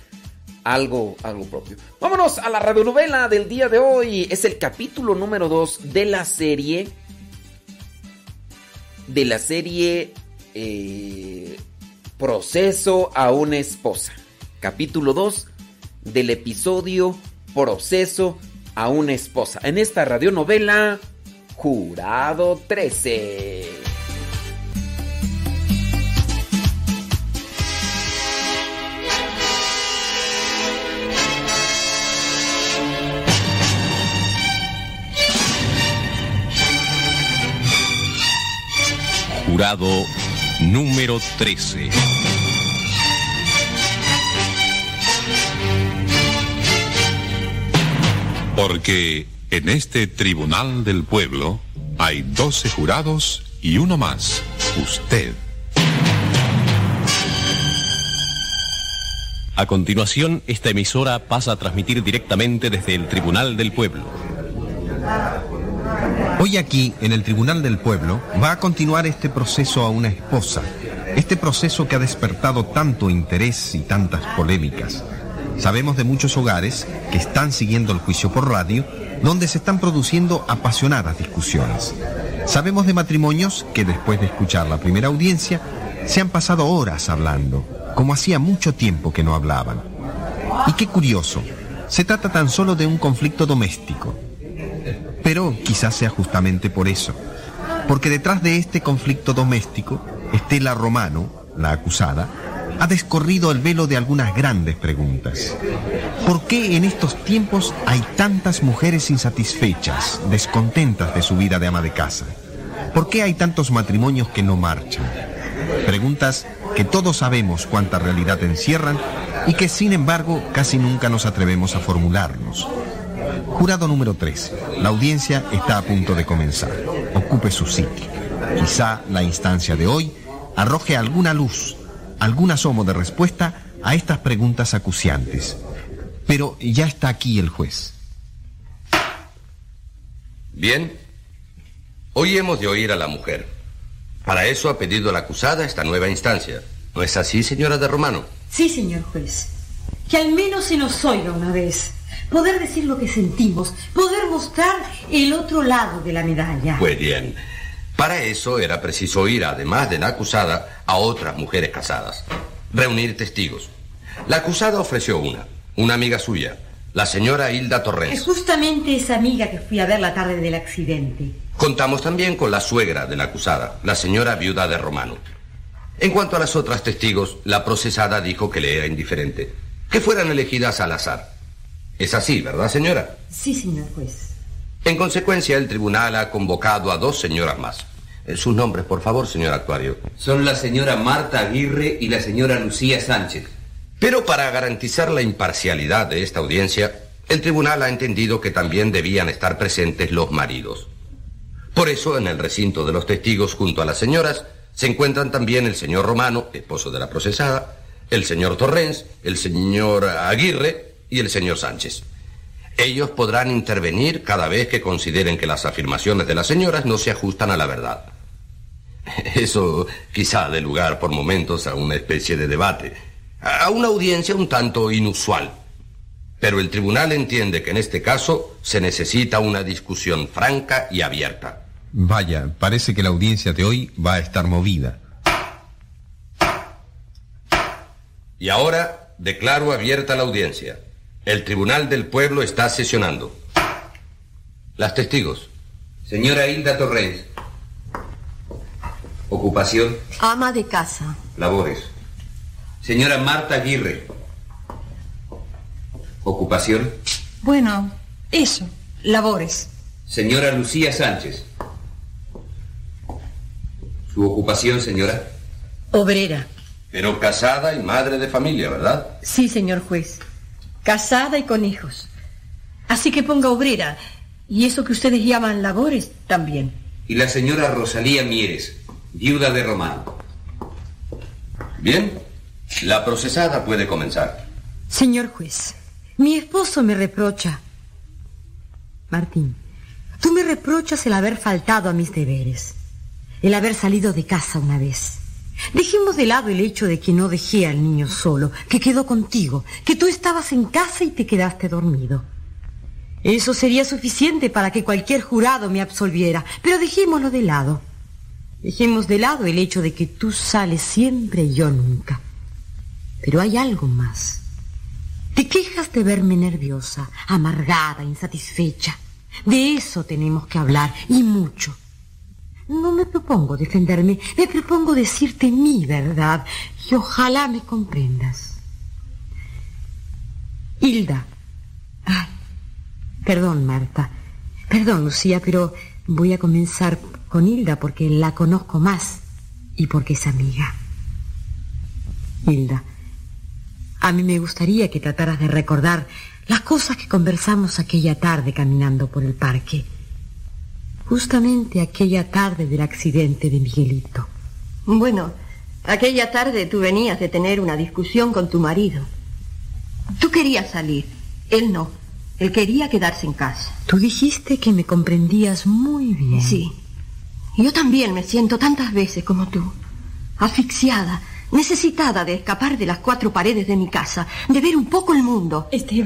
algo, algo propio. Vámonos a la radionovela del día de hoy. Es el capítulo número 2 de la serie. De la serie eh, Proceso a una esposa. Capítulo 2 del episodio Proceso a una esposa. En esta radionovela, Jurado 13. Jurado número 13. Porque en este tribunal del pueblo hay 12 jurados y uno más, usted. A continuación, esta emisora pasa a transmitir directamente desde el Tribunal del Pueblo. Hoy aquí, en el Tribunal del Pueblo, va a continuar este proceso a una esposa. Este proceso que ha despertado tanto interés y tantas polémicas. Sabemos de muchos hogares que están siguiendo el juicio por radio, donde se están produciendo apasionadas discusiones. Sabemos de matrimonios que después de escuchar la primera audiencia, se han pasado horas hablando, como hacía mucho tiempo que no hablaban. Y qué curioso, se trata tan solo de un conflicto doméstico. Pero quizás sea justamente por eso, porque detrás de este conflicto doméstico, Estela Romano, la acusada, ha descorrido el velo de algunas grandes preguntas. ¿Por qué en estos tiempos hay tantas mujeres insatisfechas, descontentas de su vida de ama de casa? ¿Por qué hay tantos matrimonios que no marchan? Preguntas que todos sabemos cuánta realidad encierran y que sin embargo casi nunca nos atrevemos a formularnos. Jurado número 3. La audiencia está a punto de comenzar. Ocupe su sitio. Quizá la instancia de hoy arroje alguna luz, algún asomo de respuesta a estas preguntas acuciantes. Pero ya está aquí el juez. Bien, hoy hemos de oír a la mujer. Para eso ha pedido la acusada esta nueva instancia. ¿No es así, señora de Romano? Sí, señor juez. Que al menos se nos oiga una vez. Poder decir lo que sentimos, poder mostrar el otro lado de la medalla. Pues bien, para eso era preciso oír, además de la acusada, a otras mujeres casadas. Reunir testigos. La acusada ofreció una, una amiga suya, la señora Hilda Es Torrens. justamente esa amiga que fui a ver la tarde del accidente. Contamos también con la suegra de la acusada, la señora viuda de Romano. En cuanto a las otras testigos, la procesada dijo que le era indiferente, que fueran elegidas al azar. Es así, ¿verdad, señora? Sí, señor juez. En consecuencia, el tribunal ha convocado a dos señoras más. Eh, Sus nombres, por favor, señor actuario. Son la señora Marta Aguirre y la señora Lucía Sánchez. Pero para garantizar la imparcialidad de esta audiencia, el tribunal ha entendido que también debían estar presentes los maridos. Por eso, en el recinto de los testigos, junto a las señoras, se encuentran también el señor Romano, esposo de la procesada, el señor Torrens, el señor Aguirre y el señor Sánchez. Ellos podrán intervenir cada vez que consideren que las afirmaciones de las señoras no se ajustan a la verdad. Eso quizá dé lugar por momentos a una especie de debate, a una audiencia un tanto inusual. Pero el tribunal entiende que en este caso se necesita una discusión franca y abierta. Vaya, parece que la audiencia de hoy va a estar movida. Y ahora declaro abierta la audiencia. El Tribunal del Pueblo está sesionando. Las testigos. Señora Hilda Torrens. Ocupación, Ama de casa. labores. Señora Marta Aguirre. Ocupación, Bueno, eso. Labores. señora Lucía Sánchez. Su ocupación, señora. Obrera. Pero casada y madre de familia, ¿verdad? Sí, señor juez. Casada y con hijos. Así que ponga obrera. Y eso que ustedes llaman labores también. Y la señora Rosalía Mieres, viuda de Romano. Bien, la procesada puede comenzar. Señor juez, mi esposo me reprocha. Martín, tú me reprochas el haber faltado a mis deberes, el haber salido de casa una vez. Dejemos de lado el hecho de que no dejé al niño solo, que quedó contigo, que tú estabas en casa y te quedaste dormido. Eso sería suficiente para que cualquier jurado me absolviera, pero dejémoslo de lado. Dejemos de lado el hecho de que tú sales siempre y yo nunca. Pero hay algo más. Te quejas de verme nerviosa, amargada, insatisfecha. De eso tenemos que hablar, y mucho. No me propongo defenderme, me propongo decirte mi verdad, y ojalá me comprendas. Hilda. Ay, perdón, Marta. Perdón, Lucía, pero voy a comenzar con Hilda porque la conozco más y porque es amiga. Hilda, a mí me gustaría que trataras de recordar las cosas que conversamos aquella tarde caminando por el parque. Justamente aquella tarde del accidente de Miguelito. Bueno, aquella tarde tú venías de tener una discusión con tu marido. Tú querías salir, él no. Él quería quedarse en casa. Tú dijiste que me comprendías muy bien. Sí. Yo también me siento tantas veces como tú. Asfixiada, necesitada de escapar de las cuatro paredes de mi casa, de ver un poco el mundo. Este,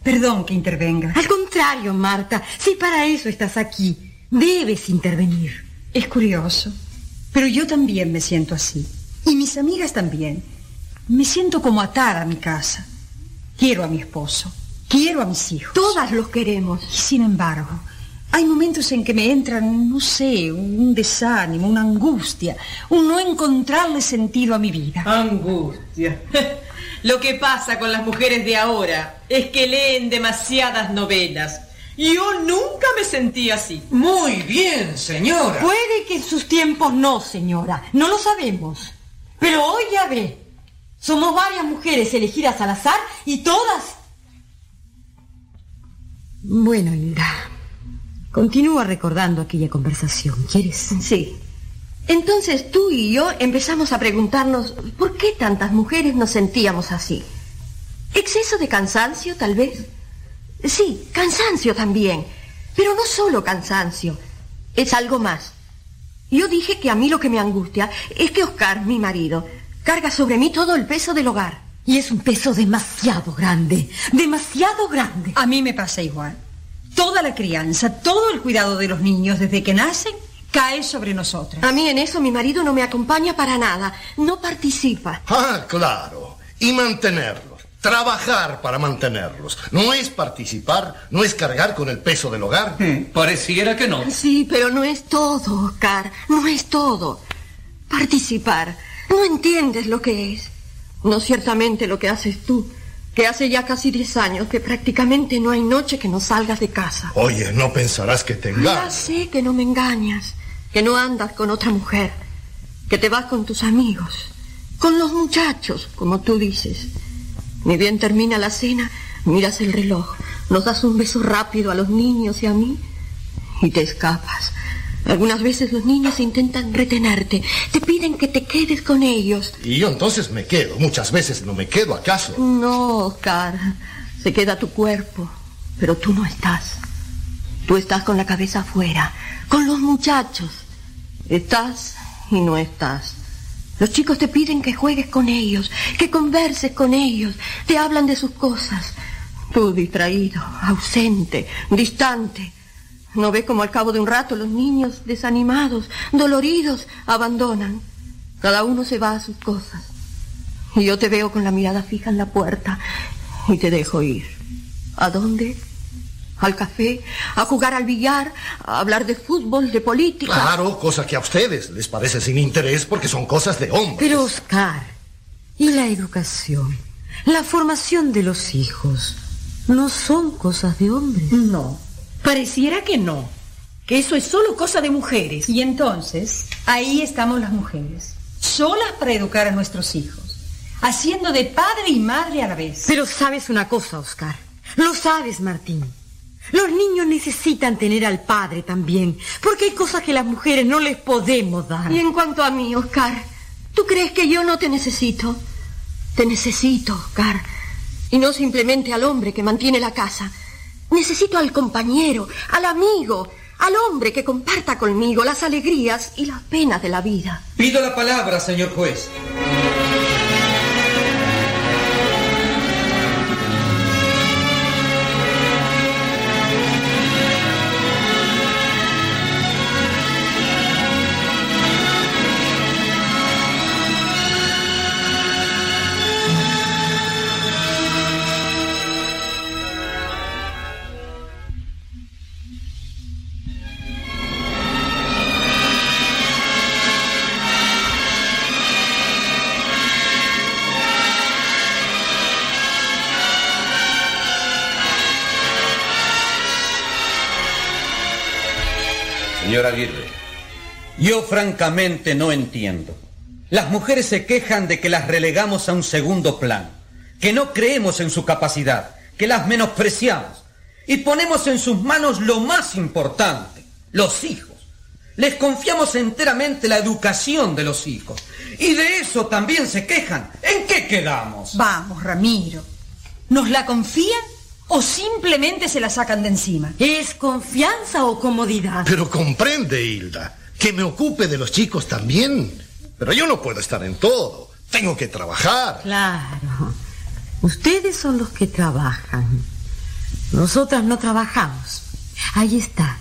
perdón que intervenga. Al contrario, Marta, si para eso estás aquí, debes intervenir. Es curioso, pero yo también me siento así. Y mis amigas también. Me siento como atada a mi casa. Quiero a mi esposo. Quiero a mis hijos. Todas los queremos. Y sin embargo, hay momentos en que me entran, no sé, un desánimo, una angustia, un no encontrarle sentido a mi vida. Angustia. Lo que pasa con las mujeres de ahora es que leen demasiadas novelas. Yo nunca me sentí así. Muy bien, señora. Puede que en sus tiempos no, señora. No lo sabemos. Pero hoy ya ve. Somos varias mujeres elegidas al azar y todas bueno, Hilda, continúa recordando aquella conversación, ¿quieres? Sí. Entonces tú y yo empezamos a preguntarnos por qué tantas mujeres nos sentíamos así. ¿Exceso de cansancio, tal vez? Sí, cansancio también. Pero no solo cansancio, es algo más. Yo dije que a mí lo que me angustia es que Oscar, mi marido, carga sobre mí todo el peso del hogar. Y es un peso demasiado grande, demasiado grande. A mí me pasa igual. Toda la crianza, todo el cuidado de los niños desde que nacen cae sobre nosotras. A mí en eso mi marido no me acompaña para nada, no participa. Ah, claro. Y mantenerlos. Trabajar para mantenerlos. No es participar, no es cargar con el peso del hogar. Hmm, pareciera que no. Sí, pero no es todo, Oscar. No es todo. Participar. No entiendes lo que es. No ciertamente lo que haces tú, que hace ya casi diez años que prácticamente no hay noche que no salgas de casa. Oye, no pensarás que te engaño. Ya sé que no me engañas, que no andas con otra mujer, que te vas con tus amigos, con los muchachos, como tú dices. Ni bien termina la cena, miras el reloj, nos das un beso rápido a los niños y a mí y te escapas. Algunas veces los niños intentan retenerte, te piden que te quedes con ellos. Y yo entonces me quedo. Muchas veces no me quedo, ¿acaso? No, Oscar. Se queda tu cuerpo, pero tú no estás. Tú estás con la cabeza afuera, con los muchachos. Estás y no estás. Los chicos te piden que juegues con ellos, que converses con ellos, te hablan de sus cosas. Tú distraído, ausente, distante. ¿No ves como al cabo de un rato los niños, desanimados, doloridos, abandonan? Cada uno se va a sus cosas. Y yo te veo con la mirada fija en la puerta y te dejo ir. ¿A dónde? ¿Al café? ¿A jugar al billar? ¿A hablar de fútbol, de política? Claro, cosas que a ustedes les parece sin interés porque son cosas de hombres. Pero Oscar, ¿y la educación? La formación de los hijos no son cosas de hombres. No. Pareciera que no, que eso es solo cosa de mujeres. Y entonces, ahí estamos las mujeres, solas para educar a nuestros hijos, haciendo de padre y madre a la vez. Pero sabes una cosa, Oscar. Lo sabes, Martín. Los niños necesitan tener al padre también, porque hay cosas que las mujeres no les podemos dar. Y en cuanto a mí, Oscar, ¿tú crees que yo no te necesito? Te necesito, Oscar. Y no simplemente al hombre que mantiene la casa. Necesito al compañero, al amigo, al hombre que comparta conmigo las alegrías y las penas de la vida. Pido la palabra, señor juez. Aguirre. Yo francamente no entiendo. Las mujeres se quejan de que las relegamos a un segundo plano, que no creemos en su capacidad, que las menospreciamos y ponemos en sus manos lo más importante, los hijos. Les confiamos enteramente la educación de los hijos. Y de eso también se quejan. ¿En qué quedamos? Vamos, Ramiro. ¿Nos la confían o simplemente se la sacan de encima? ¿Es confianza o comodidad? Pero comprende, Hilda, que me ocupe de los chicos también. Pero yo no puedo estar en todo. Tengo que trabajar. Claro. Ustedes son los que trabajan. Nosotras no trabajamos. Ahí está.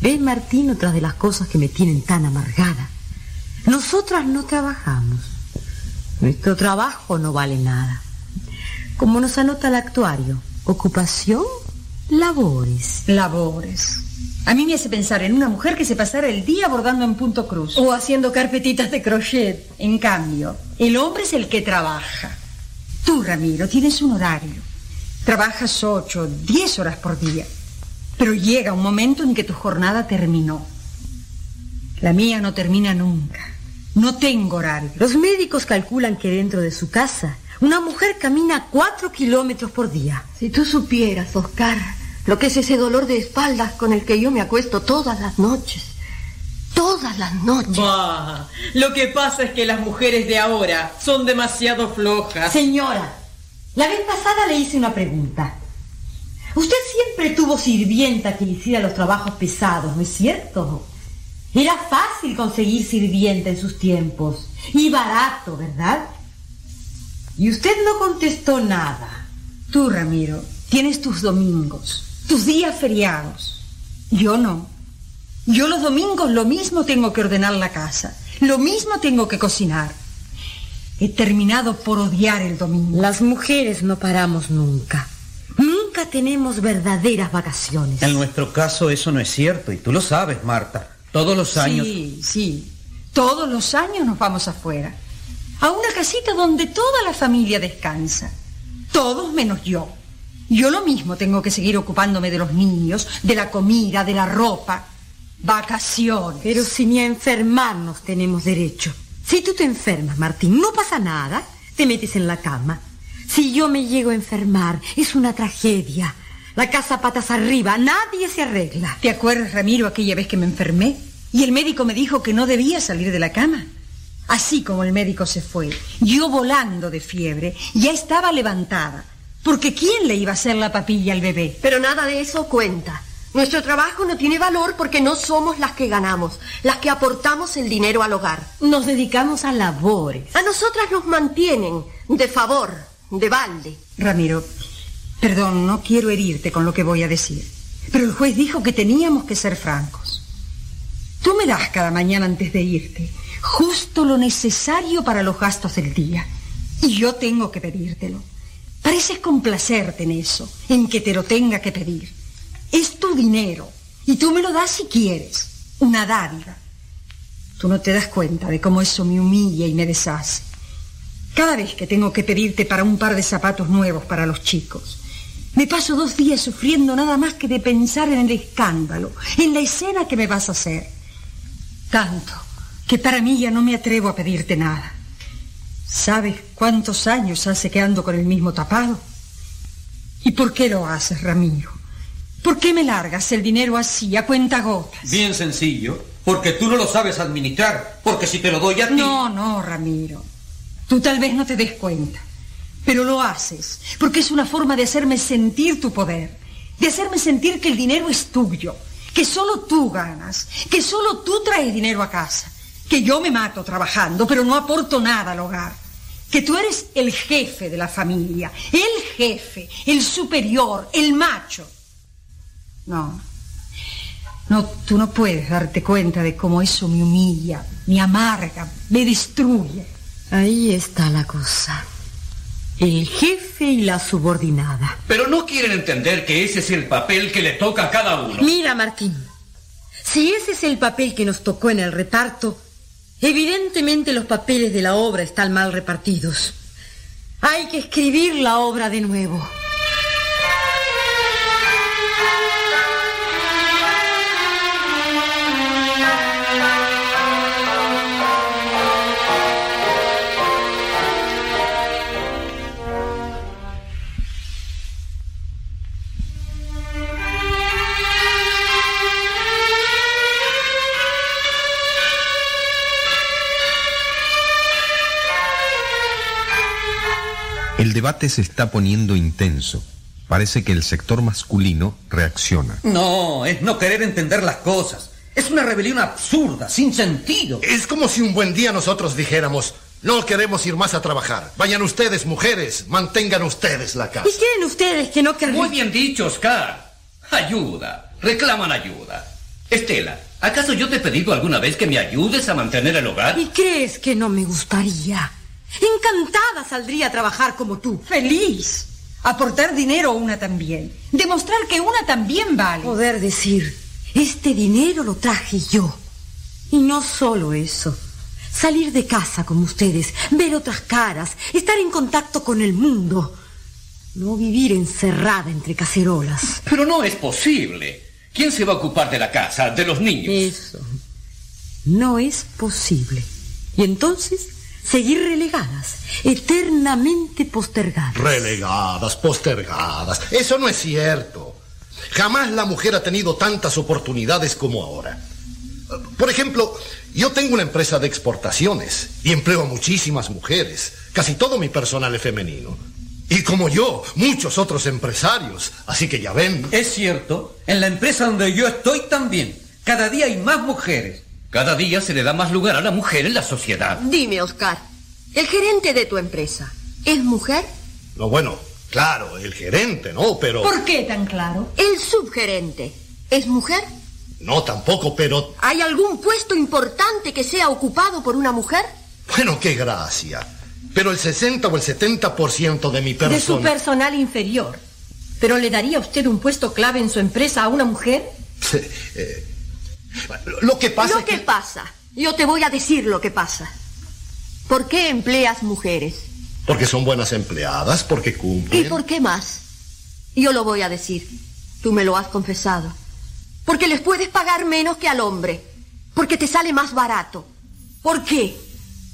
¿Ves, Martín, otra de las cosas que me tienen tan amargada? Nosotras no trabajamos. Nuestro trabajo no vale nada. Como nos anota el actuario, ocupación, labores. Labores. A mí me hace pensar en una mujer que se pasara el día bordando en punto cruz. O haciendo carpetitas de crochet. En cambio, el hombre es el que trabaja. Tú, Ramiro, tienes un horario. Trabajas ocho, diez horas por día. Pero llega un momento en que tu jornada terminó. La mía no termina nunca. No tengo horario. Los médicos calculan que dentro de su casa una mujer camina cuatro kilómetros por día. Si tú supieras, Oscar, lo que es ese dolor de espaldas con el que yo me acuesto todas las noches. Todas las noches. Bah, lo que pasa es que las mujeres de ahora son demasiado flojas. Señora, la vez pasada le hice una pregunta. Usted siempre tuvo sirvienta que le hiciera los trabajos pesados, ¿no es cierto? Era fácil conseguir sirvienta en sus tiempos. Y barato, ¿verdad? Y usted no contestó nada. Tú, Ramiro, tienes tus domingos, tus días feriados. Yo no. Yo los domingos lo mismo tengo que ordenar la casa, lo mismo tengo que cocinar. He terminado por odiar el domingo. Las mujeres no paramos nunca. Nunca tenemos verdaderas vacaciones. En nuestro caso eso no es cierto y tú lo sabes, Marta. Todos los años... Sí, sí. Todos los años nos vamos afuera. A una casita donde toda la familia descansa. Todos menos yo. Yo lo mismo tengo que seguir ocupándome de los niños, de la comida, de la ropa. Vacaciones. Pero si ni a enfermarnos tenemos derecho. Si tú te enfermas, Martín, no pasa nada. Te metes en la cama. Si yo me llego a enfermar, es una tragedia. La casa patas arriba, nadie se arregla. ¿Te acuerdas, Ramiro, aquella vez que me enfermé? Y el médico me dijo que no debía salir de la cama. Así como el médico se fue, yo volando de fiebre, ya estaba levantada. Porque ¿quién le iba a hacer la papilla al bebé? Pero nada de eso cuenta. Nuestro trabajo no tiene valor porque no somos las que ganamos, las que aportamos el dinero al hogar. Nos dedicamos a labores. A nosotras nos mantienen, de favor, de balde. Ramiro, perdón, no quiero herirte con lo que voy a decir, pero el juez dijo que teníamos que ser francos. Tú me das cada mañana antes de irte justo lo necesario para los gastos del día. Y yo tengo que pedírtelo. Pareces complacerte en eso, en que te lo tenga que pedir. Es tu dinero y tú me lo das si quieres, una dádiva. Tú no te das cuenta de cómo eso me humilla y me deshace. Cada vez que tengo que pedirte para un par de zapatos nuevos para los chicos, me paso dos días sufriendo nada más que de pensar en el escándalo, en la escena que me vas a hacer. Tanto que para mí ya no me atrevo a pedirte nada. ¿Sabes cuántos años hace que ando con el mismo tapado? ¿Y por qué lo haces, Ramiro? ¿Por qué me largas el dinero así, a cuenta gotas? Bien sencillo, porque tú no lo sabes administrar, porque si te lo doy a ti... No, no, Ramiro. Tú tal vez no te des cuenta, pero lo haces, porque es una forma de hacerme sentir tu poder, de hacerme sentir que el dinero es tuyo, que solo tú ganas, que solo tú traes dinero a casa que yo me mato trabajando, pero no aporto nada al hogar. Que tú eres el jefe de la familia, el jefe, el superior, el macho. No, no, tú no puedes darte cuenta de cómo eso me humilla, me amarga, me destruye. Ahí está la cosa. El jefe y la subordinada. Pero no quieren entender que ese es el papel que le toca a cada uno. Mira, Martín, si ese es el papel que nos tocó en el reparto, Evidentemente los papeles de la obra están mal repartidos. Hay que escribir la obra de nuevo. Debate se está poniendo intenso. Parece que el sector masculino reacciona. No, es no querer entender las cosas. Es una rebelión absurda, sin sentido. Es como si un buen día nosotros dijéramos, no queremos ir más a trabajar. Vayan ustedes, mujeres, mantengan ustedes la casa. ¿Y quieren ustedes que no queremos? Muy bien dicho, Oscar. Ayuda. Reclaman ayuda. Estela, ¿acaso yo te he pedido alguna vez que me ayudes a mantener el hogar? ¿Y crees que no me gustaría? Encantada saldría a trabajar como tú. Feliz. Aportar dinero a una también. Demostrar que una también vale. Poder decir, este dinero lo traje yo. Y no solo eso. Salir de casa con ustedes, ver otras caras, estar en contacto con el mundo. No vivir encerrada entre cacerolas. Pero no es posible. ¿Quién se va a ocupar de la casa, de los niños? Eso. No es posible. Y entonces, seguir relegadas, eternamente postergadas. Relegadas, postergadas. Eso no es cierto. Jamás la mujer ha tenido tantas oportunidades como ahora. Por ejemplo, yo tengo una empresa de exportaciones y empleo a muchísimas mujeres. Casi todo mi personal es femenino. Y como yo, muchos otros empresarios. Así que ya ven. Es cierto, en la empresa donde yo estoy también. Cada día hay más mujeres. Cada día se le da más lugar a la mujer en la sociedad. Dime, Oscar, ¿el gerente de tu empresa es mujer? No, bueno, claro, el gerente, ¿no? Pero... ¿Por qué tan claro? ¿El subgerente es mujer? No, tampoco, pero... ¿Hay algún puesto importante que sea ocupado por una mujer? Bueno, qué gracia. Pero el 60 o el 70% de mi De su persona... personal inferior. ¿Pero le daría usted un puesto clave en su empresa a una mujer? Eh, lo que pasa Lo es que pasa. Yo te voy a decir lo que pasa. ¿Por qué empleas mujeres? Porque son buenas empleadas, porque ¿Y cumplen... por qué más? Yo lo voy a decir. Tú me lo has confesado. Porque les puedes pagar menos que al hombre. Porque te sale más barato. ¿Por qué?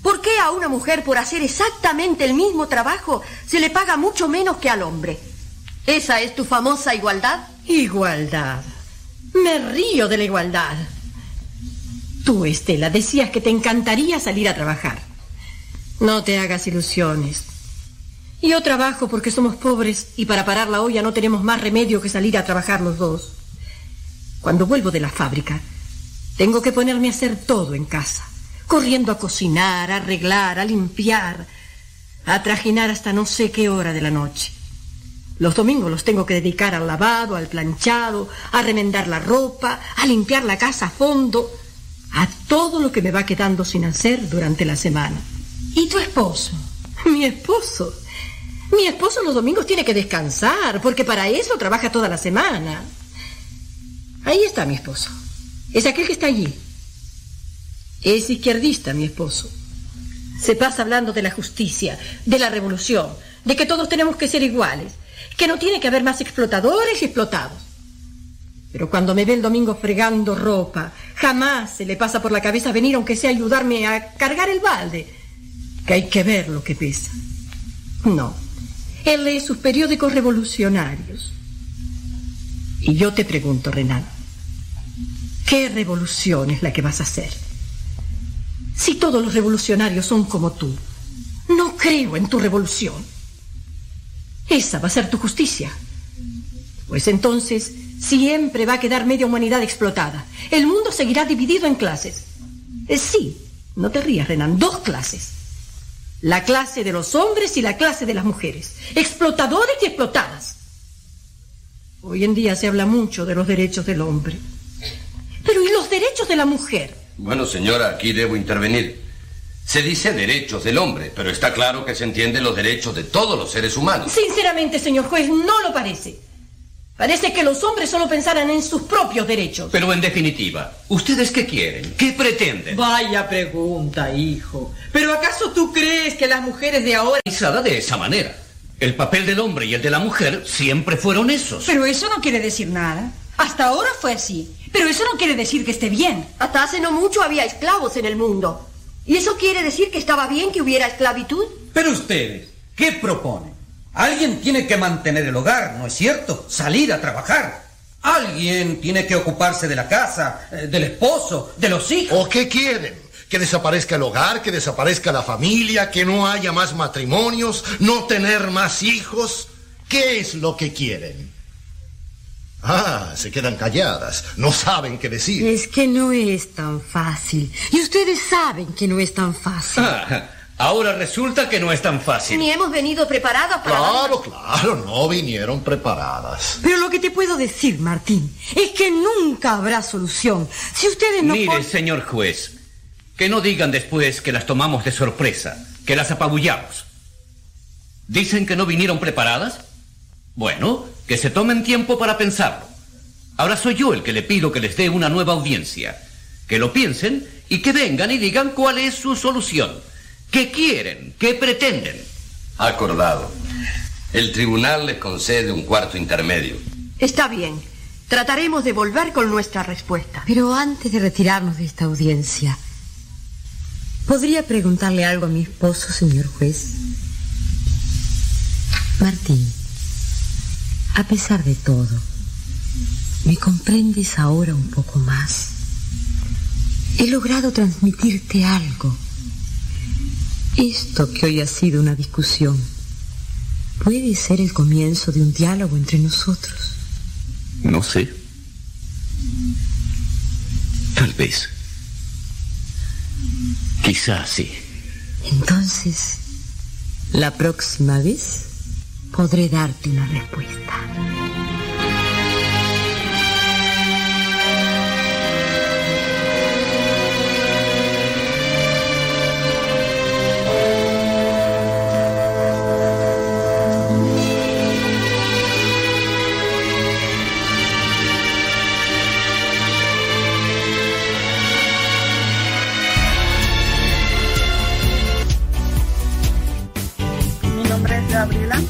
¿Por qué a una mujer por hacer exactamente el mismo trabajo se le paga mucho menos que al hombre? ¿Esa es tu famosa igualdad? Igualdad. Me río de la igualdad. Tú, Estela, decías que te encantaría salir a trabajar. No te hagas ilusiones. Yo trabajo porque somos pobres y para parar la olla no tenemos más remedio que salir a trabajar los dos. Cuando vuelvo de la fábrica, tengo que ponerme a hacer todo en casa, corriendo a cocinar, a arreglar, a limpiar, a trajinar hasta no sé qué hora de la noche. Los domingos los tengo que dedicar al lavado, al planchado, a remendar la ropa, a limpiar la casa a fondo, a todo lo que me va quedando sin hacer durante la semana. ¿Y tu esposo? Mi esposo. Mi esposo los domingos tiene que descansar, porque para eso trabaja toda la semana. Ahí está mi esposo. Es aquel que está allí. Es izquierdista, mi esposo. Se pasa hablando de la justicia, de la revolución, de que todos tenemos que ser iguales, que no tiene que haber más explotadores y explotados. Pero cuando me ve el domingo fregando ropa, jamás se le pasa por la cabeza venir aunque sea ayudarme a cargar el balde, que hay que ver lo que pesa. No, él lee sus periódicos revolucionarios. Y yo te pregunto, Renan, ¿qué revolución es la que vas a hacer? Si todos los revolucionarios son como tú, no creo en tu revolución. Esa va a ser tu justicia. Pues entonces siempre va a quedar media humanidad explotada. El mundo seguirá dividido en clases. Eh, sí, no te rías, Renan, dos clases. La clase de los hombres y la clase de las mujeres. Explotadores y explotadas. Hoy en día se habla mucho de los derechos del hombre. Pero ¿y los derechos de la mujer? Bueno, señora, aquí debo intervenir. Se dice derechos del hombre, pero está claro que se entienden los derechos de todos los seres humanos. Sinceramente, señor juez, no lo parece. Parece que los hombres solo pensaran en sus propios derechos. Pero en definitiva, ¿ustedes qué quieren? ¿Qué pretenden? Vaya pregunta, hijo. ¿Pero acaso tú crees que las mujeres de ahora... De esa manera. El papel del hombre y el de la mujer siempre fueron esos. Pero eso no quiere decir nada. Hasta ahora fue así. Pero eso no quiere decir que esté bien. Hasta hace no mucho había esclavos en el mundo. ¿Y eso quiere decir que estaba bien que hubiera esclavitud? Pero ustedes, ¿qué proponen? Alguien tiene que mantener el hogar, ¿no es cierto? Salir a trabajar. Alguien tiene que ocuparse de la casa, eh, del esposo, de los hijos. ¿O qué quieren? Que desaparezca el hogar, que desaparezca la familia, que no haya más matrimonios, no tener más hijos. ¿Qué es lo que quieren? Ah, se quedan calladas, no saben qué decir. Es que no es tan fácil. Y ustedes saben que no es tan fácil. Ah, ahora resulta que no es tan fácil. Ni hemos venido preparados para... Claro, claro, no vinieron preparadas. Pero lo que te puedo decir, Martín, es que nunca habrá solución. Si ustedes no... Mire, pon- señor juez, que no digan después que las tomamos de sorpresa, que las apabullamos. ¿Dicen que no vinieron preparadas? Bueno, que se tomen tiempo para pensarlo. Ahora soy yo el que le pido que les dé una nueva audiencia. Que lo piensen y que vengan y digan cuál es su solución. ¿Qué quieren? ¿Qué pretenden? Acordado. El tribunal les concede un cuarto intermedio. Está bien. Trataremos de volver con nuestra respuesta. Pero antes de retirarnos de esta audiencia, ¿podría preguntarle algo a mi esposo, señor juez? Martín, a pesar de todo, ¿me comprendes ahora un poco más? He logrado transmitirte algo. Esto que hoy ha sido una discusión puede ser el comienzo de un diálogo entre nosotros. No sé. Tal vez. Quizás sí. Entonces, la próxima vez podré darte una respuesta. Mi nombre es Gabriela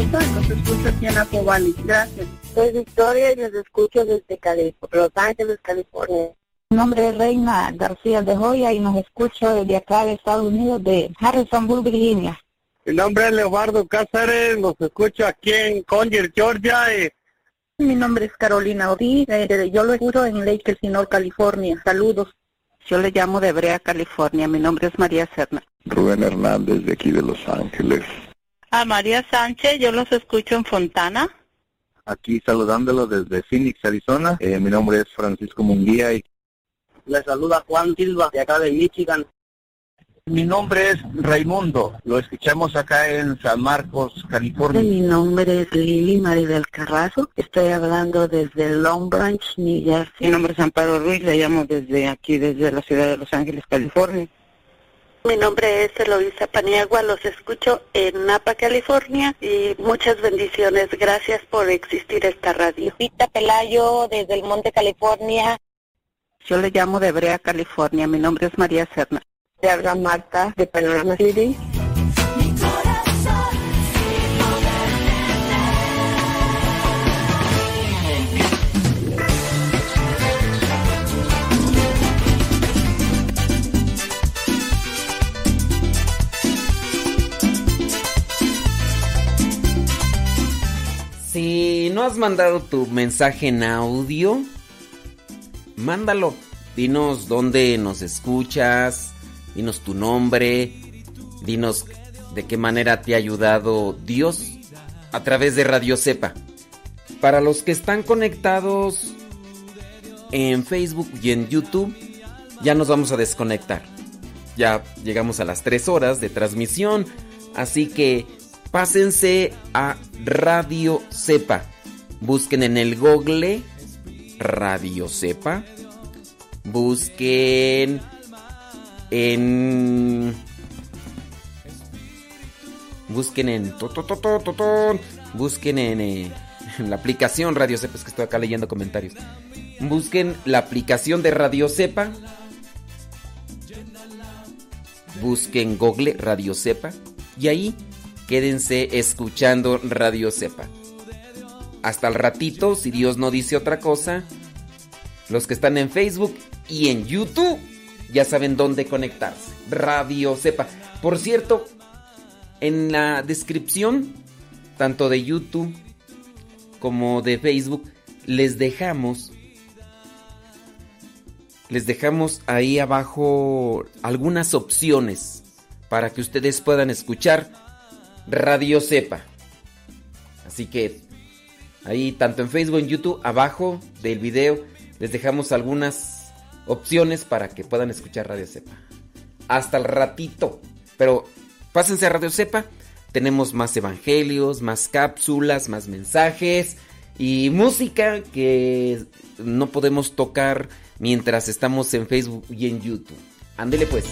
Los escucho aquí en Acobali. Gracias. Soy Victoria y les escucho desde Cali- Los Ángeles, California. Mi nombre es Reina García de Joya y nos escucho desde acá de Estados Unidos, de Harrisonburg, Virginia. Mi nombre es Leobardo Cáceres, los escucho aquí en Conger, Georgia. Y... Mi nombre es Carolina Ortiz, eh, yo lo escucho en Lake Elsinore, California. Saludos. Yo le llamo de Brea, California. Mi nombre es María Serna. Rubén Hernández de aquí de Los Ángeles. A María Sánchez, yo los escucho en Fontana. Aquí saludándolo desde Phoenix, Arizona. Eh, mi nombre es Francisco Munguía y Le saluda Juan Silva, de acá de Michigan. mi nombre es Raimundo. Lo escuchamos acá en San Marcos, California. Mi nombre es Lili Maribel Carrazo. Estoy hablando desde Long Branch, New Jersey. Mi nombre es Amparo Ruiz, le llamo desde aquí, desde la ciudad de Los Ángeles, California. Mi nombre es Eloisa Paniagua, los escucho en Napa, California y muchas bendiciones. Gracias por existir esta radio. Pita Pelayo, desde el Monte, California. Yo le llamo de Brea, California. Mi nombre es María Serna. Te habla Marta, de Panorama City. Si no has mandado tu mensaje en audio, mándalo. Dinos dónde nos escuchas, dinos tu nombre, dinos de qué manera te ha ayudado Dios a través de Radio Cepa. Para los que están conectados en Facebook y en YouTube, ya nos vamos a desconectar. Ya llegamos a las 3 horas de transmisión, así que pásense a Radio Cepa. Busquen en el Google Radio Cepa. Busquen en busquen en busquen en, eh, en la aplicación Radio Cepa, es que estoy acá leyendo comentarios. Busquen la aplicación de Radio Cepa. Busquen Google Radio Cepa y ahí quédense escuchando Radio Cepa. Hasta el ratito, si Dios no dice otra cosa, los que están en Facebook y en YouTube ya saben dónde conectarse. Radio Cepa. Por cierto, en la descripción, tanto de YouTube como de Facebook, les dejamos les dejamos ahí abajo algunas opciones para que ustedes puedan escuchar Radio Cepa. Así que ahí tanto en Facebook, en YouTube, abajo del video les dejamos algunas opciones para que puedan escuchar Radio Cepa. Hasta el ratito. Pero pásense a Radio Cepa. Tenemos más evangelios, más cápsulas, más mensajes y música que no podemos tocar mientras estamos en Facebook y en YouTube. Ándele pues.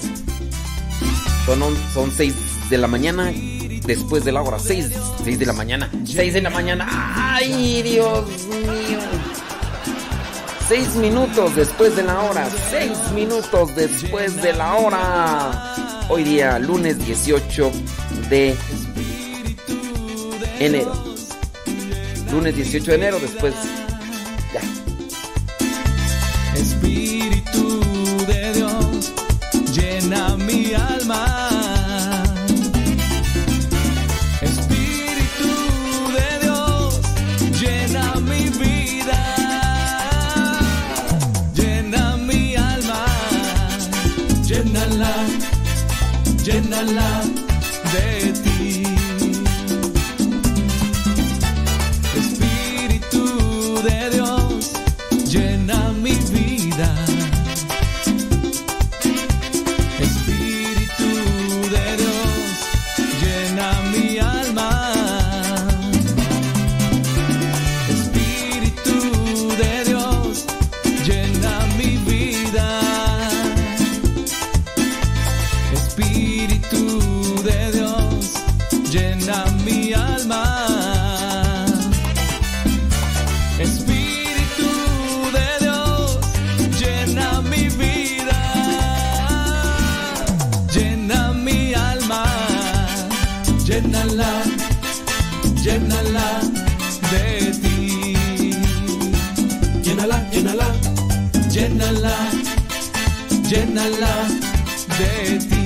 Son, son 6 de la mañana después de la hora. 6, 6 de la mañana. 6 de la mañana. ¡Ay, Dios mío! 6 minutos después de la hora. 6 minutos después de la hora. Hoy día, lunes 18 de enero. Lunes 18 de enero, después. Ya. Jenala. Llénala de.